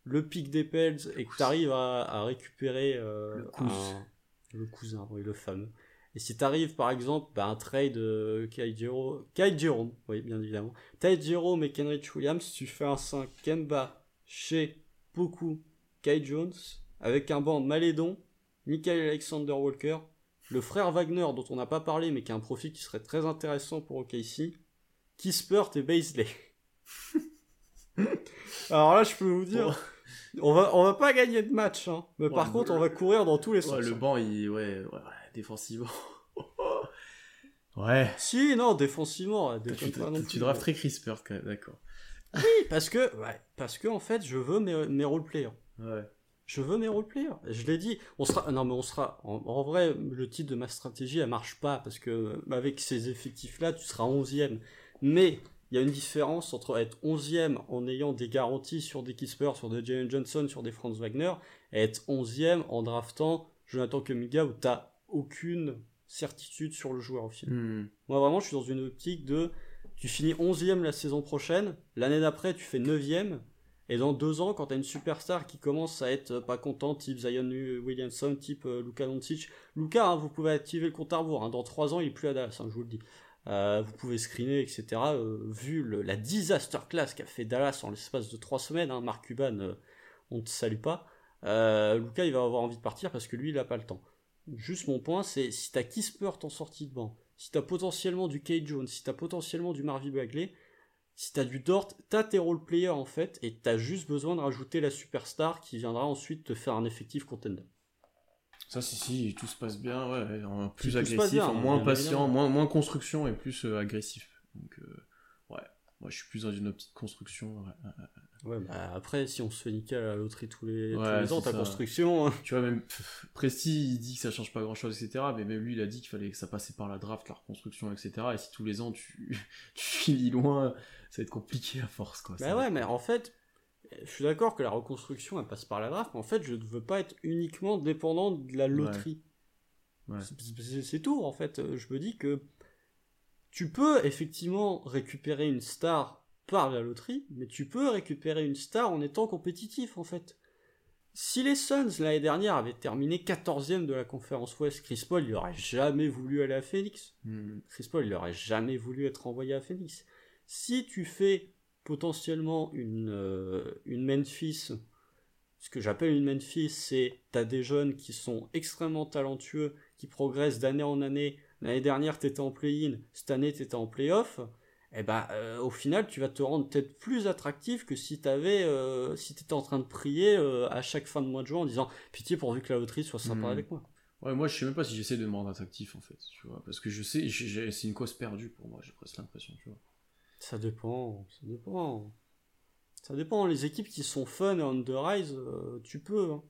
le pic des Pels et que t'arrives à, à récupérer Le un- le cousin, oui, le fameux. Et si t'arrives par exemple bah, un trade euh, Kai Jero- Kai Jerome, oui bien évidemment, Jerome et Kenrich Williams, tu fais un 5 Kemba, Shea, Poku, Kai Jones, avec un banc Malédon, Michael Alexander Walker, le frère Wagner dont on n'a pas parlé mais qui a un profil qui serait très intéressant pour OKC, Kispert et Baisley. Alors là je peux vous dire, on va, on va pas gagner de match, hein, mais Ouais, par contre on va courir dans tous les sens. Ouais, le hein. banc, il. Ouais, ouais, ouais, défensivement. ouais. Si, non, défensivement, Tu, déconne pas non tu plus. drafterais Chris Perth, quand même, d'accord. Oui, parce que, ouais, parce que en fait, je veux mes, mes roleplayers. Ouais. Je veux mes roleplayers. Je l'ai dit. On sera, non, mais on sera. En, en vrai, le titre de ma stratégie, elle marche pas parce que euh, avec ces effectifs-là, tu seras 11e. Mais il y a une différence entre être 11e en ayant des garanties sur des Kispers, sur des Jalen Johnson, sur des Franz Wagner, et être 11e en draftant Jonathan Kumiga où t'as aucune certitude sur le joueur au final. Hmm. Moi, vraiment, je suis dans une optique de. Tu finis 11ème la saison prochaine, l'année d'après, tu fais 9ème, et dans deux ans, quand t'as une superstar qui commence à être euh, pas content, type Zion Williamson, type euh, Luka Doncic, Luka, hein, vous pouvez activer le compte à rebours, hein, dans trois ans, il est plus à Dallas, hein, je vous le dis. Euh, vous pouvez screener, etc. euh, vu le- la disaster class qu'a fait Dallas en l'espace de trois semaines, hein, Mark Cuban, on ne te salue pas. Luka, il va avoir envie de partir parce que lui, il a pas le temps. Juste mon point, c'est si t'as Kispert en sortie de banc, si t'as potentiellement du Kate Jones, si t'as potentiellement du Marvin Bagley, si t'as du Dort, t'as tes role-players en fait, et t'as juste besoin de rajouter la superstar qui viendra ensuite te faire un effectif contender. Ça, si, si, tout se passe bien, ouais, en plus agressif, bien, en hein, moins patient, moins, moins construction et plus euh, agressif. Donc, euh, ouais, moi je suis plus dans une optique construction. ouais. Ouais, bah après, si on se fait niquer à la loterie tous les, tous Ouais, les ans, ta ça. construction. hein. Tu vois, même pff, Presti, il dit que ça change pas grand chose, etc. Mais même lui, il a dit qu'il fallait que ça passait par la draft, la reconstruction, etc. Et si tous les ans tu, tu finis loin, ça va être compliqué à force, quoi. Bah ouais, mais en fait, je suis d'accord que la reconstruction elle passe par la draft, mais en fait je ne veux pas être uniquement dépendant de la loterie. Ouais. C'est tout en fait. Je me dis que tu peux effectivement récupérer une star par la loterie, mais tu peux récupérer une star en étant compétitif en fait. Si les Suns l'année dernière avaient terminé 14e de la conférence Ouest, Chris Paul il aurait jamais voulu aller à Phoenix. Hmm. Chris Paul, il aurait jamais voulu être envoyé à Phoenix. Si tu fais potentiellement une, euh, une Memphis, ce que j'appelle une Memphis, c'est t'as des jeunes qui sont extrêmement talentueux, qui progressent d'année en année. L'année dernière, t'étais en play-in, cette année, t'étais en play-off. Et ben, euh, au final, tu vas te rendre peut-être plus attractif que si t'avais, euh, si t'étais en train de prier euh, à chaque fin de mois de juin en disant pitié pourvu que la loterie soit sympa Mhm. avec moi. Ouais, moi je sais même pas si j'essaie de me rendre attractif en fait, tu vois, parce que je sais, c'est une cause perdue pour moi, j'ai presque l'impression, tu vois. Ça dépend, ça dépend. Ça dépend. Les équipes qui sont fun et on the rise, euh, tu peux. hein.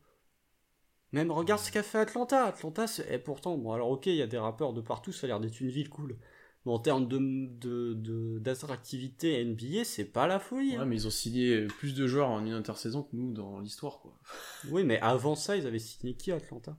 Même regarde ce qu'a fait Atlanta. Atlanta, c'est et pourtant, bon, alors ok, il y a des rappeurs de partout, ça a l'air d'être une ville cool. Mais en termes de, d'attractivité NBA, c'est pas la folie. Ouais, hein. mais ils ont signé plus de joueurs en une intersaison que nous dans l'histoire, quoi. Oui, mais avant ça, ils avaient signé qui à Atlanta?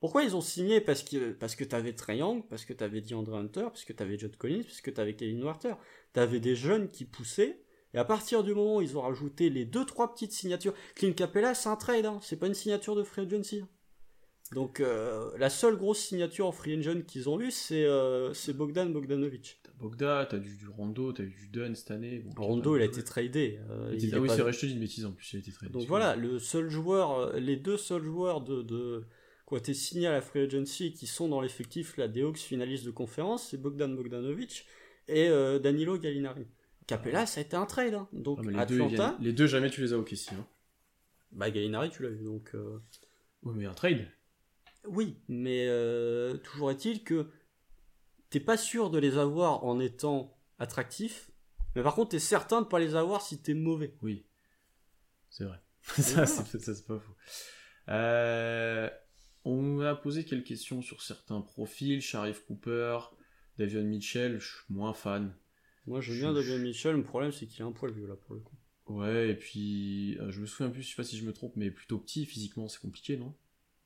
Pourquoi ils ont signé? Parce que, parce que t'avais Young, parce que t'avais DeAndre Hunter, parce que t'avais John Collins, parce que t'avais Kevin Werther. T'avais des jeunes qui poussaient, et à partir du moment où ils ont rajouté les deux trois petites signatures, Clint Capella, c'est un trade, hein, c'est pas une signature de free agency. Donc euh, la seule grosse signature en free agent qu'ils ont eu, c'est euh, Bogdan Bogdanovic. T'as Bogda, t'as du, du Rondo, t'as eu du Dunn cette année. bon, Rondo, il a été tradé. euh, Il il Ah oui, pas- c'est vrai, je te dis une bêtise en plus, il a été très Donc voilà, le seul joueur, euh, les deux seuls joueurs de, de qui ont été signés à la free agency qui sont dans l'effectif là, des Hawks finalistes de conférence, c'est Bogdan Bogdanovic et euh, Danilo Gallinari. Capella, ça a été un trade. hein. Donc Ah, les, deux, ils Atlanta, viennent- les deux, jamais tu les as au Kessie. Hein. bah Gallinari, tu l'as vu. Donc Oui, mais un trade. Oui, mais euh, toujours est-il que t'es pas sûr de les avoir en étant attractif, mais par contre t'es certain de pas les avoir si t'es mauvais. Oui, c'est vrai. ça, c'est, ça, c'est pas faux. Euh, on m'a posé quelques questions sur certains profils. Sharif Cooper, Davion Mitchell, je suis moins fan. Moi j'aime Je- bien je- David Mitchell, le problème c'est qu'il a un poil vieux là pour le coup. Ouais, et puis euh, je me souviens plus, je sais pas si je me trompe, mais plutôt petit, physiquement c'est compliqué, non?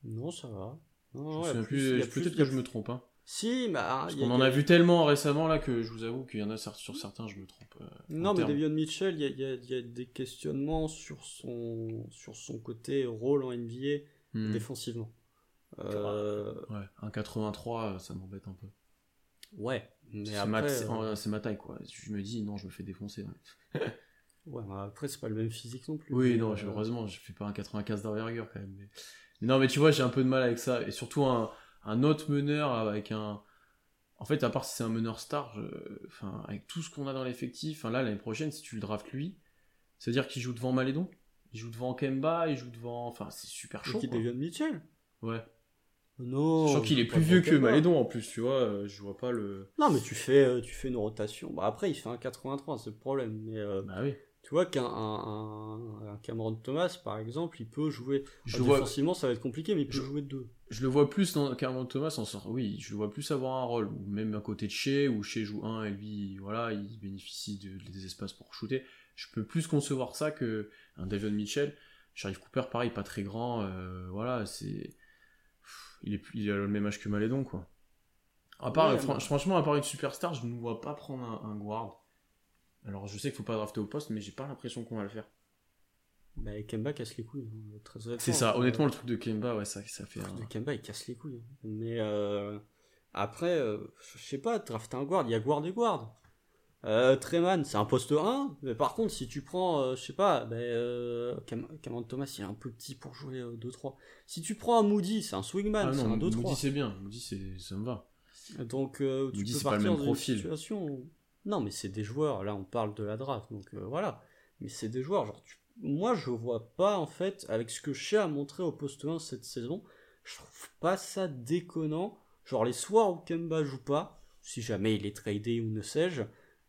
Non, ça va. Non, ouais, plus- plus, peut-être que je me trompe. Hein. Si, bah, Parce il y a- qu'on en a vu tellement récemment là que je vous avoue qu'il y en a sur certains, je me trompe. euh, Non, mais. Davion Mitchell, il y a, y y des questionnements sur son, sur son côté rôle en NBA Hmm. défensivement. Euh, Ouais, un 83, euh, ça m'embête un peu. ouais, mais C'est ma, euh, c'est ma taille quoi. Je me dis non, je me fais défoncer. ouais. ouais, mais après c'est pas le même physique non plus. Oui, non, heureusement, je fais pas un 95 d'envergure quand même. Mais... non, mais tu vois, j'ai un peu de mal avec ça. Et surtout, un, un autre meneur avec un. En fait, à part si c'est un meneur star, je- enfin, avec tout ce qu'on a dans l'effectif, enfin, là, l'année prochaine, si tu le draftes lui, c'est-à-dire qu'il joue devant Malédon Il joue devant Kemba, il joue devant. Enfin, c'est super Et chaud. qui quoi. Davion Mitchell Ouais. Non. Sachant qu'il est plus vieux que Kemba. Malédon en plus, tu vois, euh, je vois pas le. Non, mais tu fais, euh, tu fais une rotation. Bah, après, il fait un 83, c'est le problème. Mais euh, Bah oui. Tu vois qu'un un, un- un Cameron Thomas, par exemple, il peut jouer. Je le vois, défensivement, ça va être compliqué, mais il peut Je- jouer deux. je le vois plus dans Cameron Thomas en. Oui, je le vois plus avoir un rôle, ou même à côté de Shea, où Shea joue un et lui, voilà, il bénéficie de- des espaces pour shooter. Je peux plus concevoir ça que un Davion Mitchell. Sharif Cooper, pareil, pas très grand, euh, voilà, c'est. Il, est il a le même âge que Malédon, quoi. À part, Ouais, fran- bah. franchement, à part une superstar, je ne vois pas prendre un, un guard. Alors, je sais qu'il faut pas drafter au poste, mais j'ai pas l'impression qu'on va le faire. Bah, Kemba casse les couilles. hein, très honnêtement. C'est ça, honnêtement, le truc de Kemba, ouais, ça, ça fait Le truc un. de Kemba, il casse les couilles. hein. Mais euh, après, euh, je sais pas, drafter un guard, il y a guard et guard. Euh, Treman, c'est un poste 1, mais par contre, si tu prends, euh, je sais pas, Cam- Cameron Thomas, il est un peu petit pour jouer euh, 2-3. Si tu prends un Moody, c'est un swingman, Ah c'est non, un 2-3. Moody c'est bien, Moody c'est- ça me va. Donc, euh, tu Moody, peux c'est pas le partir même profil. situation. Non, mais c'est des joueurs. Là, on parle de la draft, donc euh, voilà. Mais c'est des joueurs. Genre, moi, je vois pas en fait avec ce que Shea a montré au poste 1 cette saison. Je trouve pas ça déconnant. Genre les soirs où Kemba joue pas, si jamais il est tradé ou ne sais-je,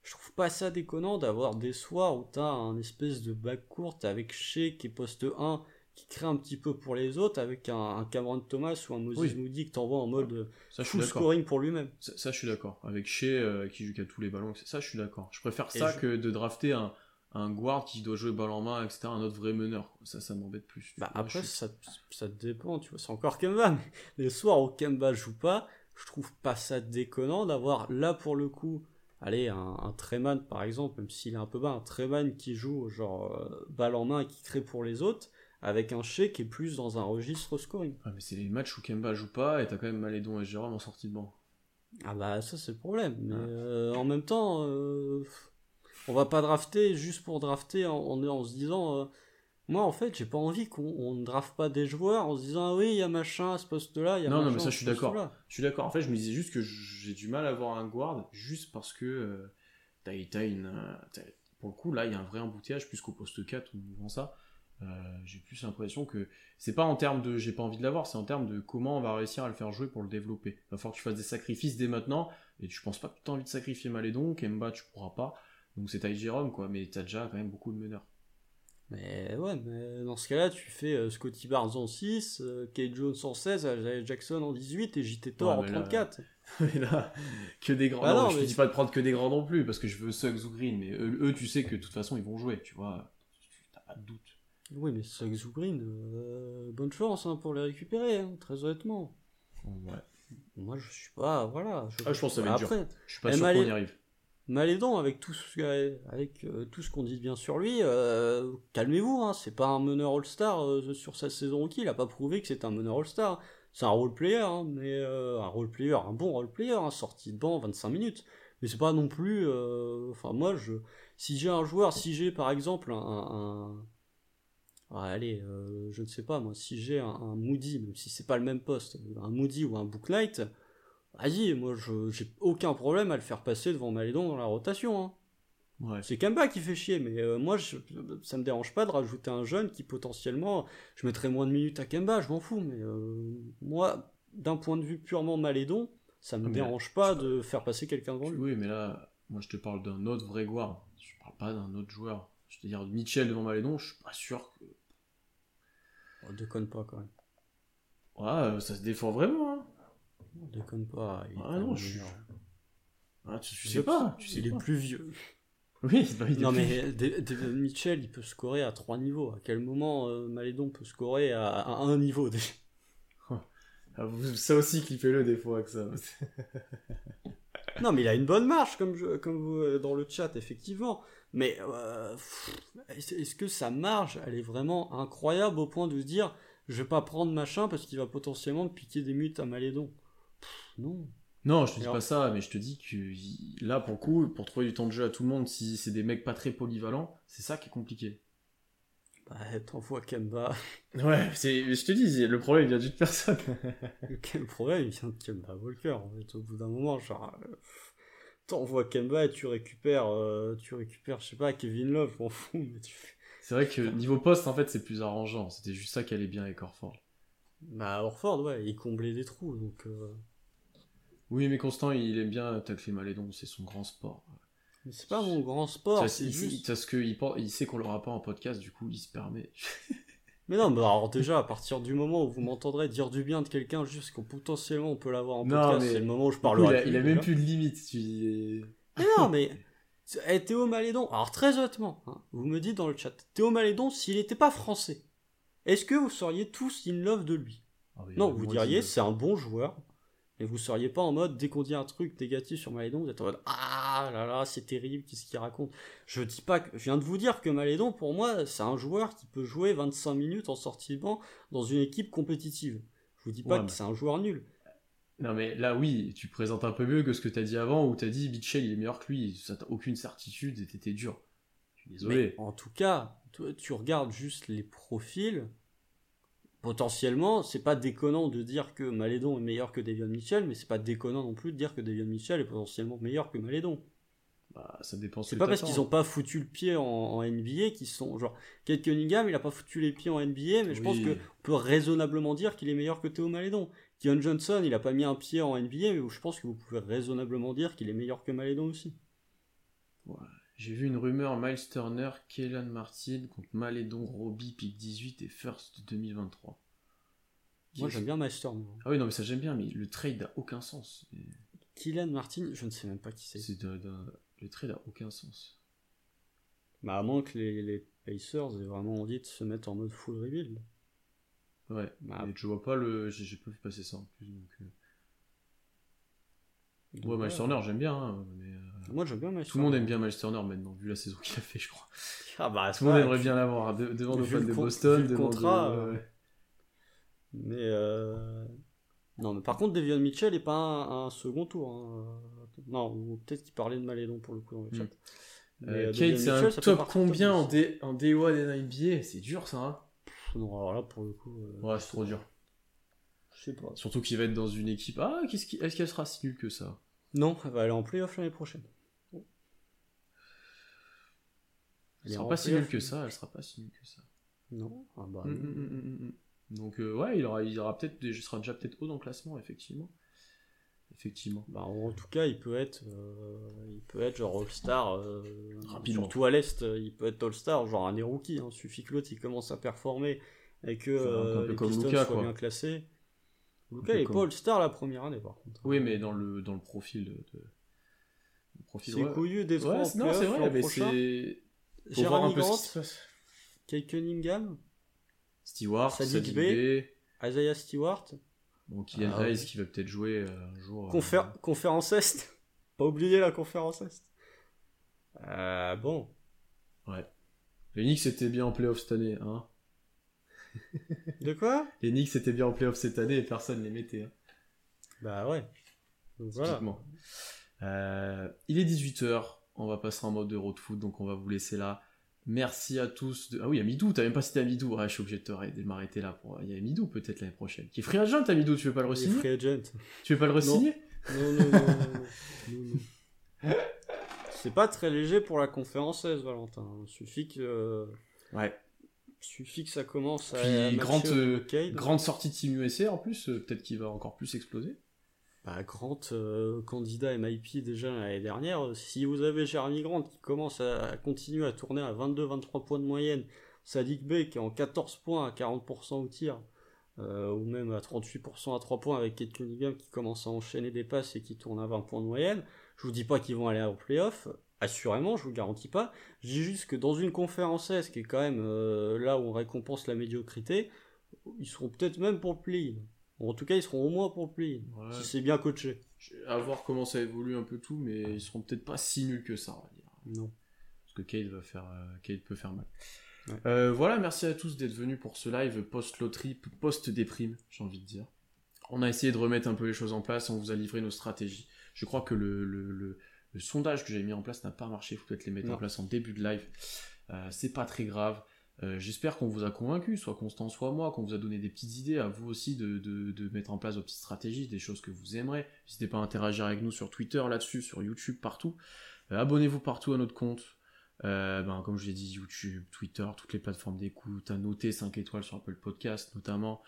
je trouve pas ça déconnant d'avoir des soirs où t'as un espèce de back courte avec Shea qui est poste 1 qui crée un petit peu pour les autres avec un, un Cameron Thomas ou un Moses Oui. Moody que t'envoies en mode euh, Ça, full scoring pour lui-même. Ça, ça, je suis d'accord. Avec Shea euh, qui joue qu'à tous les ballons, ça, je suis d'accord. Je préfère ça je- que de drafter un, un guard qui doit jouer balle en main, etc., un autre vrai meneur. Ça, ça m'embête plus. Bah, après, je- ça, ça dépend, tu vois, c'est encore Kemba, mais les soirs où Kemba joue pas, je trouve pas ça déconnant d'avoir là pour le coup, allez, un, un Treman par exemple, même s'il est un peu bas, un Treman qui joue genre euh, balle en main et qui crée pour les autres, avec un Shea qui est plus dans un registre scoring. Ouais, mais c'est les matchs où Kemba joue pas et t'as quand même Malédon et Jérôme en sortie de banc. Ah bah ça c'est le problème, mais Ouais. euh, en même temps, euh, on va pas drafter juste pour drafter en, en, en se disant, euh, moi en fait j'ai pas envie qu'on on ne draft pas des joueurs en se disant ah oui il y a machin à ce poste-là, il y a Non, non, machin mais ça, je suis d'accord. Je suis d'accord. En fait, je me disais juste que j'ai du mal à avoir un guard juste parce que euh, t'as une. pour le coup, là, il y a un vrai embouteillage plus qu'au poste 4 ou vend ça. Euh, j'ai plus l'impression que c'est pas en termes de j'ai pas envie de l'avoir, c'est en termes de comment on va réussir à le faire jouer pour le développer. Il va falloir que tu fasses des sacrifices dès maintenant, et je pense pas que tu as envie de sacrifier Malédon, Kemba tu pourras pas, donc c'est Ty Jérôme quoi, mais t'as déjà quand même beaucoup de meneurs. Mais ouais, mais dans ce cas-là, tu fais euh, Scotty Barnes en 6, euh, Kate Jones en 16, Isaiah Jackson en 18 et JT Thor Ouais, en mais là- 34. Mais là, que des grands. Bah non, non, je te dis pas de prendre que des grands non plus, parce que je veux Suggs ou Green, mais eux, eux, tu sais que de toute façon ils vont jouer, tu vois, t'as pas de doute. Oui, mais Suggs ou Green, euh, bonne chance hein, pour les récupérer, hein, très honnêtement. Ouais. Moi, je suis pas, voilà. Ah, je pense que ça va être dur. Après, Je suis pas sûr qu'on y arrive. Malédon, avec tout ce, avec, euh, tout ce qu'on dit de bien sur lui, euh, calmez-vous, hein, c'est pas un meneur All-Star sur sa saison rookie, il a pas prouvé que c'est un meneur All-Star. C'est un role-player, mais un role-player, un bon role-player, sorti de banc 25 minutes. Mais c'est pas non plus. euh, Enfin, moi, je, si j'ai un joueur, si j'ai par exemple un. Allez, euh, je ne sais pas moi, si j'ai un, un Moody, même si c'est pas le même poste, un Moody ou un Booknight, vas-y, moi je j'ai aucun problème à le faire passer devant Malédon dans la rotation. Hein. Ouais. C'est Kemba qui fait chier, mais euh, moi je, ça me dérange pas de rajouter un jeune qui potentiellement, je mettrais moins de minutes à Kemba, je m'en fous, mais euh, moi, d'un point de vue purement Malédon, ça me Ah, mais dérange pas de faire passer quelqu'un devant lui. Oui, mais là, moi je te parle d'un autre vrai guard. Je parle pas d'un autre joueur. Je veux dire, Mitchell devant Malédon, je suis pas sûr que. On déconne pas quand même. Ouais, ça se défend vraiment. Hein. On déconne pas. il Ah non, je suis-. Ah, tu, tu sais pas. Tu sais il est plus vieux. Oui, bah, il est Non plus- mais David Mitchell, il peut scorer à trois niveaux. À quel moment euh, Malédon peut scorer à, à un niveau déjà? Ah, ça aussi, clippez-le des fois que ça. Non mais il a une bonne marche comme, je- comme vous, euh, dans le chat effectivement. Mais euh, est-ce que sa marge, elle est vraiment incroyable au point de se dire je vais pas prendre machin parce qu'il va potentiellement me piquer des mutes à Malédon? Pff, Non. Non, je te dis Alors- pas ça, mais je te dis que là, pour le coup, pour trouver du temps de jeu à tout le monde, si c'est des mecs pas très polyvalents, c'est ça qui est compliqué. Bah t'envoies Kemba. Ouais, c'est, je te dis, le problème vient d'une personne. Quel problème Il vient de Kemba Walker en fait au bout d'un moment genre euh, t'envoies Kemba et tu récupères euh, tu récupères je sais pas Kevin Love m'en fous mais tu c'est vrai que niveau poste, en fait, c'est plus arrangeant. C'était juste ça qui allait bien avec Orford. bah Orford ouais il comblait des trous donc euh, Oui, mais Constant, il aime bien tacler Malédon, c'est son grand sport. mais c'est pas mon grand sport c'est juste Parce qu'il il sait qu'on l'aura pas en podcast, du coup, il se permet. mais non bah alors déjà à partir du moment où vous m'entendrez dire du bien de quelqu'un juste qu'on potentiellement on peut l'avoir en Non, podcast mais- c'est le moment où je parlerai il a, plus, il a même plus de limite. Tu... Mais non, mais. Eh, Théo Malédon, alors très honnêtement, hein, vous me dites dans le chat, Théo Malédon, s'il n'était pas français, est-ce que vous seriez tous in love de lui? Ah, Non, vous diriez c'est un bon joueur, et vous seriez pas en mode, dès qu'on dit un truc négatif sur Malédon, vous êtes en mode Ah là là, c'est terrible, qu'est-ce qu'il raconte? Je dis pas que. Je viens de vous dire que Malédon, pour moi, c'est un joueur qui peut jouer 25 minutes en sortie de banc dans une équipe compétitive. Je vous dis pas Ouais, que mais- c'est un joueur nul. Non, mais là, oui, tu présentes un peu mieux que ce que t'as dit avant, où t'as dit Mitchell, il est meilleur que lui. Ça t'as aucune certitude et t'étais dur. Je suis désolé. Mais en tout cas, tu, tu regardes juste les profils. Potentiellement, c'est pas déconnant de dire que Malédon est meilleur que Davion Mitchell, mais c'est pas déconnant non plus de dire que Davion Mitchell est potentiellement meilleur que Malédon. Bah, ça dépend ce C'est pas parce qu'ils ont pas foutu le pied en, en NBA qu'ils sont genre Kate Cunningham, il a pas foutu les pieds en NBA, mais je pense Oui. que on peut raisonnablement dire qu'il est meilleur que Théo Malédon. Keon Johnson, il a pas mis un pied en NBA, mais je pense que vous pouvez raisonnablement dire qu'il est meilleur que Malédon aussi. J'ai vu une rumeur Miles Turner, Kellan Martin contre Malédon, Robbie, pick 18 et First 2023. Moi j'aime bien Master. moi. Ah oui, non, mais ça j'aime bien, mais le trade n'a aucun sens. Et Kylian Martin, je ne sais même pas qui c'est. Le trade n'a aucun sens. Bah, à moins que les, les Pacers aient vraiment envie de se mettre en mode full rebuild. Ouais. Bah, Et je vois pas le. J'ai pas vu passer ça en plus. Donc, euh. donc, Ouais, Miles. Turner, j'aime bien. hein, mais, euh, Moi, j'aime bien Miles Tout le monde aime bien Miles Turner maintenant, vu la saison qu'il a fait, je crois. Ah, bah, Tout le monde aimerait bien l'avoir de- devant nos fans de Boston, devant contrat, de- euh, ouais. Mais euh... non, mais par contre, Devion Mitchell est pas un, un second tour. hein. Non, peut-être qu'il parlait de Malédon pour le coup dans le chat. Hmm. Mais, Euh, Kate, c'est un top combien en, D... en D1 et NBA C'est dur ça, hein. Non, alors là pour le coup. euh, Ouais, c'est trop dur. Je sais pas. Surtout qu'il va être dans une équipe. Ah, qu'est-ce qui... est-ce qu'elle sera si nulle que ça? Non, elle va aller en playoff l'année prochaine. Elle sera pas si nulle que ça, elle sera pas si nulle que ça. Non. Ah bah. Mm, non. mm, mm. Donc, euh, ouais, il, aura, il aura peut-être, il sera déjà peut-être haut dans le classement, effectivement. Effectivement. Bah, en tout cas, il peut être, euh, il peut être genre All-Star, euh, Rapidement. surtout à l'Est, il peut être All-Star, genre un des rookies, hein, suffit que l'autre il commence à performer et que les comme Pistons soient quoi. bien classés. Il est pas All-Star la première année par contre. Oui, mais dans le, dans le profil de. le profil, C'est ouais. couillu des trois Ouais, en non, c'est vrai, mais c'est. Faut voir un Jeremy peu Grant, ce qui se passe. Kate Cunningham, Stewart, Sadiq Bey. Isaiah Stewart, bon, Kylian Ah, Hayes ouais. qui va peut-être jouer euh, un jour. euh, Confé- conférence Est. pas oublier la conférence Est. Euh, bon. Ouais. Les Knicks étaient bien en playoff cette année, hein. De quoi? Les Knicks étaient bien en playoff cette année et personne les mettait. Hein. Bah ouais. Donc voilà. Euh, il est 18h, on va passer en mode de road foot, donc on va vous laisser là. Merci à tous. De... Ah oui, Amidou, t'as même pas cité Amidou. Ouais, je suis obligé de te- de m'arrêter là. Pour... Il y a Amidou peut-être l'année prochaine. Qui est free agent, Amidou, tu veux pas le re-signer? free agent. Tu veux pas le re-signer? Non, non, non, non, non, non, non. C'est pas très léger pour la conférence S, Valentin. Il suffit que, Ouais. Suffit que ça commence à. Puis, à matcher grande, euh. Grande sortie de Team USA en plus, euh, peut-être qu'il va encore plus exploser. Bah, Grant, euh, candidat MIP déjà l'année dernière. Si vous avez Jeremy Grant qui commence à, à continuer à tourner à 22-23 points de moyenne, Sadiq Bey qui est en 14 points à 40% au tir, euh, ou même à 38% à 3 points avec Kate Cunningham qui commence à enchaîner des passes et qui tourne à 20 points de moyenne, je vous dis pas qu'ils vont aller en playoff, assurément, je vous garantis pas. Je dis juste que dans une conférence S qui est quand même euh, là où on récompense la médiocrité, ils seront peut-être même pour le play-in. En tout cas, ils seront au moins pour le Ouais. si c'est bien coaché. À voir comment ça évolue un peu tout, mais ils seront peut-être pas si nuls que ça, on va dire. Non. Parce que Cade, va faire, euh, peut faire mal. Ouais. Euh, voilà, merci à tous d'être venus pour ce live post-loterie, post-déprime, j'ai envie de dire. On a essayé de remettre un peu les choses en place, on vous a livré nos stratégies. Je crois que le, le, le- le sondage que j'ai mis en place n'a pas marché, il faut peut-être les mettre Non. en place en début de live. Euh, c'est pas très grave. Euh, J'espère qu'on vous a convaincu, soit Constant, soit moi, qu'on vous a donné des petites idées, à vous aussi de, de- de mettre en place vos petites stratégies, des choses que vous aimerez. N'hésitez pas à interagir avec nous sur Twitter là-dessus, sur YouTube, partout. Euh, Abonnez-vous partout à notre compte. Euh, ben, comme je l'ai dit, YouTube, Twitter, toutes les plateformes d'écoute, à noter 5 étoiles sur Apple Podcast notamment.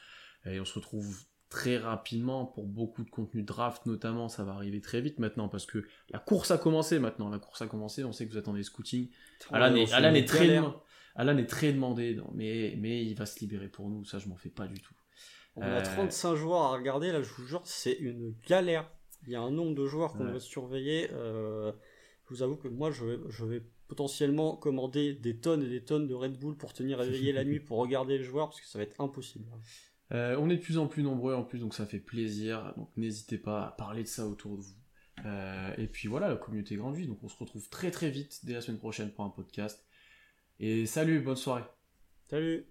Et on se retrouve très rapidement pour beaucoup de contenu draft notamment, ça va arriver très vite maintenant parce que la course a commencé maintenant, la course a commencé, on sait que vous attendez scouting. Alan est, Alan est très, galère. dem- Alan est très demandé, non, mais, mais il va se libérer pour nous, ça je m'en fais pas du tout. On a Euh, 35 joueurs à regarder, là je vous jure, c'est une galère. Il y a un nombre de joueurs qu'on Ouais. doit surveiller. euh, je vous avoue que moi je vais, je vais potentiellement commander des tonnes et des tonnes de Red Bull pour tenir éveillé la nuit pour regarder les joueurs parce que ça va être impossible. Euh, on est de plus en plus nombreux en plus, donc ça fait plaisir. Donc n'hésitez pas à parler de ça autour de vous. Euh, et puis voilà, la communauté grandit, donc on se retrouve très très vite dès la semaine prochaine pour un podcast. Et salut, bonne soirée. Salut